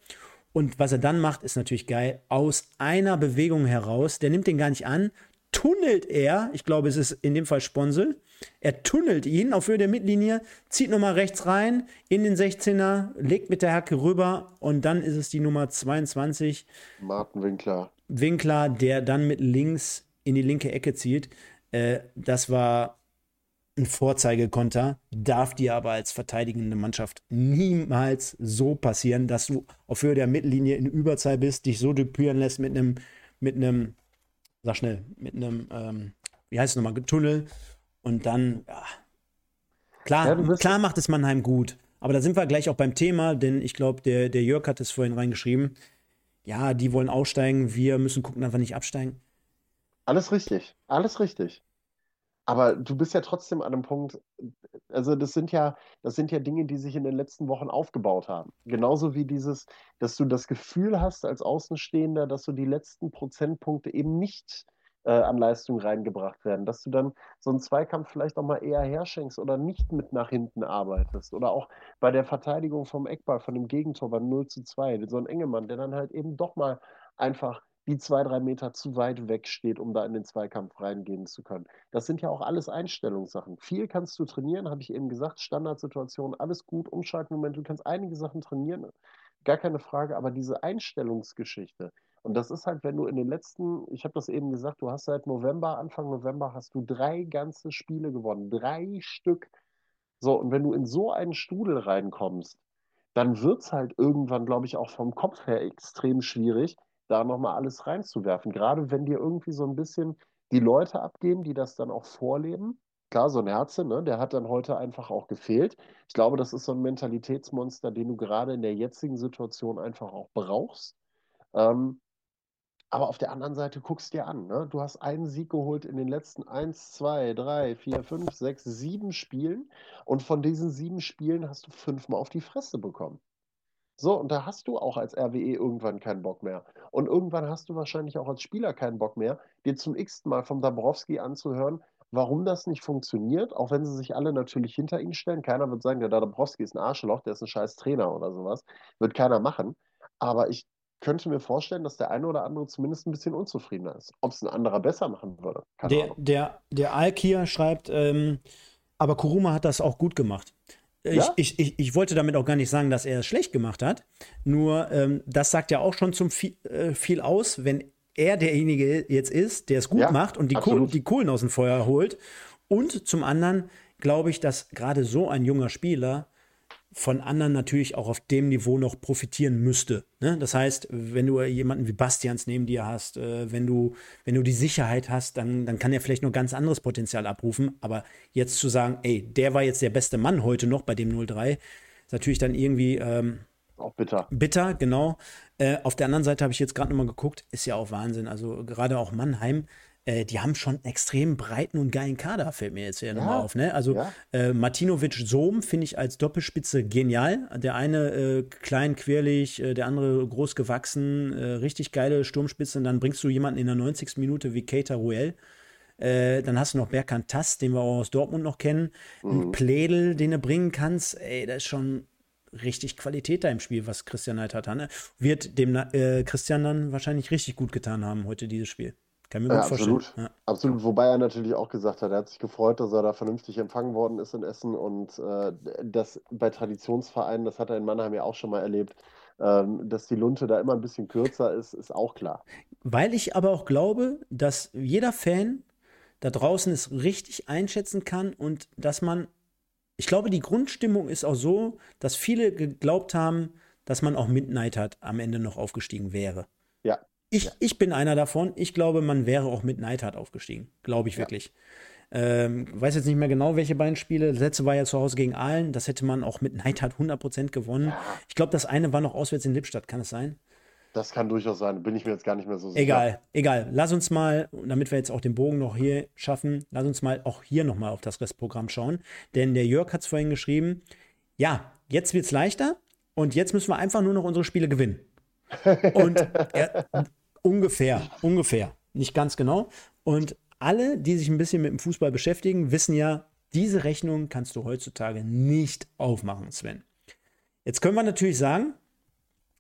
und was er dann macht, ist natürlich geil. Aus einer Bewegung heraus, der nimmt den gar nicht an, tunnelt er, ich glaube, es ist in dem Fall Sponsel, er tunnelt ihn auf Höhe der Mittellinie, zieht nochmal rechts rein in den 16er, legt mit der Hacke rüber und dann ist es die Nummer 22. Martin Winkler. Winkler, der dann mit links in die linke Ecke zieht. Äh, das war ein Vorzeigekonter darf dir aber als verteidigende Mannschaft niemals so passieren, dass du auf Höhe der Mittellinie in Überzahl bist, dich so düpieren lässt mit einem, mit einem, sag schnell, mit einem, ähm, wie heißt es nochmal, Tunnel und dann, ja. Klar, ja, klar macht es Mannheim gut. Aber da sind wir gleich auch beim Thema, denn ich glaube, der, der Jörg hat es vorhin reingeschrieben. Ja, die wollen aussteigen, wir müssen gucken, dass wir nicht absteigen. Alles richtig, alles richtig. Aber du bist ja trotzdem an einem Punkt, also das sind ja, das sind ja Dinge, die sich in den letzten Wochen aufgebaut haben. Genauso wie dieses, dass du das Gefühl hast als Außenstehender, dass du die letzten Prozentpunkte eben nicht äh, an Leistung reingebracht werden, dass du dann so einen Zweikampf vielleicht auch mal eher herschenkst oder nicht mit nach hinten arbeitest. Oder auch bei der Verteidigung vom Eckball, von dem Gegentor beim 0 zu 2, so ein Engemann, der dann halt eben doch mal einfach die zwei, drei Meter zu weit weg steht, um da in den Zweikampf reingehen zu können. Das sind ja auch alles Einstellungssachen. Viel kannst du trainieren, habe ich eben gesagt, Standardsituation, alles gut, Umschaltmomente, du kannst einige Sachen trainieren, gar keine Frage, aber diese Einstellungsgeschichte, und das ist halt, wenn du in den letzten, ich habe das eben gesagt, du hast seit November, Anfang November, hast du drei ganze Spiele gewonnen, drei Stück. So, und wenn du in so einen Strudel reinkommst, dann wird es halt irgendwann, glaube ich, auch vom Kopf her extrem schwierig, da nochmal alles reinzuwerfen. Gerade wenn dir irgendwie so ein bisschen die Leute abgeben, die das dann auch vorleben. Klar, so ein Herze, ne, der hat dann heute einfach auch gefehlt. Ich glaube, das ist so ein Mentalitätsmonster, den du gerade in der jetzigen Situation einfach auch brauchst. Ähm, aber auf der anderen Seite guckst dir an, ne? Du hast einen Sieg geholt in den letzten 1, 2, 3, 4, 5, 6, 7 Spielen. Und von diesen sieben Spielen hast du fünfmal auf die Fresse bekommen. So, und da hast du auch als RWE irgendwann keinen Bock mehr. Und irgendwann hast du wahrscheinlich auch als Spieler keinen Bock mehr, dir zum x-ten Mal vom Dabrowski anzuhören, warum das nicht funktioniert, auch wenn sie sich alle natürlich hinter ihn stellen. Keiner wird sagen, der Dabrowski ist ein Arschloch, der ist ein scheiß Trainer oder sowas. Wird keiner machen. Aber ich könnte mir vorstellen, dass der eine oder andere zumindest ein bisschen unzufriedener ist. Ob es ein anderer besser machen würde. Keine der, Ahnung. der, der Alkia schreibt, ähm, aber Kuruma hat das auch gut gemacht. Ich, ja? ich, ich, ich, wollte damit auch gar nicht sagen, dass er es schlecht gemacht hat. Nur ähm, das sagt ja auch schon zum viel, äh, viel aus, wenn er derjenige jetzt ist, der es gut ja, macht und die, Kohl, die Kohlen aus dem Feuer holt. Und zum anderen glaube ich, dass gerade so ein junger Spieler von anderen natürlich auch auf dem Niveau noch profitieren müsste. Ne? Das heißt, wenn du jemanden wie Bastians neben dir hast, äh, wenn, du, wenn du die Sicherheit hast, dann, dann kann er vielleicht nur ganz anderes Potenzial abrufen. Aber jetzt zu sagen, ey, der war jetzt der beste Mann heute noch bei dem 03, ist natürlich dann irgendwie. Ähm, auch bitter. Bitter, genau. Äh, auf der anderen Seite habe ich jetzt gerade nochmal geguckt, ist ja auch Wahnsinn. Also gerade auch Mannheim äh, die haben schon einen extrem breiten und geilen Kader, fällt mir jetzt hier ja, nochmal auf. Ne? Also ja. äh, Martinovic Sohm finde ich als Doppelspitze genial. Der eine äh, klein, querlich, äh, der andere groß gewachsen, äh, richtig geile Sturmspitze. Und dann bringst du jemanden in der 90. Minute wie Keita Ruel. Äh, dann hast du noch Berkan Tass, den wir auch aus Dortmund noch kennen. Mhm. Ein Plädel, den du bringen kannst. Ey, da ist schon richtig Qualität da im Spiel, was Christian halt hat. Ne? Wird dem Christian dann wahrscheinlich richtig gut getan haben, heute dieses Spiel. Kann mir gut ja, vorstellen. Absolut. Ja. absolut. Wobei er natürlich auch gesagt hat, er hat sich gefreut, dass er da vernünftig empfangen worden ist in Essen und äh, das bei Traditionsvereinen, das hat er in Mannheim ja auch schon mal erlebt, ähm, dass die Lunte da immer ein bisschen kürzer ist, ist auch klar. Weil ich aber auch glaube, dass jeder Fan da draußen es richtig einschätzen kann und dass man, ich glaube, die Grundstimmung ist auch so, dass viele geglaubt haben, dass man auch Midnight hat am Ende noch aufgestiegen wäre. Ja. Ich, ich bin einer davon. Ich glaube, man wäre auch mit Neidhardt aufgestiegen. Glaube ich ja. wirklich. Ähm, weiß jetzt nicht mehr genau, welche beiden Spiele. Das letzte war ja zu Hause gegen Aalen. Das hätte man auch mit Neidhardt 100% gewonnen. Ja. Ich glaube, das eine war noch auswärts in Lippstadt. Kann es sein? Das kann durchaus sein. Bin ich mir jetzt gar nicht mehr so sicher. Egal, egal. Lass uns mal, damit wir jetzt auch den Bogen noch hier schaffen, lass uns mal auch hier nochmal auf das Restprogramm schauen. Denn der Jörg hat es vorhin geschrieben. Ja, jetzt wird es leichter und jetzt müssen wir einfach nur noch unsere Spiele gewinnen. Und er, Ungefähr, ungefähr. Nicht ganz genau. Und alle, die sich ein bisschen mit dem Fußball beschäftigen, wissen ja, diese Rechnung kannst du heutzutage nicht aufmachen, Sven. Jetzt können wir natürlich sagen,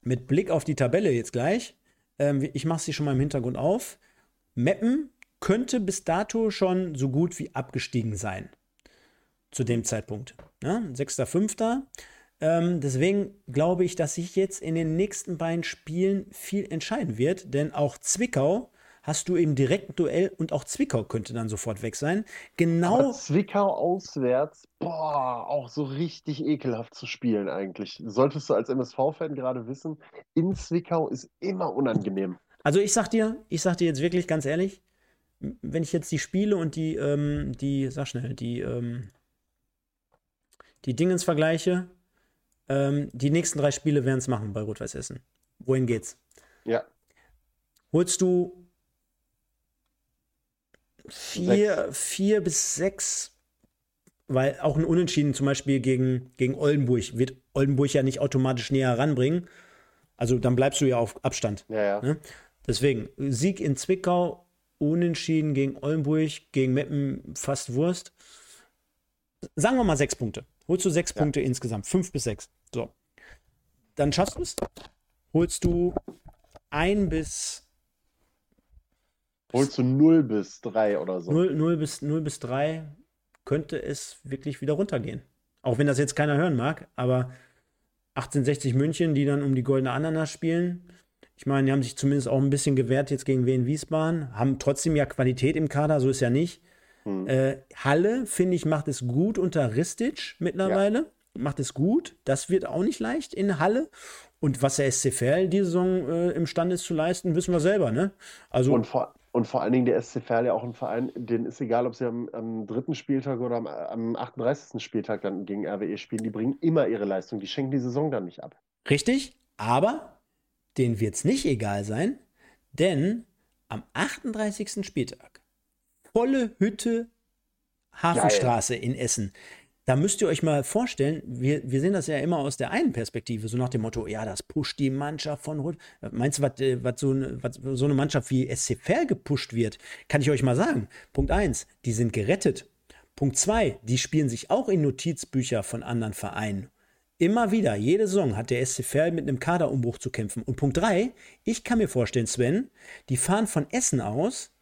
mit Blick auf die Tabelle jetzt gleich, ähm, ich mache sie schon mal im Hintergrund auf, Meppen könnte bis dato schon so gut wie abgestiegen sein. Zu dem Zeitpunkt. Ja, 6.5. Ähm, deswegen glaube ich, dass sich jetzt in den nächsten beiden Spielen viel entscheiden wird, denn auch Zwickau hast du im direkten Duell und auch Zwickau könnte dann sofort weg sein. Genau. Aber Zwickau auswärts, boah, auch so richtig ekelhaft zu spielen eigentlich. Solltest du als MSV-Fan gerade wissen, in Zwickau ist immer unangenehm. Also ich sag dir, ich sag dir jetzt wirklich ganz ehrlich, wenn ich jetzt die Spiele und die, ähm, die, sag schnell, die, ähm, die Dingens vergleiche, ähm, die nächsten drei Spiele werden es machen bei Rot-Weiß Essen. Wohin geht's? Ja. Holst du vier, vier bis sechs, weil auch ein Unentschieden zum Beispiel gegen, gegen Oldenburg wird Oldenburg ja nicht automatisch näher heranbringen. Also dann bleibst du ja auf Abstand. Ja, ja. Ne? Deswegen, Sieg in Zwickau, Unentschieden gegen Oldenburg, gegen Meppen fast Wurst. Sagen wir mal sechs Punkte. Holst du sechs ja. Punkte insgesamt, fünf bis sechs. So. Dann schaffst du es. Holst du ein bis. Holst du 0 bis 3 oder so? 0, 0, bis, 0 bis 3 könnte es wirklich wieder runtergehen. Auch wenn das jetzt keiner hören mag, aber 1860 München, die dann um die goldene Ananas spielen. Ich meine, die haben sich zumindest auch ein bisschen gewehrt jetzt gegen Wien Wiesbaden, haben trotzdem ja Qualität im Kader, so ist ja nicht. Hm. Äh, Halle, finde ich, macht es gut unter Ristic mittlerweile. Ja. Macht es gut. Das wird auch nicht leicht in Halle. Und was der SC Verl die Saison äh, imstande ist zu leisten, wissen wir selber, ne? Also und vor, und vor allen Dingen der SC Verl ja auch ein Verein, den ist egal, ob sie am, am dritten Spieltag oder am, am 38. Spieltag dann gegen RWE spielen, die bringen immer ihre Leistung. Die schenken die Saison dann nicht ab. Richtig, aber denen wird es nicht egal sein, denn am 38. Spieltag volle Hütte Hafenstraße Geil. in Essen. Da müsst ihr euch mal vorstellen, wir, wir sehen das ja immer aus der einen Perspektive, so nach dem Motto, ja, das pusht die Mannschaft von Rot. Meinst du, was, äh, so, was so eine Mannschaft wie SC Verl gepusht wird? Kann ich euch mal sagen. Punkt eins, die sind gerettet. Punkt zwei, die spielen sich auch in Notizbücher von anderen Vereinen. Immer wieder, jede Saison hat der SC Verl mit einem Kaderumbruch zu kämpfen. Und Punkt 3, ich kann mir vorstellen, Sven, die fahren von Essen aus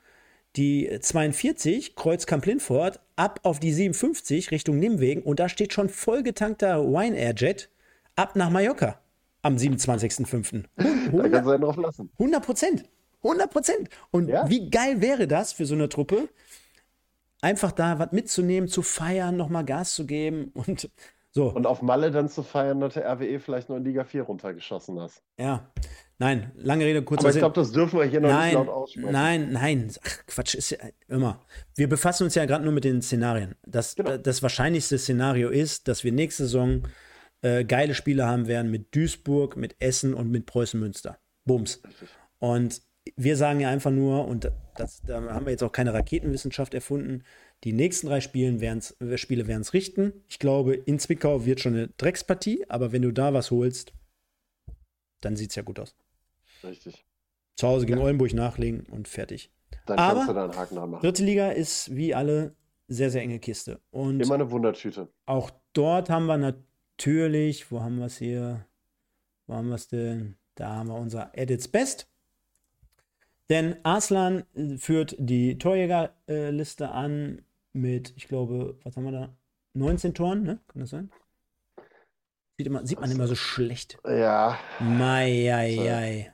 die 42 Kreuz Kamp-Lindfort ab auf die 57 Richtung Nimwegen und da steht schon vollgetankter Wine Air Jet ab nach Mallorca am 27.05. Da kannst du einen drauf lassen. 100 Prozent. 100 Prozent. Und Ja. wie geil wäre das für so eine Truppe, einfach da was mitzunehmen, zu feiern, nochmal Gas zu geben und so. Und auf Malle dann zu feiern, dass der RWE vielleicht noch in Liga 4 runtergeschossen hast. ja. Nein, lange Rede, kurzer Aber ich glaube, das dürfen wir hier noch nicht Nein, laut aussprechen. nein, nein. Ach, Quatsch, ist ja immer. Wir befassen uns ja gerade nur mit den Szenarien. Das, Genau. das wahrscheinlichste Szenario ist, dass wir nächste Saison äh, geile Spiele haben werden mit Duisburg, mit Essen und mit Preußen Münster. Bums. Und wir sagen ja einfach nur, und das, da haben wir jetzt auch keine Raketenwissenschaft erfunden, die nächsten drei Spielen werden's, äh, Spiele werden es richten. Ich glaube, in Zwickau wird schon eine Dreckspartie, aber wenn du da was holst, dann sieht es ja gut aus. Richtig. Zu Hause gegen Ja. Oldenburg nachlegen und fertig. Dann Aber- kannst du da einen Haken dran machen. Dritte Liga ist wie alle sehr, sehr enge Kiste. Und Immer eine Wundertüte. auch dort haben wir natürlich, wo haben wir es hier? Wo haben wir es denn? Da haben wir unser Edits Best. Denn Arslan äh, führt die Torjägerliste an mit, ich glaube, was haben wir da? 19 Toren, ne? Kann das sein? Sieht, immer, sieht man immer so schlecht. Ja, Mei, ei, ei.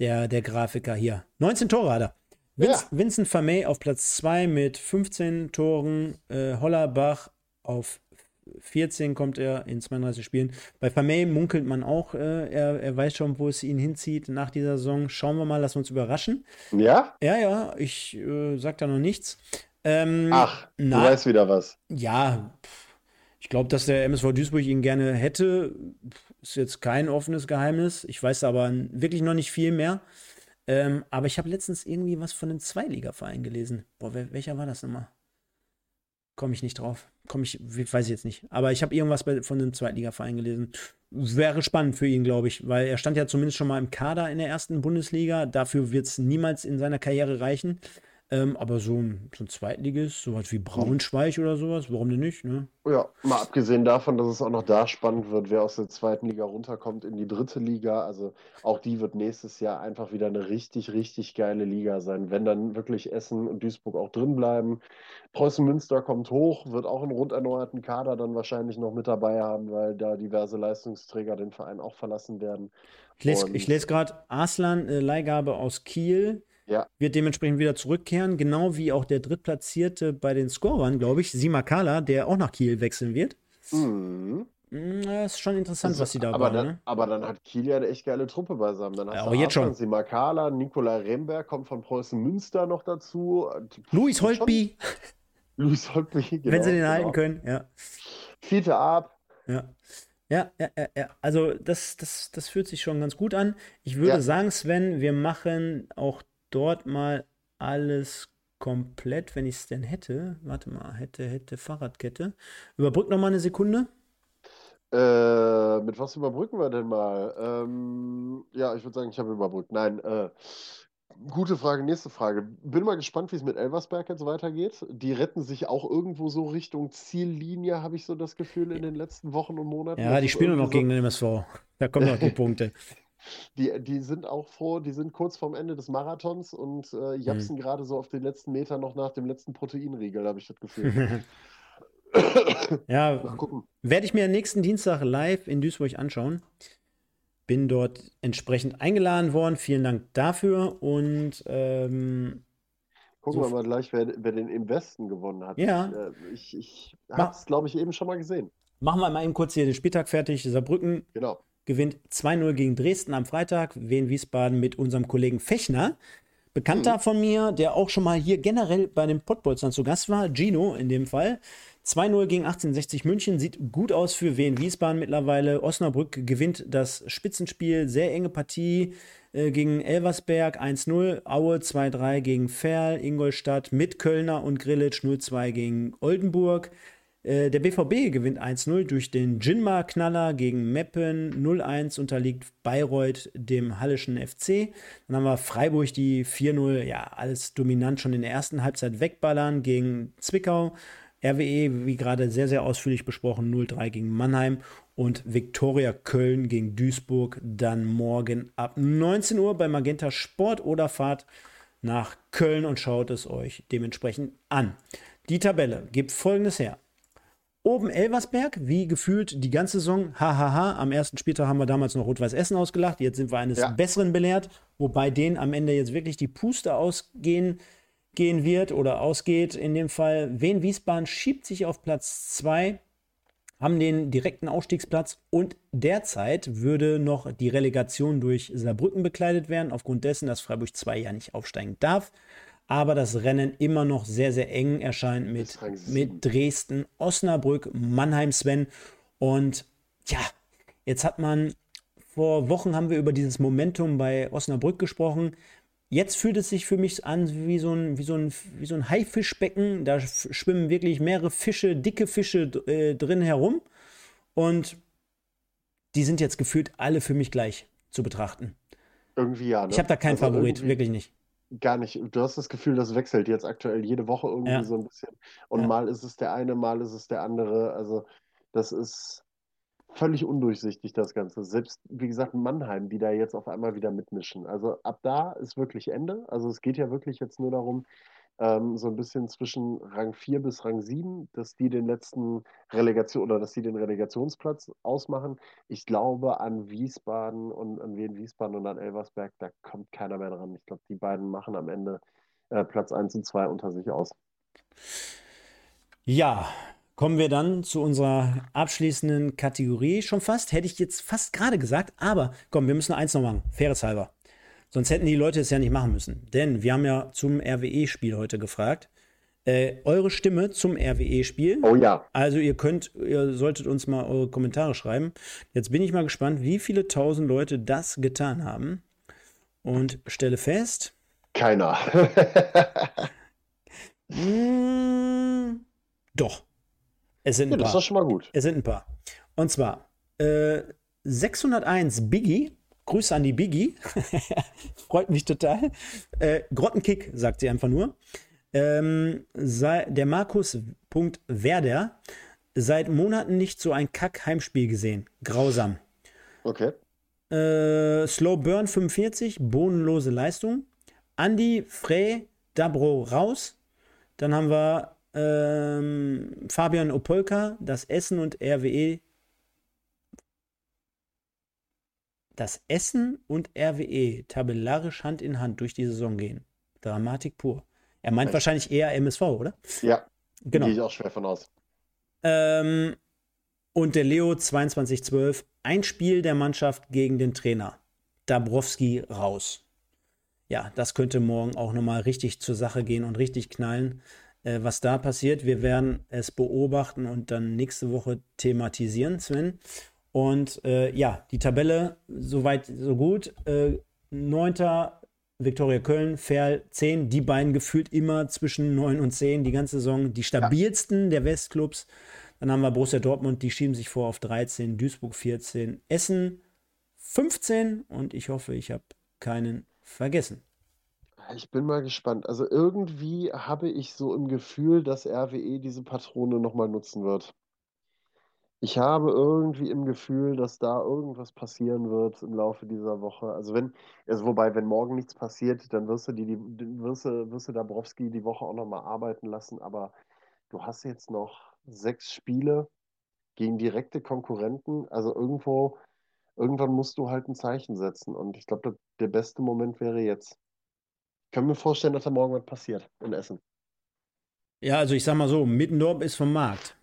Der, der Grafiker hier. 19 Tore hat er. Vince, Vincent Vermey auf Platz 2 mit 15 Toren. Äh, Hollerbach auf 14 kommt er in 32 Spielen. Bei Vermey munkelt man auch, äh, er, er weiß schon, wo es ihn hinzieht nach dieser Saison. Schauen wir mal, lassen wir uns überraschen. ja? Ja, ja, ich äh, sag da noch nichts. Ähm, Ach, na- du weißt wieder was. ja, pff, ich glaube, dass der MSV Duisburg ihn gerne hätte. Ist jetzt kein offenes Geheimnis. Ich weiß aber wirklich noch nicht viel mehr. Ähm, aber ich habe letztens irgendwie was von einem Zweiligaverein gelesen. Boah, wer, welcher war das nochmal? Komme ich nicht drauf. Komme ich, we- weiß ich jetzt nicht. Aber ich habe irgendwas bei, von einem Zweitligaverein gelesen. Wäre spannend für ihn, glaube ich, weil er stand ja zumindest schon mal im Kader in der ersten Bundesliga. Dafür wird es niemals in seiner Karriere reichen. Ähm, aber so ein, so ein Zweitligist, sowas wie Braunschweig oder sowas, warum denn nicht? Ne? Ja, mal abgesehen davon, dass es auch noch da spannend wird, wer aus der zweiten Liga runterkommt in die dritte Liga. Also auch die wird nächstes Jahr einfach wieder eine richtig, richtig geile Liga sein. Wenn dann wirklich Essen und Duisburg auch drin bleiben. Preußen Münster kommt hoch, wird auch einen rund erneuerten Kader dann wahrscheinlich noch mit dabei haben, weil da diverse Leistungsträger den Verein auch verlassen werden. Ich lese Und- ich les gerade, Arslan, äh, Leihgabe aus Kiel, Ja, wird dementsprechend wieder zurückkehren, genau wie auch der Drittplatzierte bei den Scorern, glaube ich, Simakala, der auch nach Kiel wechseln wird. mhm. Mm, Das ist schon interessant, was sie da aber bauen. dann, Ne? aber dann hat Kiel ja eine echt geile Truppe beisammen. Dann hast Ja, auch jetzt schon. Arslan, Simakala, Nikolai Remberg kommt von Preußen Münster noch dazu. Luis Schon- Holtby, Luis Holtby, wenn sie den genau, halten genau. können. Ja, Fiete ab. ja. Ja, ja, ja, ja. Also das, das, das fühlt sich schon ganz gut an. Ich würde Ja. sagen, Sven, wir machen auch dort mal alles komplett, wenn ich es denn hätte. Warte mal, hätte, hätte Fahrradkette. Überbrück noch mal eine Sekunde. Äh, mit was überbrücken wir denn mal? Ähm, ja, ich würde sagen, ich habe überbrückt. Nein, äh, gute Frage, nächste Frage. Bin mal gespannt, wie es mit Elversberg jetzt weitergeht. Die retten sich auch irgendwo so Richtung Ziellinie, habe ich so das Gefühl, in den letzten Wochen und Monaten. Ja, die spielen nur noch irgendwie gegen den MSV. Da kommen noch die Punkte. Die, die sind auch froh, die sind kurz vorm Ende des Marathons und äh, japsen gerade so auf den letzten Meter noch nach dem letzten Proteinriegel, habe ich das Gefühl. Ja, werde ich mir nächsten Dienstag live in Duisburg anschauen. Bin dort entsprechend eingeladen worden. Vielen Dank dafür. Und ähm, Gucken So- wir mal gleich, wer, wer den im Westen gewonnen hat. Ja. Ich, äh, ich, ich habe es, glaube ich, eben schon mal gesehen. machen wir mal eben kurz hier den Spieltag fertig. Saarbrücken Genau. Gewinnt 2-0 gegen Dresden am Freitag. Wien Wiesbaden mit unserem Kollegen Fechner. Bekannter von mir, der auch schon mal hier generell bei den Pottbolzern zu Gast war, Gino in dem Fall. 2-0 gegen 1860 München, sieht gut aus für Wien Wiesbaden mittlerweile. Osnabrück gewinnt das Spitzenspiel, sehr enge Partie äh, gegen Elversberg 1-0, Aue 2-3 gegen Ferl, Ingolstadt mit Kölner und Grillitsch 0-2 gegen Oldenburg. Äh, Der BVB gewinnt 1-0 durch den Jinma-Knaller gegen Meppen. 0-1 unterliegt Bayreuth dem Hallischen FC. Dann haben wir Freiburg, die 4-0, ja, alles dominant schon in der ersten Halbzeit wegballern gegen Zwickau. RWE, wie gerade sehr, sehr ausführlich besprochen, 0-3 gegen Mannheim und Viktoria Köln gegen Duisburg dann morgen ab 19 Uhr bei Magenta Sport oder fahrt nach Köln und schaut es euch dementsprechend an. Die Tabelle gibt folgendes her. Oben Elversberg, wie gefühlt die ganze Saison. Hahaha, am ersten Spieltag haben wir damals noch Rot-Weiß Essen ausgelacht. Jetzt sind wir eines ja. Besseren belehrt, wobei denen am Ende jetzt wirklich die Puste ausgehen gehen wird oder ausgeht. In dem Fall Wien Wiesbaden schiebt sich auf Platz 2, haben den direkten Ausstiegsplatz und derzeit würde noch die Relegation durch Saarbrücken bekleidet werden, aufgrund dessen, dass Freiburg 2 ja nicht aufsteigen darf aber das Rennen immer noch sehr, sehr eng erscheint mit, mit Dresden, Osnabrück, Mannheim, Sven. Und ja, jetzt hat man, vor Wochen haben wir über dieses Momentum bei Osnabrück gesprochen. Jetzt fühlt es sich für mich an wie so ein, wie so ein, wie so ein Haifischbecken. Da schwimmen wirklich mehrere Fische, dicke Fische äh, drin herum. Und die sind jetzt gefühlt alle für mich gleich zu betrachten. Irgendwie ja. Ne? Ich habe da keinen also Favorit, wirklich nicht gar nicht. Du hast das Gefühl, das wechselt jetzt aktuell jede Woche irgendwie ja. so ein bisschen. Und ja. mal ist es der eine, mal ist es der andere. Also das ist völlig undurchsichtig, das Ganze. Selbst, wie gesagt, Mannheim, die da jetzt auf einmal wieder mitmischen. Also ab da ist wirklich Ende. Also es geht ja wirklich jetzt nur darum, ähm, so ein bisschen zwischen Rang 4 bis Rang 7, dass die den letzten Relegation oder dass die den Relegationsplatz ausmachen. Ich glaube an Wiesbaden und an Wien Wiesbaden und an Elversberg, da kommt keiner mehr dran. Ich glaube, die beiden machen am Ende äh, Platz 1 und 2 unter sich aus. Ja, kommen wir dann zu unserer abschließenden Kategorie. Schon fast, hätte ich jetzt fast gerade gesagt, aber komm, wir müssen eins noch machen, faires halber. Sonst hätten die Leute es ja nicht machen müssen. Denn wir haben ja zum RWE-Spiel heute gefragt. Äh, eure Stimme zum RWE-Spiel. Oh ja. Also ihr könnt, ihr solltet uns mal eure Kommentare schreiben. Jetzt bin ich mal gespannt, wie viele tausend Leute das getan haben. Und stelle fest. Keiner. mh, hm, doch. Es sind ein ja, paar. Das ist schon mal gut. Es sind ein paar. Und zwar äh, 601 Biggie Grüße an die Biggie. Freut mich total. Äh, Grottenkick, sagt sie einfach nur. Ähm, sei, der Markus.werder seit Monaten nicht so ein Kack-Heimspiel gesehen. Grausam. Okay. Äh, Slow Burn 45, bodenlose Leistung. Andy Frey Dabro raus. Dann haben wir ähm, Fabian Opolka, das Essen und RWE dass Essen und RWE tabellarisch Hand in Hand durch die Saison gehen. Dramatik pur. Er meint Echt? wahrscheinlich eher MSV, oder? Ja, genau. Gehe ich auch schwer von aus. Ähm, und der Leo 2212, ein Spiel der Mannschaft gegen den Trainer. Dabrowski raus. Ja, das könnte morgen auch nochmal richtig zur Sache gehen und richtig knallen, äh, was da passiert. Wir werden es beobachten und dann nächste Woche thematisieren, Sven. Und äh, ja, die Tabelle, soweit, so gut. Äh, Neunter Viktoria Köln, Ferl 10, die beiden gefühlt immer zwischen 9 und 10 die ganze Saison. Die stabilsten ja. der Westclubs. Dann haben wir Borussia Dortmund, die schieben sich vor auf 13, Duisburg 14, Essen 15 und ich hoffe, ich habe keinen vergessen. Ich bin mal gespannt. Also irgendwie habe ich so im Gefühl, dass RWE diese Patrone nochmal nutzen wird. Ich habe irgendwie im Gefühl, dass da irgendwas passieren wird im Laufe dieser Woche. Also wenn, also wobei, wenn morgen nichts passiert, dann wirst du die, die wirst du, wirst du Dabrowski die Woche auch nochmal arbeiten lassen. Aber du hast jetzt noch sechs Spiele gegen direkte Konkurrenten. Also irgendwo, irgendwann musst du halt ein Zeichen setzen. Und ich glaube, der beste Moment wäre jetzt. Ich kann mir vorstellen, dass da morgen was passiert in Essen. Ja, also ich sag mal so, Mittendorf ist vom Markt.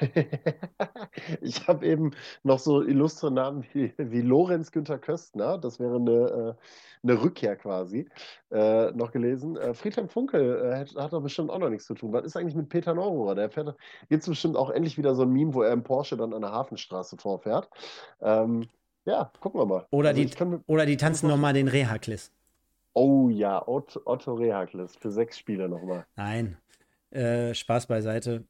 Ich habe eben noch so illustre Namen wie, wie Lorenz Günther Köstner, das wäre eine, äh, eine Rückkehr quasi, äh, noch gelesen. Äh, Friedhelm Funkel äh, hat, hat doch bestimmt auch noch nichts zu tun. Was ist eigentlich mit Peter Neururer? Der fährt, gibt es bestimmt auch endlich wieder so ein Meme, wo er im Porsche dann an der Hafenstraße vorfährt. Ähm, ja, gucken wir mal. Oder, also die, kann, oder die tanzen nochmal den Rehaklis. Oh ja, Otto, Otto Rehaklis für sechs Spiele nochmal. Nein, äh, Spaß beiseite.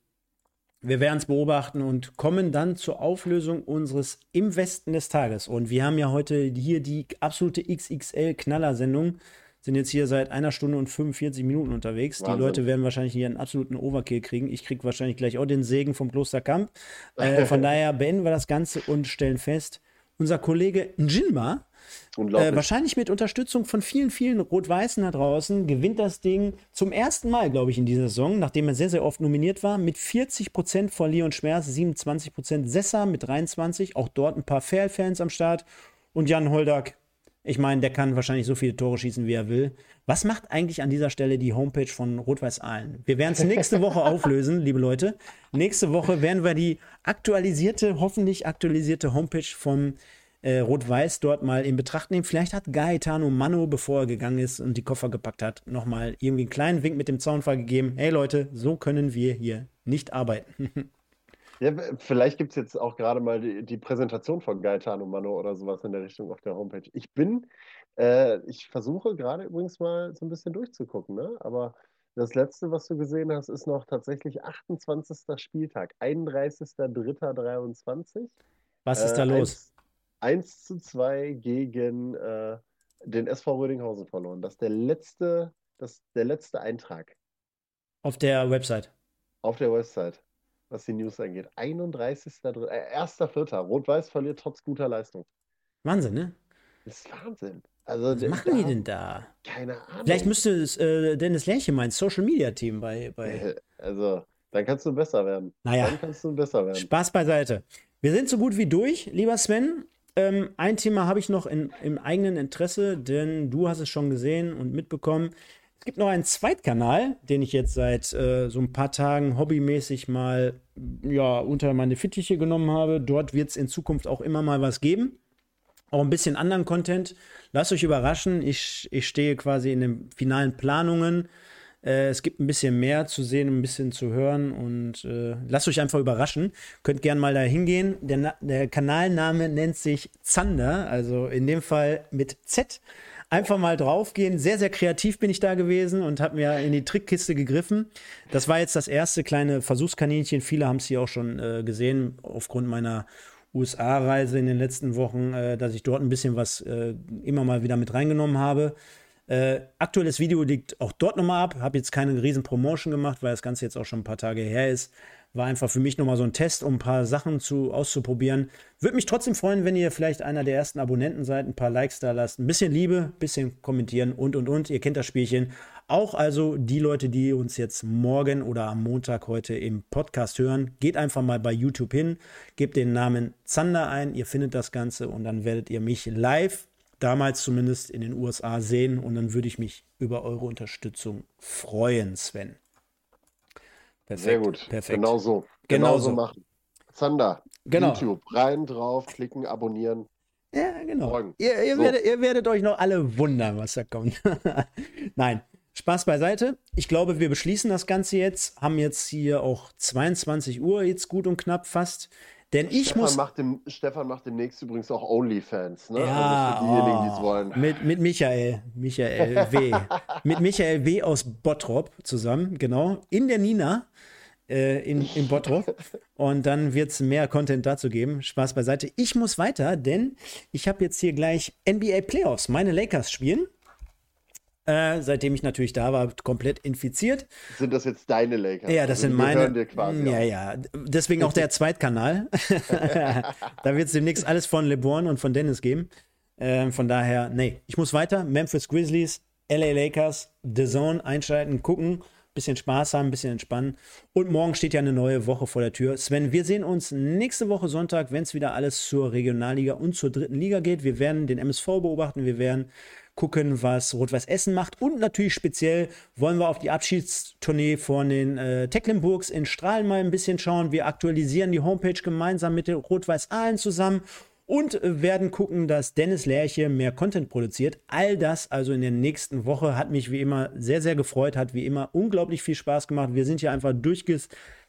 Wir werden es beobachten und kommen dann zur Auflösung unseres Im Westen des Tages. Und wir haben ja heute hier die absolute XXL-Knaller-Sendung. sind jetzt hier seit einer Stunde und 45 Minuten unterwegs. Wahnsinn. Die Leute werden wahrscheinlich hier einen absoluten Overkill kriegen. Ich kriege wahrscheinlich gleich auch den Segen vom Klosterkamp. Äh, von daher beenden wir das Ganze und stellen fest, unser Kollege Njinma, äh, wahrscheinlich mit Unterstützung von vielen, vielen Rot-Weißen da draußen, gewinnt das Ding zum ersten Mal, glaube ich, in dieser Saison, nachdem er sehr, sehr oft nominiert war, mit 40 Prozent vor Leon Schmerz, 27 Prozent Sessa mit 23, auch dort ein paar Fair-Fans am Start und Jan Holdak ich meine, der kann wahrscheinlich so viele Tore schießen, wie er will. Was macht eigentlich an dieser Stelle die Homepage von Rot-Weiß Aalen? Wir werden es nächste Woche auflösen, liebe Leute. Nächste Woche werden wir die aktualisierte, hoffentlich aktualisierte Homepage vom äh, Rot-Weiß dort mal in Betracht nehmen. Vielleicht hat Gaetano Mano, bevor er gegangen ist und die Koffer gepackt hat, nochmal irgendwie einen kleinen Wink mit dem Zaunfall gegeben. Hey Leute, so können wir hier nicht arbeiten. Ja, vielleicht gibt es jetzt auch gerade mal die, die, Präsentation von Gaetano Mano oder sowas in der Richtung auf der Homepage. Ich bin, äh, ich versuche gerade übrigens mal so ein bisschen durchzugucken, ne? aber das letzte, was du gesehen hast, ist noch tatsächlich 28. Spieltag, 31.03.23. Was ist da äh, los? 1, 1 zu 2 gegen äh, den SV Rödinghausen verloren. Das ist der letzte, das, der letzte Eintrag. Auf der Website. Auf der Website was die News angeht. 31.3. Äh, 1.4. Rot-Weiß verliert trotz guter Leistung. Wahnsinn, ne? Das ist Wahnsinn. Also, was machen die denn da? Keine Ahnung. Vielleicht müsste es, äh, Dennis Lerche mein Social Media Team bei, bei. Äh, also, dann kannst du besser werden. Naja. Dann kannst du besser werden. Spaß beiseite. Wir sind so gut wie durch, lieber Sven. Ähm, ein Thema habe ich noch in, im eigenen Interesse, denn du hast es schon gesehen und mitbekommen. Es gibt noch einen Zweitkanal, den ich jetzt seit äh, so ein paar Tagen hobbymäßig mal ja, unter meine Fittiche genommen habe. Dort wird es in Zukunft auch immer mal was geben. Auch ein bisschen anderen Content. Lasst euch überraschen. Ich, ich stehe quasi in den finalen Planungen. Äh, es gibt ein bisschen mehr zu sehen, ein bisschen zu hören und äh, lasst euch einfach überraschen. Könnt gerne mal da hingehen. Der, der Kanalname nennt sich Zander, also in dem Fall mit Z einfach mal draufgehen. Sehr, sehr kreativ bin ich da gewesen und habe mir in die Trickkiste gegriffen. Das war jetzt das erste kleine Versuchskaninchen. Viele haben es hier auch schon äh, gesehen, aufgrund meiner USA-Reise in den letzten Wochen, äh, dass ich dort ein bisschen was äh, immer mal wieder mit reingenommen habe. Äh, aktuelles Video liegt auch dort nochmal ab. Habe jetzt keine riesen Promotion gemacht, weil das Ganze jetzt auch schon ein paar Tage her ist. War einfach für mich nochmal so ein Test, um ein paar Sachen zu, auszuprobieren. Würde mich trotzdem freuen, wenn ihr vielleicht einer der ersten Abonnenten seid, ein paar Likes da lasst, ein bisschen Liebe, ein bisschen kommentieren und und und. Ihr kennt das Spielchen. Auch also die Leute, die uns jetzt morgen oder am Montag heute im Podcast hören, geht einfach mal bei YouTube hin, gebt den Namen Zander ein, ihr findet das Ganze und dann werdet ihr mich live, damals zumindest in den USA, sehen und dann würde ich mich über eure Unterstützung freuen, Sven. Perfekt. Sehr gut. Perfekt. Genau so. Genau, genau so machen. Zander, genau. YouTube, rein drauf, klicken, abonnieren. Ja, genau. Ihr, ihr, so. werdet, ihr, werdet, euch noch alle wundern, was da kommt. Nein, Spaß beiseite. Ich glaube, wir beschließen das Ganze jetzt. Haben jetzt hier auch 22 Uhr, jetzt gut und knapp fast. Denn ich Stefan muss. Macht dem, Stefan macht demnächst übrigens auch OnlyFans, ne? Ja, also für diejenigen, oh, die es wollen. Mit, mit Michael, Michael W. mit Michael W. aus Bottrop zusammen, genau. In der Nina äh, in, in Bottrop. Und dann wird es mehr Content dazu geben. Spaß beiseite. Ich muss weiter, denn ich habe jetzt hier gleich NBA Playoffs. Meine Lakers spielen. Äh, seitdem ich natürlich da war, komplett infiziert. Sind das jetzt deine Lakers? Ja, das also sind meine. Dir quasi ja, ja. Deswegen auch der Zweitkanal. da wird es demnächst alles von LeBron und von Dennis geben. Äh, von daher, nee, ich muss weiter. Memphis Grizzlies, LA Lakers, The Zone einschalten, gucken, bisschen Spaß haben, ein bisschen entspannen. Und morgen steht ja eine neue Woche vor der Tür. Sven, wir sehen uns nächste Woche Sonntag, wenn es wieder alles zur Regionalliga und zur dritten Liga geht. Wir werden den MSV beobachten, wir werden gucken, was Rot-Weiß Essen macht. Und natürlich speziell wollen wir auf die Abschiedstournee von den äh, Tecklenburgs in Strahlen mal ein bisschen schauen. Wir aktualisieren die Homepage gemeinsam mit den Rot-Weiß Aalen zusammen und werden gucken, dass Dennis Lerche mehr Content produziert. All das also in der nächsten Woche hat mich wie immer sehr, sehr gefreut, hat wie immer unglaublich viel Spaß gemacht. Wir sind hier einfach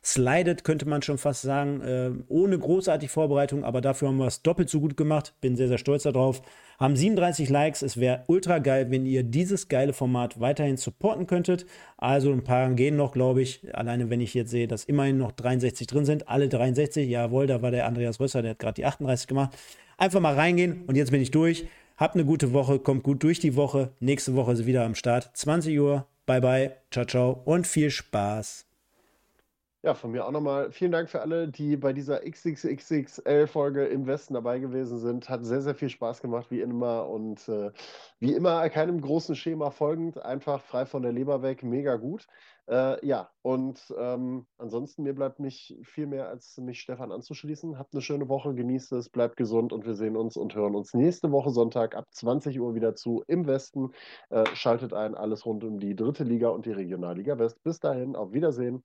durchgeslidet, könnte man schon fast sagen, äh, ohne großartig Vorbereitung, aber dafür haben wir es doppelt so gut gemacht. Bin sehr, sehr stolz darauf haben 37 Likes. Es wäre ultra geil, wenn ihr dieses geile Format weiterhin supporten könntet. Also ein paar gehen noch, glaube ich. Alleine wenn ich jetzt sehe, dass immerhin noch 63 drin sind. Alle 63. Jawohl, da war der Andreas Rösser, der hat gerade die 38 gemacht. Einfach mal reingehen und jetzt bin ich durch. Habt eine gute Woche, kommt gut durch die Woche. Nächste Woche ist wieder am Start. 20 Uhr. Bye bye. Ciao, ciao und viel Spaß. Ja, von mir auch nochmal vielen Dank für alle, die bei dieser XXXXL-Folge im Westen dabei gewesen sind. Hat sehr, sehr viel Spaß gemacht, wie immer. Und äh, wie immer keinem großen Schema folgend, einfach frei von der Leber weg, mega gut. Äh, ja, und ähm, ansonsten mir bleibt nicht viel mehr, als mich Stefan anzuschließen. Habt eine schöne Woche, genießt es, bleibt gesund und wir sehen uns und hören uns nächste Woche Sonntag ab 20 Uhr wieder zu im Westen. Äh, schaltet ein, alles rund um die dritte Liga und die Regionalliga West. Bis dahin, auf Wiedersehen.